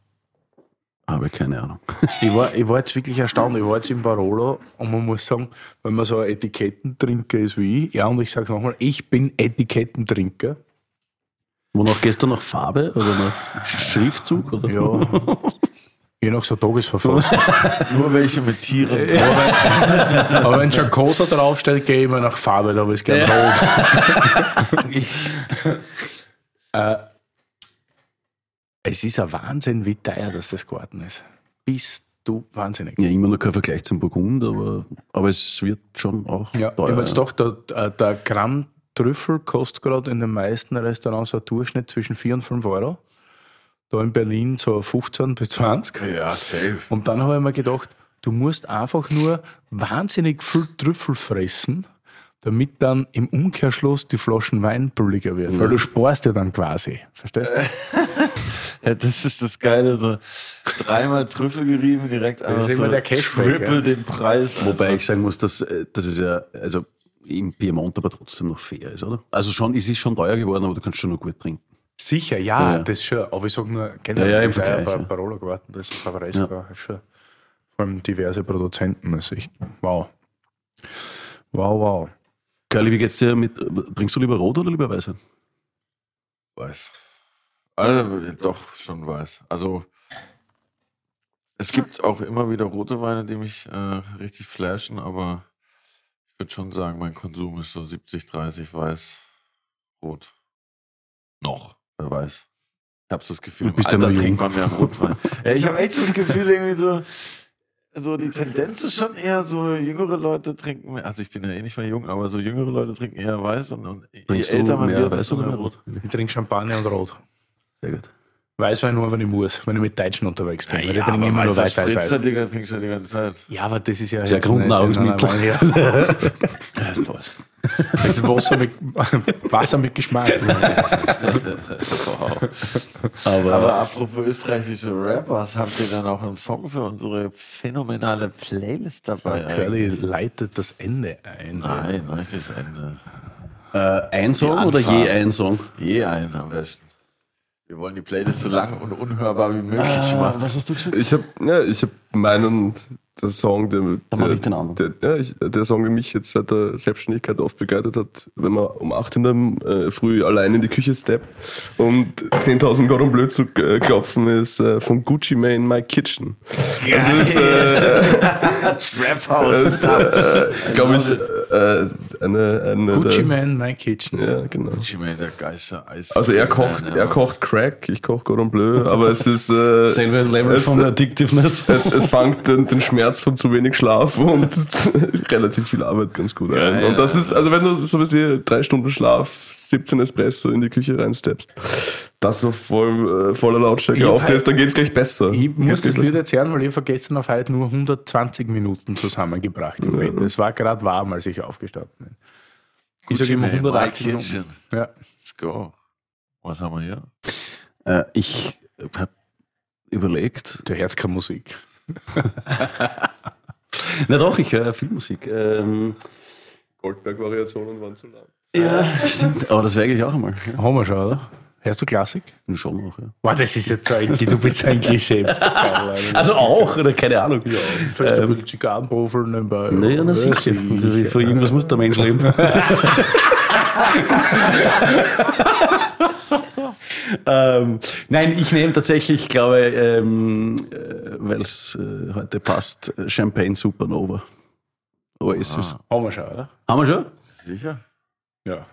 habe keine Ahnung. Ich war, ich war jetzt wirklich erstaunt. Ich war jetzt im Barolo und man muss sagen, wenn man so ein Etikettentrinker ist wie ich, ja, und ich sage es nochmal, ich bin Etikettentrinker. Wonach gehst du nach Farbe oder nach Schriftzug? Oder? Ja. Je nach so Tagesverfassung. Nur welche mit Tieren. Aber wenn schon Cosa draufsteht, gehe ich immer nach Farbe, da habe ich gerne rot. äh, es ist ein Wahnsinn, wie teuer das, das Garten ist. Bist du wahnsinnig. Ja, immer noch kein Vergleich zum Burgund, aber, aber es wird schon auch Ja, ich teuer. habe jetzt doch, der, äh, der Gramm Trüffel kostet gerade in den meisten Restaurants so ein Durchschnitt zwischen 4 und 5 Euro. Da in Berlin so 15 bis 20. Ja, safe. Und dann habe ich mir gedacht, du musst einfach nur wahnsinnig viel Trüffel fressen, damit dann im Umkehrschluss die Flaschen Wein billiger wird. Weil du sparst ja dann quasi. Verstehst du? Ja, das ist das Geile, so dreimal Trüffel gerieben, direkt einfach ist immer so der Cashback, triple ja. den Preis. Wobei ich sagen muss, dass äh, das ist ja, also im Piemont aber trotzdem noch fair ist, oder? Also schon, es ist schon teuer geworden, aber du kannst schon noch gut trinken. Sicher, ja, Ja. das schon. Aber ich sage nur, generell, Ja, ja, im ich bei ja. Parola gewartet, das ist Favorisco ja. schon. Vor allem diverse Produzenten, das ist echt wow. Wow, wow. Curly, wie geht's dir mit, trinkst du lieber Rot oder lieber Weißwein? Weiß. Also, doch, schon weiß. Also, es gibt auch immer wieder rote Weine, die mich äh, richtig flashen, aber ich würde schon sagen, mein Konsum ist so 70, 30 weiß, rot. Noch, wer weiß. Ich habe so das Gefühl, Du bist im ja Alter trinkt man mehr Rotwein. ja, ich habe echt so das Gefühl, irgendwie so, so die Tendenz ist schon eher so, jüngere Leute trinken mehr, also ich bin ja eh nicht mehr jung, aber so jüngere Leute trinken eher weiß und, und je Trinkst älter du man mehr wird, Weiß oder mehr rot. Ich trinke Champagner und Rot. Sehr gut. Weißwein nur, wenn ich muss, wenn ich mit Deutschen unterwegs bin. weil ich Ja, trinke aber immer nur weißer weiß, weiß, Spritzer, weiß. Digga, trinkst du die ganze Zeit. Ja, aber das ist ja Grundnahrungsmittel. nein, nein, ja. Das ist Wasser mit, Wasser mit Geschmack. Aber, Aber apropos österreichische Rappers, habt ihr dann auch einen Song für unsere phänomenale Playlist dabei? Curly leitet das Ende ein. Nein, nein, das Ende. äh, ein Song oder je ein Song? Je einen am besten. Wir wollen die Playlist so lang und unhörbar wie möglich machen. was hast du gesagt? Ich habe ja, ich hab meinen, der Song, der, den anderen. Der, ja, ich, der Song, der mich jetzt seit der Selbstständigkeit oft begleitet hat, wenn man um 8 in der äh, Früh allein in die Küche steppt und 10.000 Gordon Bleu zu äh, klopfen, ist äh, von Gucci Mane My Kitchen. Also ist, äh, Trap House. ist äh, glaube ich, äh, eine, eine Gucci der, Man, My Kitchen. Ja, genau. Gucci Mane, der geilste Eis. Also er kocht, er kocht Crack, ich koche Gordon Bleu, aber es ist äh, Selbe Level es, von Addictiveness. es, es fängt den, den Schmerz von zu wenig Schlaf und relativ viel Arbeit ganz gut ein. Geil, und das ja. ist, also wenn du so wie die drei Stunden Schlaf, 17 Espresso in die Küche reinsteppst, das so voll, äh, voller Lautstärke aufgehst, dann geht's gleich besser. Ich muss das Lied erzählen, weil ich vergessen auf heute nur 120 Minuten zusammengebracht im Bett. Es war gerade warm, als ich aufgestanden bin. Ich sage immer 180 Minuten. Ja. Let's go. Was haben wir hier? Äh, ich habe überlegt, Der hört keine Musik. na doch, ich höre viel Musik. Ähm, Goldberg-Variationen waren zu lang. ja, stimmt. Aber das wäre eigentlich auch einmal. Ja. Haben wir schon, oder? Hörst du Klassik? Schon auch, ja. Wow, das ist jetzt ein, du bist ein Klischee. Also auch, oder keine Ahnung. Ja. Vielleicht ein bisschen Zigarrenprofil nebenbei. Naja, na sicher. Für irgendwas muss der Mensch leben. ähm, nein, ich nehme tatsächlich, ich glaube, ähm, äh, weil es äh, heute passt, äh, Champagne Supernova. Oasis. Haben wir schon, oder? Haben wir schon? Sicher? Ja.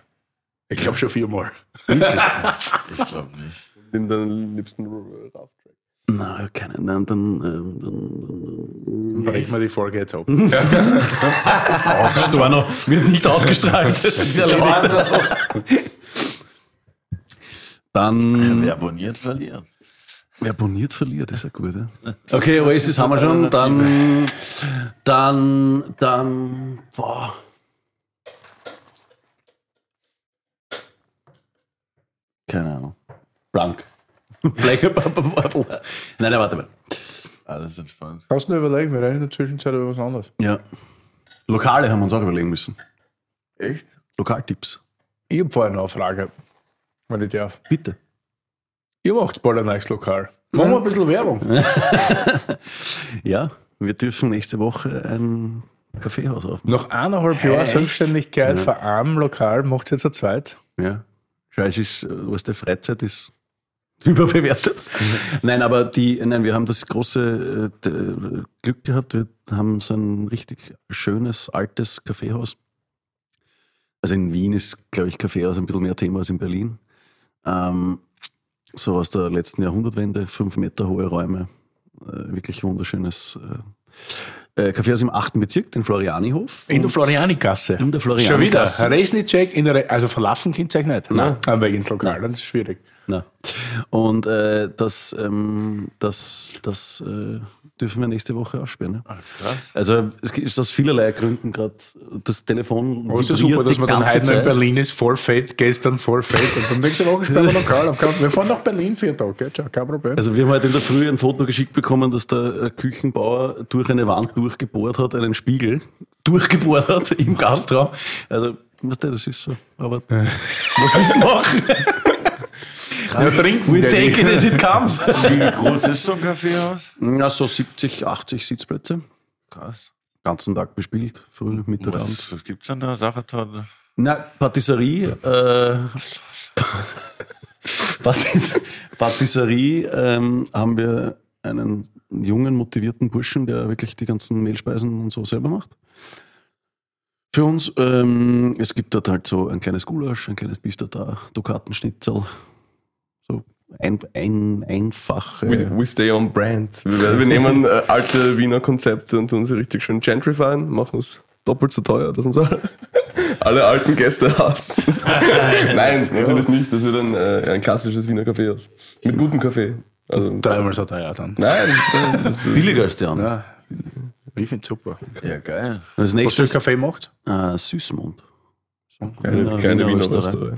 Ich glaube schon viermal. Ich glaube nicht. In deinem liebsten Rough-Track. Nein, keine. Nein, dann, ähm, dann, Dann brechen wir die Folge jetzt ab. dann Storno wird nicht ausgestrahlt. Das ist erledigt. Dann, Wer abonniert, verliert. wer abonniert, verliert, ist ja gut. Ja? Okay, Oasis haben wir schon. Dann, dann, dann, boah. Keine Ahnung. Blank. Blank. Nein, nein, warte mal. Alles entspannt. Kannst du nur überlegen, wir reden in der Zwischenzeit über was anderes. Ja. Lokale haben wir uns auch überlegen müssen. Echt? Lokaltipps. Ich habe vorher noch eine Frage, wenn ich darf. Bitte. Ihr macht bald ein neues Lokal. Machen wir ein bisschen Werbung. Ja, wir dürfen nächste Woche ein Kaffeehaus aufmachen. Nach eineinhalb Jahren Echt? Selbstständigkeit Ja. von einem Lokal macht es jetzt ein zweit. Ja. Ist, äh, was der Freizeit ist überbewertet. Nein, aber die, nein, wir haben das große äh, Glück gehabt. Wir haben so ein richtig schönes, altes Kaffeehaus. Also in Wien ist, glaube ich, Kaffeehaus ein bisschen mehr Thema als in Berlin. Ähm, so aus der letzten Jahrhundertwende, fünf Meter hohe Räume. Äh, wirklich wunderschönes äh, äh, Kaffeehaus im achten Bezirk, den Florianihof. In der Floriani-Gasse. In der Schon wieder. Floriani-Gasse. Resnicek in der Re also ihr euch nicht. Nein. Aber ins Lokal, dann ist schwierig. Na. Und äh, das, ähm, das, das äh, dürfen wir nächste Woche ausspielen. Ne? Krass. Also es ist aus vielerlei Gründen gerade das Telefon. Aber ist ja vibriert super, dass man dann heute in. Berlin ist, voll fett, gestern voll fett und dann nächste Woche spielen wir Lokal auf. Wir fahren nach Berlin vier Tage, gell? Schau, kein Problem. Also wir haben heute in der Früh ein Foto geschickt bekommen, dass der äh, Küchenbauer durch eine Wand durchgebohrt hat, einen Spiegel durchgebohrt hat im Gastraum. Also, du, das ist so. Aber was willst du machen? ja, trinken We wir take it as it comes. Wie groß ist so ein Kaffeehaus? Ja, so 70, 80 Sitzplätze. Krass. Ganzen Tag bespielt, früh, Mittag, Abend. Was, was gibt's denn da? Sachertorte? Na, Patisserie, äh, Patis Patisserie ähm, haben wir einen jungen, motivierten Burschen, der wirklich die ganzen Mehlspeisen und so selber macht. Für uns, ähm, es gibt dort halt so ein kleines Gulasch, ein kleines Beef Tartar, Dukatenschnitzel, so ein, ein, einfach. We, we stay on brand. Wir, wir nehmen äh, alte Wiener Konzepte und tun sie richtig schön gentrifyen, machen es doppelt so teuer, dass uns alle, alle alten Gäste hassen. Nein, natürlich nicht. Das wird ein, äh, ein klassisches Wiener Kaffeehaus. Mit gutem Kaffee. Also, Dreimal so teuer dann. nein, das ist, billiger als die anderen. Ja, ich finde super. Ja, geil. Das Was für nächste Kaffee macht? äh, Süßmond. keine, Wiener- keine Wiener Wiener Rösterei. Rösterei.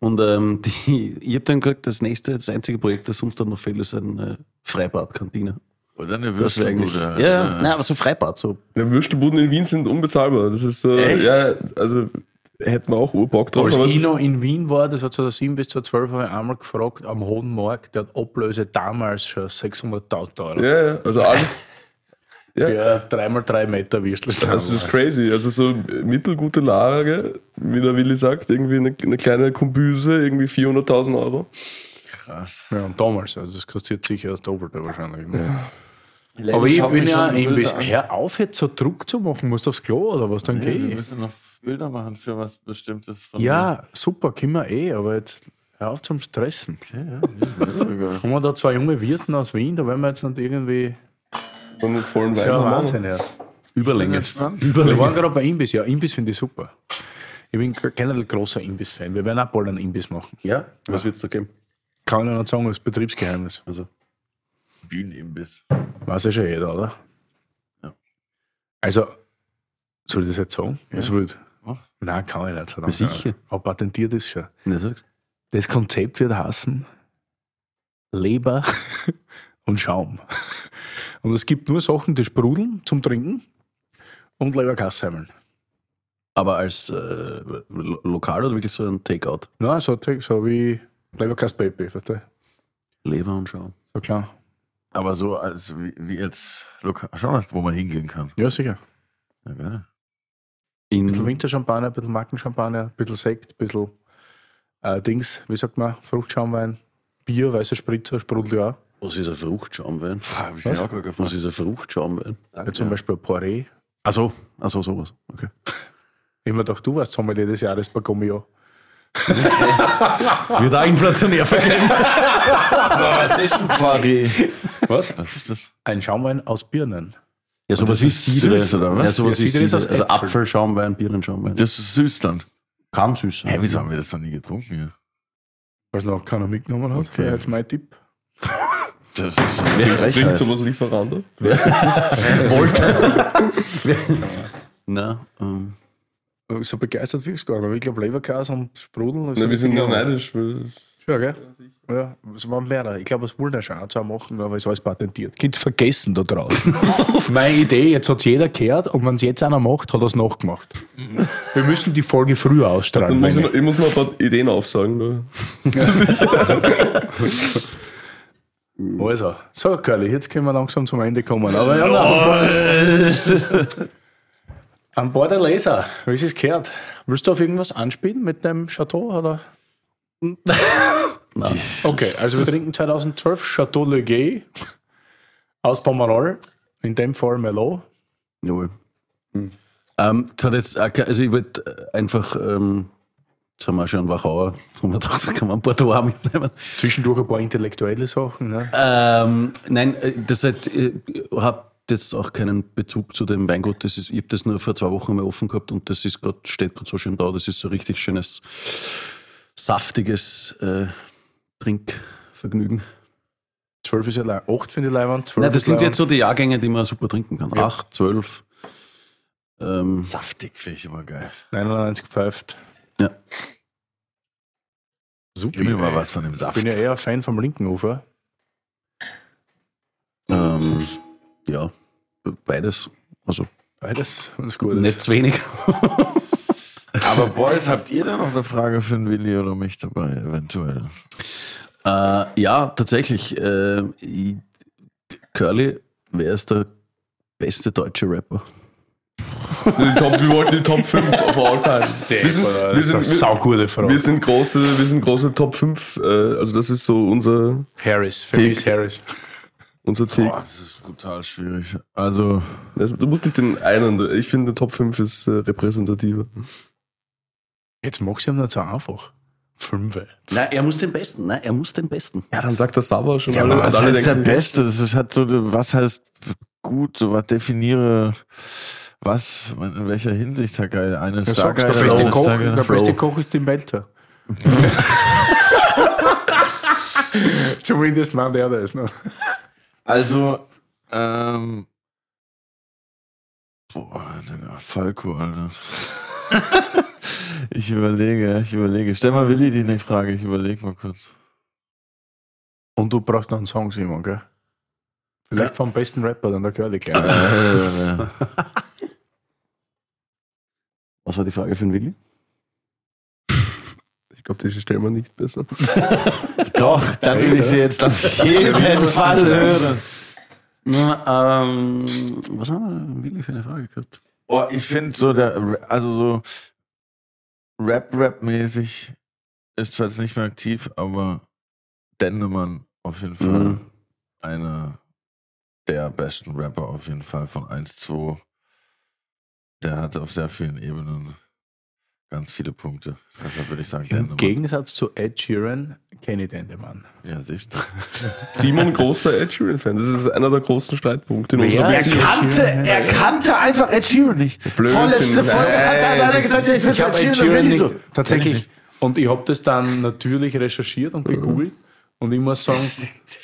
Und ähm, die, ich habe dann gesagt, das nächste, das einzige Projekt, das uns dann noch fehlt, ist eine Freibadkantine. Oder eine eigentlich. Ja, Würstelbude. ja. Nein, aber so Freibad, so. Ja, Würstelbuden in Wien sind unbezahlbar. Das ist so, Echt? ja, also hätten wir auch Urbock drauf. Als ich noch in Wien war, das war 2007 bis 2012, habe ich einmal gefragt, am Hohen Markt, der hat Ablöse damals schon 600.000 Euro. ja, ja, also alles, Ja, dreimal drei Meter Würstelstand. Das ist crazy. Also so mittelgute Lage, wie der Willi sagt, irgendwie eine, eine kleine Kombüse, irgendwie 400.000 Euro. Krass. Ja, und damals, also das kostet sicher das Doppelte wahrscheinlich. Ja. Aber ich bin ja schon im böse Biss. an. Hör auf, jetzt so Druck zu machen. Musst du aufs Klo oder was? Dann Nee, wir geh ich. müssen noch Bilder machen für was Bestimmtes. Von Ja, super, können wir eh, aber jetzt hör auf zum Stressen. Okay, ja. ja. Haben wir da zwei junge Wirten aus Wien, da werden wir jetzt nicht irgendwie. Mit vollen Das ist Wein. ja. Wahnsinn, ja. Überlänge. Entspannt. Wir waren gerade bei Imbiss, ja, Imbiss finde ich super. Ich bin generell großer Imbiss-Fan. Wir werden auch bald einen Imbiss machen. Ja? Was wird es da geben? Kann ich noch nicht sagen, das ist Betriebsgeheimnis. Also, Bienenimbiss. Weiß ja schon jeder, oder? Ja. Also, soll ich das jetzt sagen? Ja. Das wird. Mach. Nein, kann ich nicht sagen. Sicher. Aber patentiert ist schon. sag's. Das Konzept wird heißen Leber und Schaum. Und es gibt nur Sachen, die sprudeln zum Trinken und Leberkassheimeln. Aber als äh, lo- lokal oder wirklich so ein Takeout? Nein, so, so wie Leberkass-Baby, du? Leber und Schaum. So klar. Aber so als wie, wie jetzt lokal, schon wo man hingehen kann. Ja, sicher. Ja, geil. Ein bisschen In, Winterchampagner, ein bisschen Markenchampagner, ein bisschen Sekt, ein bisschen äh, Dings, wie sagt man, Fruchtschaumwein, Bier, weißer Spritzer, sprudelt ja auch. Was ist ein Fruchtschaumwein? Was? Was ist ein Fruchtschaumwein? Ja, zum Beispiel Poré, Also, also sowas. Okay. Ich mir gedacht, du warst Sommelier des Jahres bei Gummio. Wird auch inflationär vergeben. Was ist ein Quarry? Was? Was ist das? Ein Schaumwein aus Birnen. Ja, sowas wie süß, oder was? Ja, sowas Ja, wie Cidre. aus Also Äpfel. Apfelschaumwein, Birnenschaumwein. Das ist Süßland. kam süß. Hä, wieso haben wir das noch nie getrunken hier? Was noch keiner mitgenommen hat. Okay. jetzt mein Tipp. Das ist Klingt Frechheit. sowas Lieferando. Na, ähm, So begeistert wie es gar nicht. Ich glaube, Leberkäse und Sprudel. Na, wir sind nur gut. neidisch. Ja, gell? Ja, es waren mehrere. Ich glaube, es wollen ja schon auch zwei machen, aber es ist alles patentiert. Kind vergessen da draußen. Meine Idee, jetzt hat es jeder gehört und wenn es jetzt einer macht, hat er es nachgemacht. Wir müssen die Folge früher Dann ausstrahlen. muss ich, ich muss noch ein paar Ideen aufsagen. Ne? ich. Also, so, Curly, jetzt können wir langsam zum Ende kommen. Aber ja, nein, an Bord der Laser, wie es gehört. Willst du auf irgendwas anspielen mit dem Chateau? Oder? nein. Okay, also wir trinken 2012 Chateau Le Gay aus Pomerol. In dem Fall Merlot. Jawohl. Ähm, das hat jetzt, ke- also ich wollte einfach, ähm, jetzt haben wir schon einen Wachauer, wo man gedacht, da kann man ein Bordeaux auch mitnehmen. Zwischendurch ein paar intellektuelle Sachen. Ne? Ähm, nein, äh, das hat, ich habe jetzt auch keinen Bezug zu dem Weingut. Das ist, ich habe das nur vor zwei Wochen mal offen gehabt und das ist grad, steht gerade so schön da. Das ist so richtig schönes, saftiges äh, Trinkvergnügen. 12 ist ja Le 8 finde ich Leihwand. 12 Nein, das sind jetzt so die Jahrgänge, die man super trinken kann. Ja. Acht, zwölf. Ähm, Saftig finde ich immer geil. 99 gepfeift. Ja. Super. Gib mir mal was von dem Ich Saft. bin ja eher Fan vom linken Ufer. Ähm, ja, beides. Also Beides, was gut ist. nicht zu wenig. Aber Boys, habt ihr da noch eine Frage für den Willi oder mich dabei, eventuell? Äh, ja, tatsächlich. Äh, ich, Curly, wer ist der beste deutsche Rapper? Top, wir wollten die Top 5 auf all time. Wir sind, wir das ist sind, eine wir, saugute Frage. wir sind große, wir sind große Top 5. Äh, also das ist so unser, Harris, für mich Harris. unser Tick. Boah, das ist brutal schwierig. Also, Also, du musst nicht den einen, ich finde, der Top 5 ist äh, repräsentativer. Jetzt magst du ihm nicht so einfach. Fünfe. Nein, er muss den Besten. Nein, er muss den Besten. Ja, dann sagt der Sava schon ja, aber was heißt der Beste? Das hat so, was heißt gut, so was definiere, was, in welcher Hinsicht, Herr Geil? Eine Der, starke der, beste, Koch, Aussage. der beste Koch ist die Melter. Zumindest meint er das. Ne? Also, ähm, boah, Alter, Falco, Alter. ich überlege, ich überlege. Stell mal Willi die nächste Frage, ich überlege mal kurz. Und du brauchst noch einen Song, Simon, gell? Vielleicht vom besten Rapper, dann der Curly gleich. Was war die Frage für den Willi? Ich glaube, die stellen wir nicht besser. Doch, dann will ich sie jetzt auf jeden Fall hören. Na, ähm, was haben wir Willi für eine Frage gehabt? Boah, ich finde so der, also so Rap-Rap-mäßig ist zwar jetzt nicht mehr aktiv, aber Dendemann auf jeden Fall Mhm. einer der besten Rapper auf jeden Fall von 1, 2. Der hat auf sehr vielen Ebenen ganz viele Punkte. Deshalb würde ich sagen, Im Dendemann. Gegensatz zu Ed Sheeran kenne ich den den Mann. Ja, siehst Simon, großer Ed Sheeran-Fan. Das ist einer der großen Streitpunkte in unserer Beziehung. kannte, er kannte einfach Ed Sheeran nicht. Blödsinn. Vorletzte Folge hat er das- gesagt, ich Ich finde habe Ed Ed Sheeran Sheeran nicht so. nicht, tatsächlich. Und ich habe das dann natürlich recherchiert und gegoogelt. Und ich muss sagen,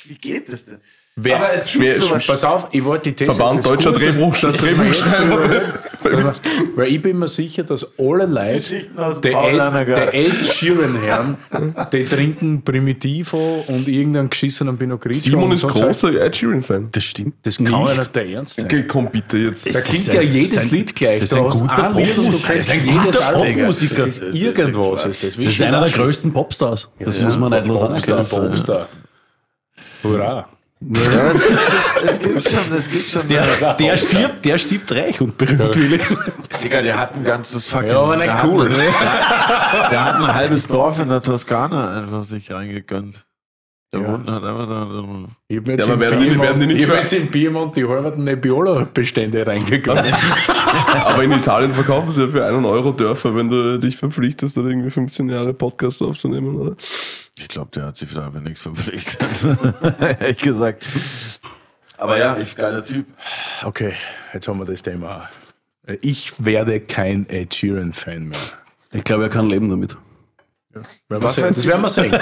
Wie geht das denn? Wer, Aber es schwer- gibt sowas. pass auf, ich wollte die These. Verband Deutscher Drehbuchschreiber. so- Weil ich bin mir sicher, dass alle Leute, der Ed, der Ed Sheeran Herren, die trinken Primitivo und irgendeinen geschissenen Pinot Grigio. Simon ist großer Ed Sheeran-Fan. Das stimmt. Das kann ja Nicht. nicht der Ernst sein. Okay, komm bitte jetzt. Da klingt ja jedes das ist ein- Lied gleich. das ist ein guter Popmusiker. Das ist ein guter. Popmusiker. Das ist irgendwas ist das. Das ist einer der größten Popstars. Das muss man neidlos Popstar, anerkennen. Popstar. Hurra. Ja, es gibt schon, es gibt schon, es gibt schon. Der, der, stirbt, der stirbt reich und berühmt, Willi. Digga, der hat ein ganzes fucking. Ja, aber nicht der cool, Hat, ne? der hat ein halbes Dorf in der Toskana einfach sich reingegönnt. Der Ja. unten hat einfach so, so Ich jetzt, Ja, in aber werden die- Piemont- werden die nicht ich jetzt in Piemont die halben Nebbiolo-Bestände reingegangen. Aber in Italien verkaufen sie ja für einen Euro Dörfer, wenn du dich verpflichtest, dann irgendwie 15 Jahre Podcast aufzunehmen, oder? Ich glaube, der hat sich wieder einfach nichts verpflichtet. Ehrlich gesagt. Aber ja, ich geiler Typ. Okay, jetzt haben wir das Thema. Ich werde kein Ed Sheeran-Fan mehr. Ich glaube, er kann leben damit. Wir Was heißt das werden wir sehen.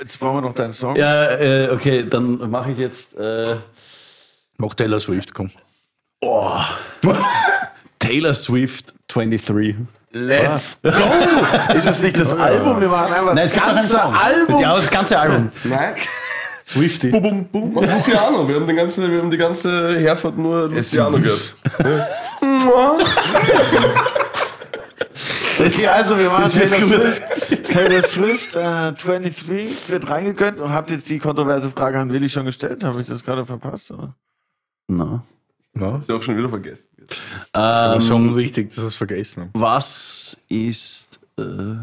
Jetzt brauchen wir noch deinen Song. Ja, äh, okay, dann mache ich jetzt äh, Mach Taylor Swift, komm. Taylor Swift 23. Let's go! Ist es nicht das Album? Wir machen einfach das ganze Album. Ja, das ganze Album. Nein. Swifty. Bum, bum, bum. Und Luciano, wir haben, den ganzen, wir haben die ganze Herfahrt nur Luciano gehört. Okay, also wir machen Jetzt Taylor. Swift. Taylor Swift äh, 23 wird reingekönnt und habt jetzt die kontroverse Frage an Willi schon gestellt. Habe ich das gerade verpasst? Oder? Na. Ja, Ist auch schon wieder vergessen. aber Ähm, so unwichtig, dass wir es vergessen haben. was ist. Äh,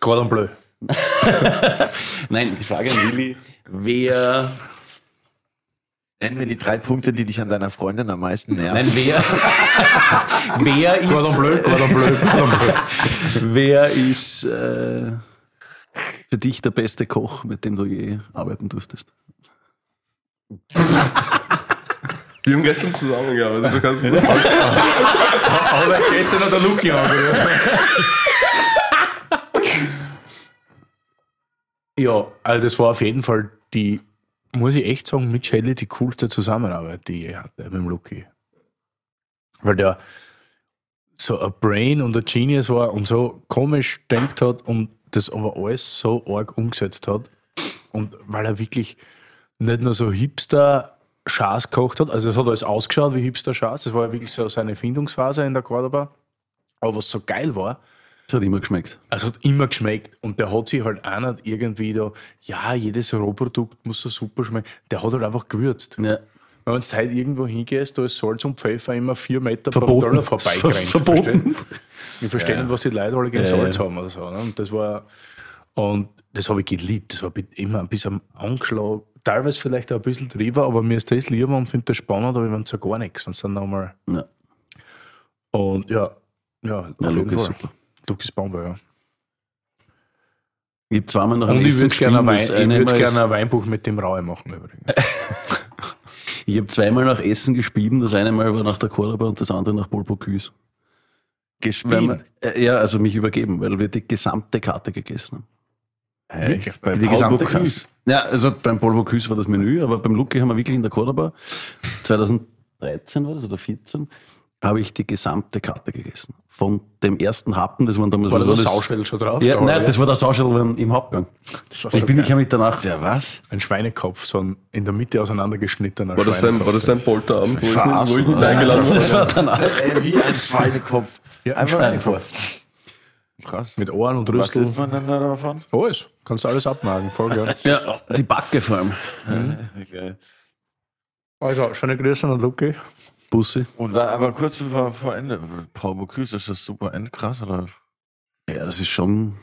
Cordon Bleu. nein, die Frage an Willi. Wer. Nenn mir die drei Punkte, die dich an deiner Freundin am meisten nerven. Nein, wer. wer ist. Cordon Bleu, Cordon Bleu, Cordon Bleu. Wer ist äh, für dich der beste Koch, mit dem du je arbeiten durftest? Wir haben gestern zusammengearbeitet, du kannst nicht Aber gestern hat der Luki angerührt. Ja, also das war auf jeden Fall die, muss ich echt sagen, mit Shelley die coolste Zusammenarbeit, die ich hatte mit dem Luki. Weil der so ein Brain und ein Genius war und so komisch denkt hat und das aber alles so arg umgesetzt hat. Und weil er wirklich nicht nur so Hipster Schaß gekocht hat, also es hat alles ausgeschaut wie Hipster Schaß, das war ja wirklich so seine Findungsphase in der Cordoba. Aber was so geil war, Das hat immer geschmeckt. es hat immer geschmeckt und der hat sich halt auch nicht irgendwie da, ja, jedes Rohprodukt muss so super schmecken. Der hat halt einfach gewürzt. Ja. Wenn du heute irgendwo hingehst, da ist Salz und Pfeffer immer vier Meter Verboten. pro Dollar vorbeigerannt. Verboten. Ich verstehe nicht, was die Leute alle gegen Ja, Salz ja. haben oder so. Ne? Und das war, und das habe ich geliebt. Das war immer ein bisschen angeschlagen. Teilweise vielleicht auch ein bisschen drüber, aber mir ist das lieber und finde das spannend, aber ich meine so gar nichts, wenn es dann nochmal. Ja. Und ja, ja, auf Ja, jeden Fall. super. Luke ist Bombe, ja. Ich habe zweimal noch ein Und ich Essen würde gespielt, Wein, ich eine würd Mal ist- gerne ein Weinbuch mit dem Raue machen übrigens. Ich habe zweimal nach Essen gespielt. Das eine Mal war nach der Cordoba und das andere nach Polbocuse. Gespielt. Äh, ja, also mich übergeben, weil wir die gesamte Karte gegessen haben. Echt? Bei die Paul gesamte Bocuse? Karte. Ja, also beim Polbocuse war das Menü, aber beim Luki haben wir wirklich in der Cordoba 2013 war das oder 14 habe ich die gesamte Karte gegessen. Von dem ersten Happen, das waren damals War da das? Sauschädel schon drauf? Ja, Da, nein, oder? das war der Sauschädel im Hauptgang. das war Ich so bin geil. ich ja mit danach. Der was? ein Schweinekopf, so ein in der Mitte auseinandergeschnittener War das dein, war das dein Polterabend, wo ich, nicht- wo ich nicht eingeladen war? Das war danach. Ey, wie ein Schweinekopf. Ja, ein Schweinekopf. Krass. Mit Ohren und Was Rüstel. isst man denn da davon? Alles. Kannst du alles abmagen. Voll geil. Ja, die Backe vor allem. Okay. Also, schöne Grüße an Luki. Bussi. Und war aber kurz vor, vor Ende. Paul Bocuse, ist das super endkrass? Oder? Ja, das ist schon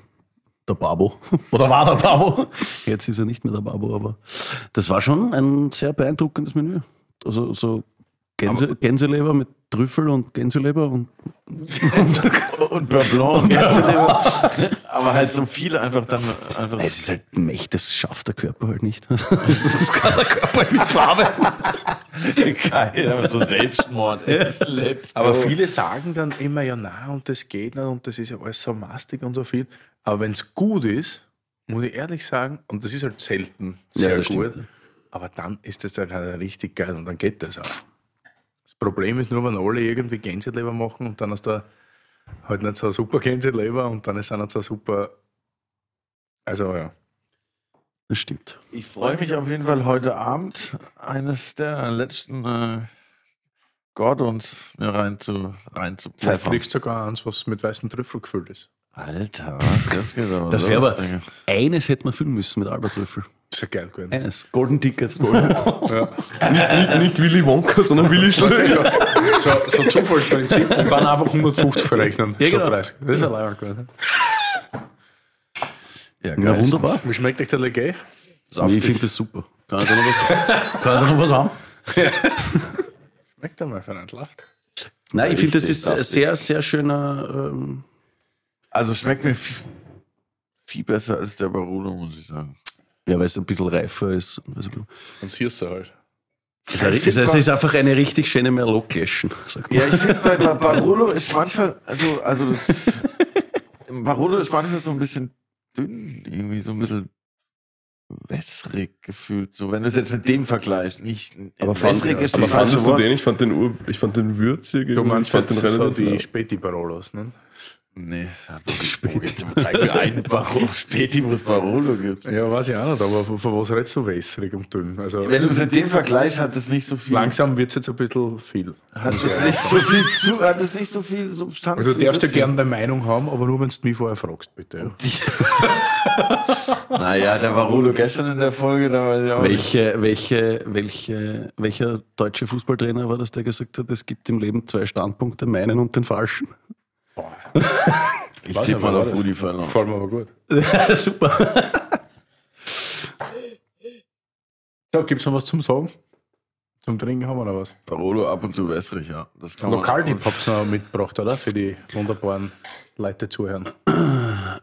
der Babo. Oder war der Babo? Jetzt ist er nicht mehr der Babo, aber das war schon ein sehr beeindruckendes Menü. Also so Gänse, Gänseleber mit Trüffel und Gänseleber und Und Beurre Blanc. und Gänseleber. aber halt so viele einfach dann einfach. es ist halt mächtig, das schafft der Körper halt nicht. Das, das kann der Körper halt nicht verarbeiten. geil, aber so Selbstmord. Aber go. viele sagen dann immer, ja, na, und das geht nicht und das ist ja alles so mastig und so viel. Aber wenn es gut ist, muss ich ehrlich sagen, und das ist halt selten Ja, sehr das gut, stimmt. aber dann ist das dann halt richtig geil und dann geht das auch. Das Problem ist nur, wenn alle irgendwie Gänseleber machen und dann ist da halt nicht so ein super Gänseleber und dann ist auch nicht so super. Also ja. Das stimmt. Ich freue mich auf jeden Fall heute Abend eines der letzten äh, Gordons mir rein zu, rein zu Du pfeffern. kriegst sogar eins, was mit weißen Trüffel gefüllt ist. Alter, was? Das Das wäre aber, eines hätte man füllen müssen mit Albert Trüffel. Das ist ja geil gewesen. Eines. Golden Tickets. Ja. Nicht, nicht Willy Wonka, sondern Willy Schlösser. so, so, so Zufallsprinzip und dann einfach 150 verrechnen. Ja, genau. Statt 30. Das ist ein Leier gewesen. Ja, Ja, wunderbar. Wie schmeckt euch der Legay? Ich finde das super. Kann ich da noch was, kann ich da noch was haben? Schmeckt einmal für einen Lacht. Nein, ich finde, das ist ein sehr, sehr schöner. Ähm, Also schmeckt mir viel, viel besser als der Barolo, muss ich sagen. Ja, weil es ein bisschen reifer ist. und bisschen- Und Süßer halt. Es ist, es ist einfach eine richtig schöne mal. Ja, ich finde bei, bei Barolo ist manchmal, also, also das, Barolo ist manchmal so ein bisschen dünn, irgendwie so ein bisschen wässrig gefühlt. So, wenn du es jetzt mit dem vergleichst, nicht Aber fand- wässrig ist Aber fandest du den? Ich fand den, Ur, ich fand den würzig. Du meinst ich fand jetzt den so relativ die. Späti-Barolos, ne? Nee, spät. Jetzt zeig mir einen, warum Späti, es Barolo gibt. Ja, weiß ich auch nicht, aber von, von was redest du wässrig und dünn? Also Wenn du es mit dem vergleichst, hat es nicht so viel. langsam wird es jetzt ein bisschen viel. Hat es nicht so viel zu, hat es nicht so viel Substanz. Also du darfst ja gerne deine Meinung haben, aber nur wenn du mich vorher fragst, bitte. Naja, der Barolo gestern in der Folge, da weiß ich auch nicht. Welche, welche, welche, welcher deutsche Fußballtrainer war das, der gesagt hat, es gibt im Leben zwei Standpunkte, meinen und den falschen? Ich tippe mal auf? Rudi Völler. Gefällt mir aber gut. Super. So, gibt es noch was zum Sagen? Zum Trinken haben wir noch was. Barolo ab und zu wässrig, ja. Das kann man- Lokaltipp habt ihr noch mitgebracht, oder? Für die wunderbaren Leute zuhören.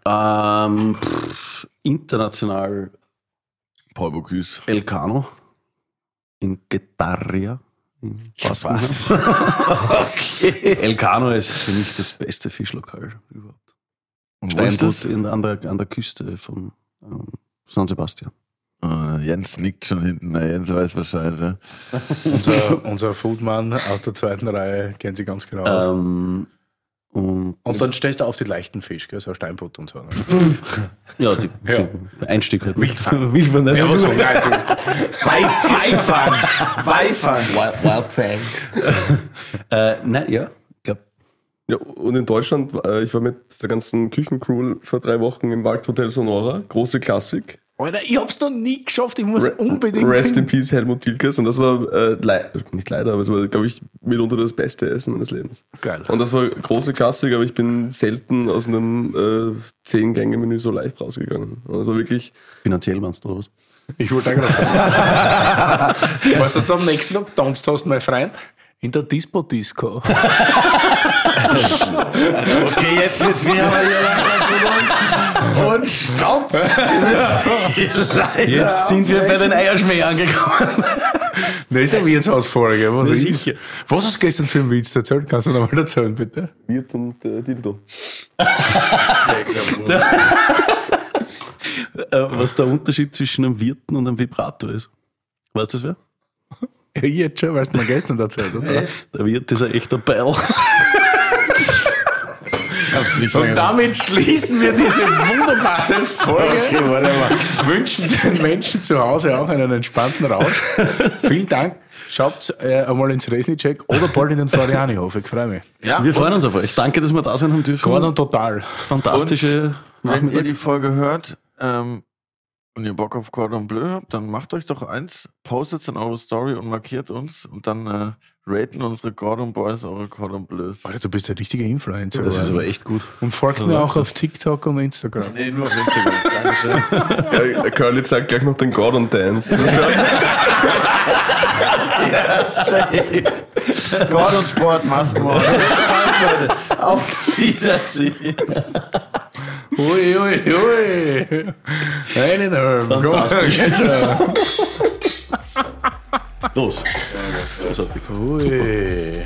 Ähm, pff, international Paul Bocuse. Elcano in Getaria. In Baskenheim. okay. Elcano ist für mich das beste Fischlokal überhaupt. Und wo ist Steinbutt das? in, an, der, an der Küste von ähm, San Sebastian. Ah, Jens nickt schon hinten. Na, Jens weiß Bescheid. Ja. Unser, unser Foodman aus der zweiten Reihe kennt sich ganz genau aus. Ähm, und Und dann stellst du auf die leichten Fisch, gell? so Steinbutt und so. Ne? ja, die, Ja. die Einstieg halt. Wildfang. Wildfang, ne? Ja, was so, nein, du, Beifang! Beifang! Wild, Wildfang. äh, nein, ja. Ich glaube, Ja, und in Deutschland, äh, ich war mit der ganzen Küchencrew vor drei Wochen im Waldhotel Sonora. Große Klassik. Alter, ich hab's noch nie geschafft, ich muss unbedingt Rest in Peace Helmut Tilkes. Und das war, äh, lei- nicht leider, aber es war, glaube ich, mitunter das beste Essen meines Lebens. Geil. Und das war große Klassik, aber ich bin selten aus einem äh, Zehn-Gänge-Menü so leicht rausgegangen. Und das war wirklich, finanziell meinst du, oder was? Ich wollte auch gerade sagen. weißt du, was du am nächsten Tag tanzt hast, mein Freund? In der Dispo-Disco. Okay, jetzt wird's mir aber hier langsam. Und stopp! Jetzt sind wir bei den Eierschmäh angekommen. Das ist ja Wirtshausfolge. Was, ist ich? sicher. was hast du gestern für einen Witz erzählt? Kannst du noch mal erzählen, bitte? Wirt und äh, Dildo. Äh, was der Unterschied zwischen einem Wirten und einem Vibrator ist. Weißt du das wer? Jetzt schon, weil du mir gestern erzählt oder? Der Wirt ist ein echter Beil. Und damit schließen wir diese wunderbare Folge. Okay, warte mal. Wünschen den Menschen zu Hause auch einen entspannten Rausch. Vielen Dank. Schaut äh, einmal ins Resnicek oder bald in den Florianihof. Ich freue mich. Ja, Wir freuen uns auf euch. Danke, dass wir da sein haben dürfen. Gordon total. Fantastische Wenn ihr die Folge hört ähm, und ihr Bock auf Cordon Bleu habt, dann macht euch doch eins, postet es in eure Story und markiert uns und dann äh, raten unsere Cordon Boys eure Cordon Bleus. Alter, du bist ein richtiger Influencer. Das ist aber echt gut. Und folgt mir auch auf TikTok und Instagram. Nee, nur auf Instagram. Dankeschön. Ja, Curly zeigt gleich noch den Gordon Dance. Gordon Sport, Maskenmord. Auf Wiedersehen. Ui, ui, ui. Eineinhalb. Fantastisch. Gut. Los. Großartig. Ui.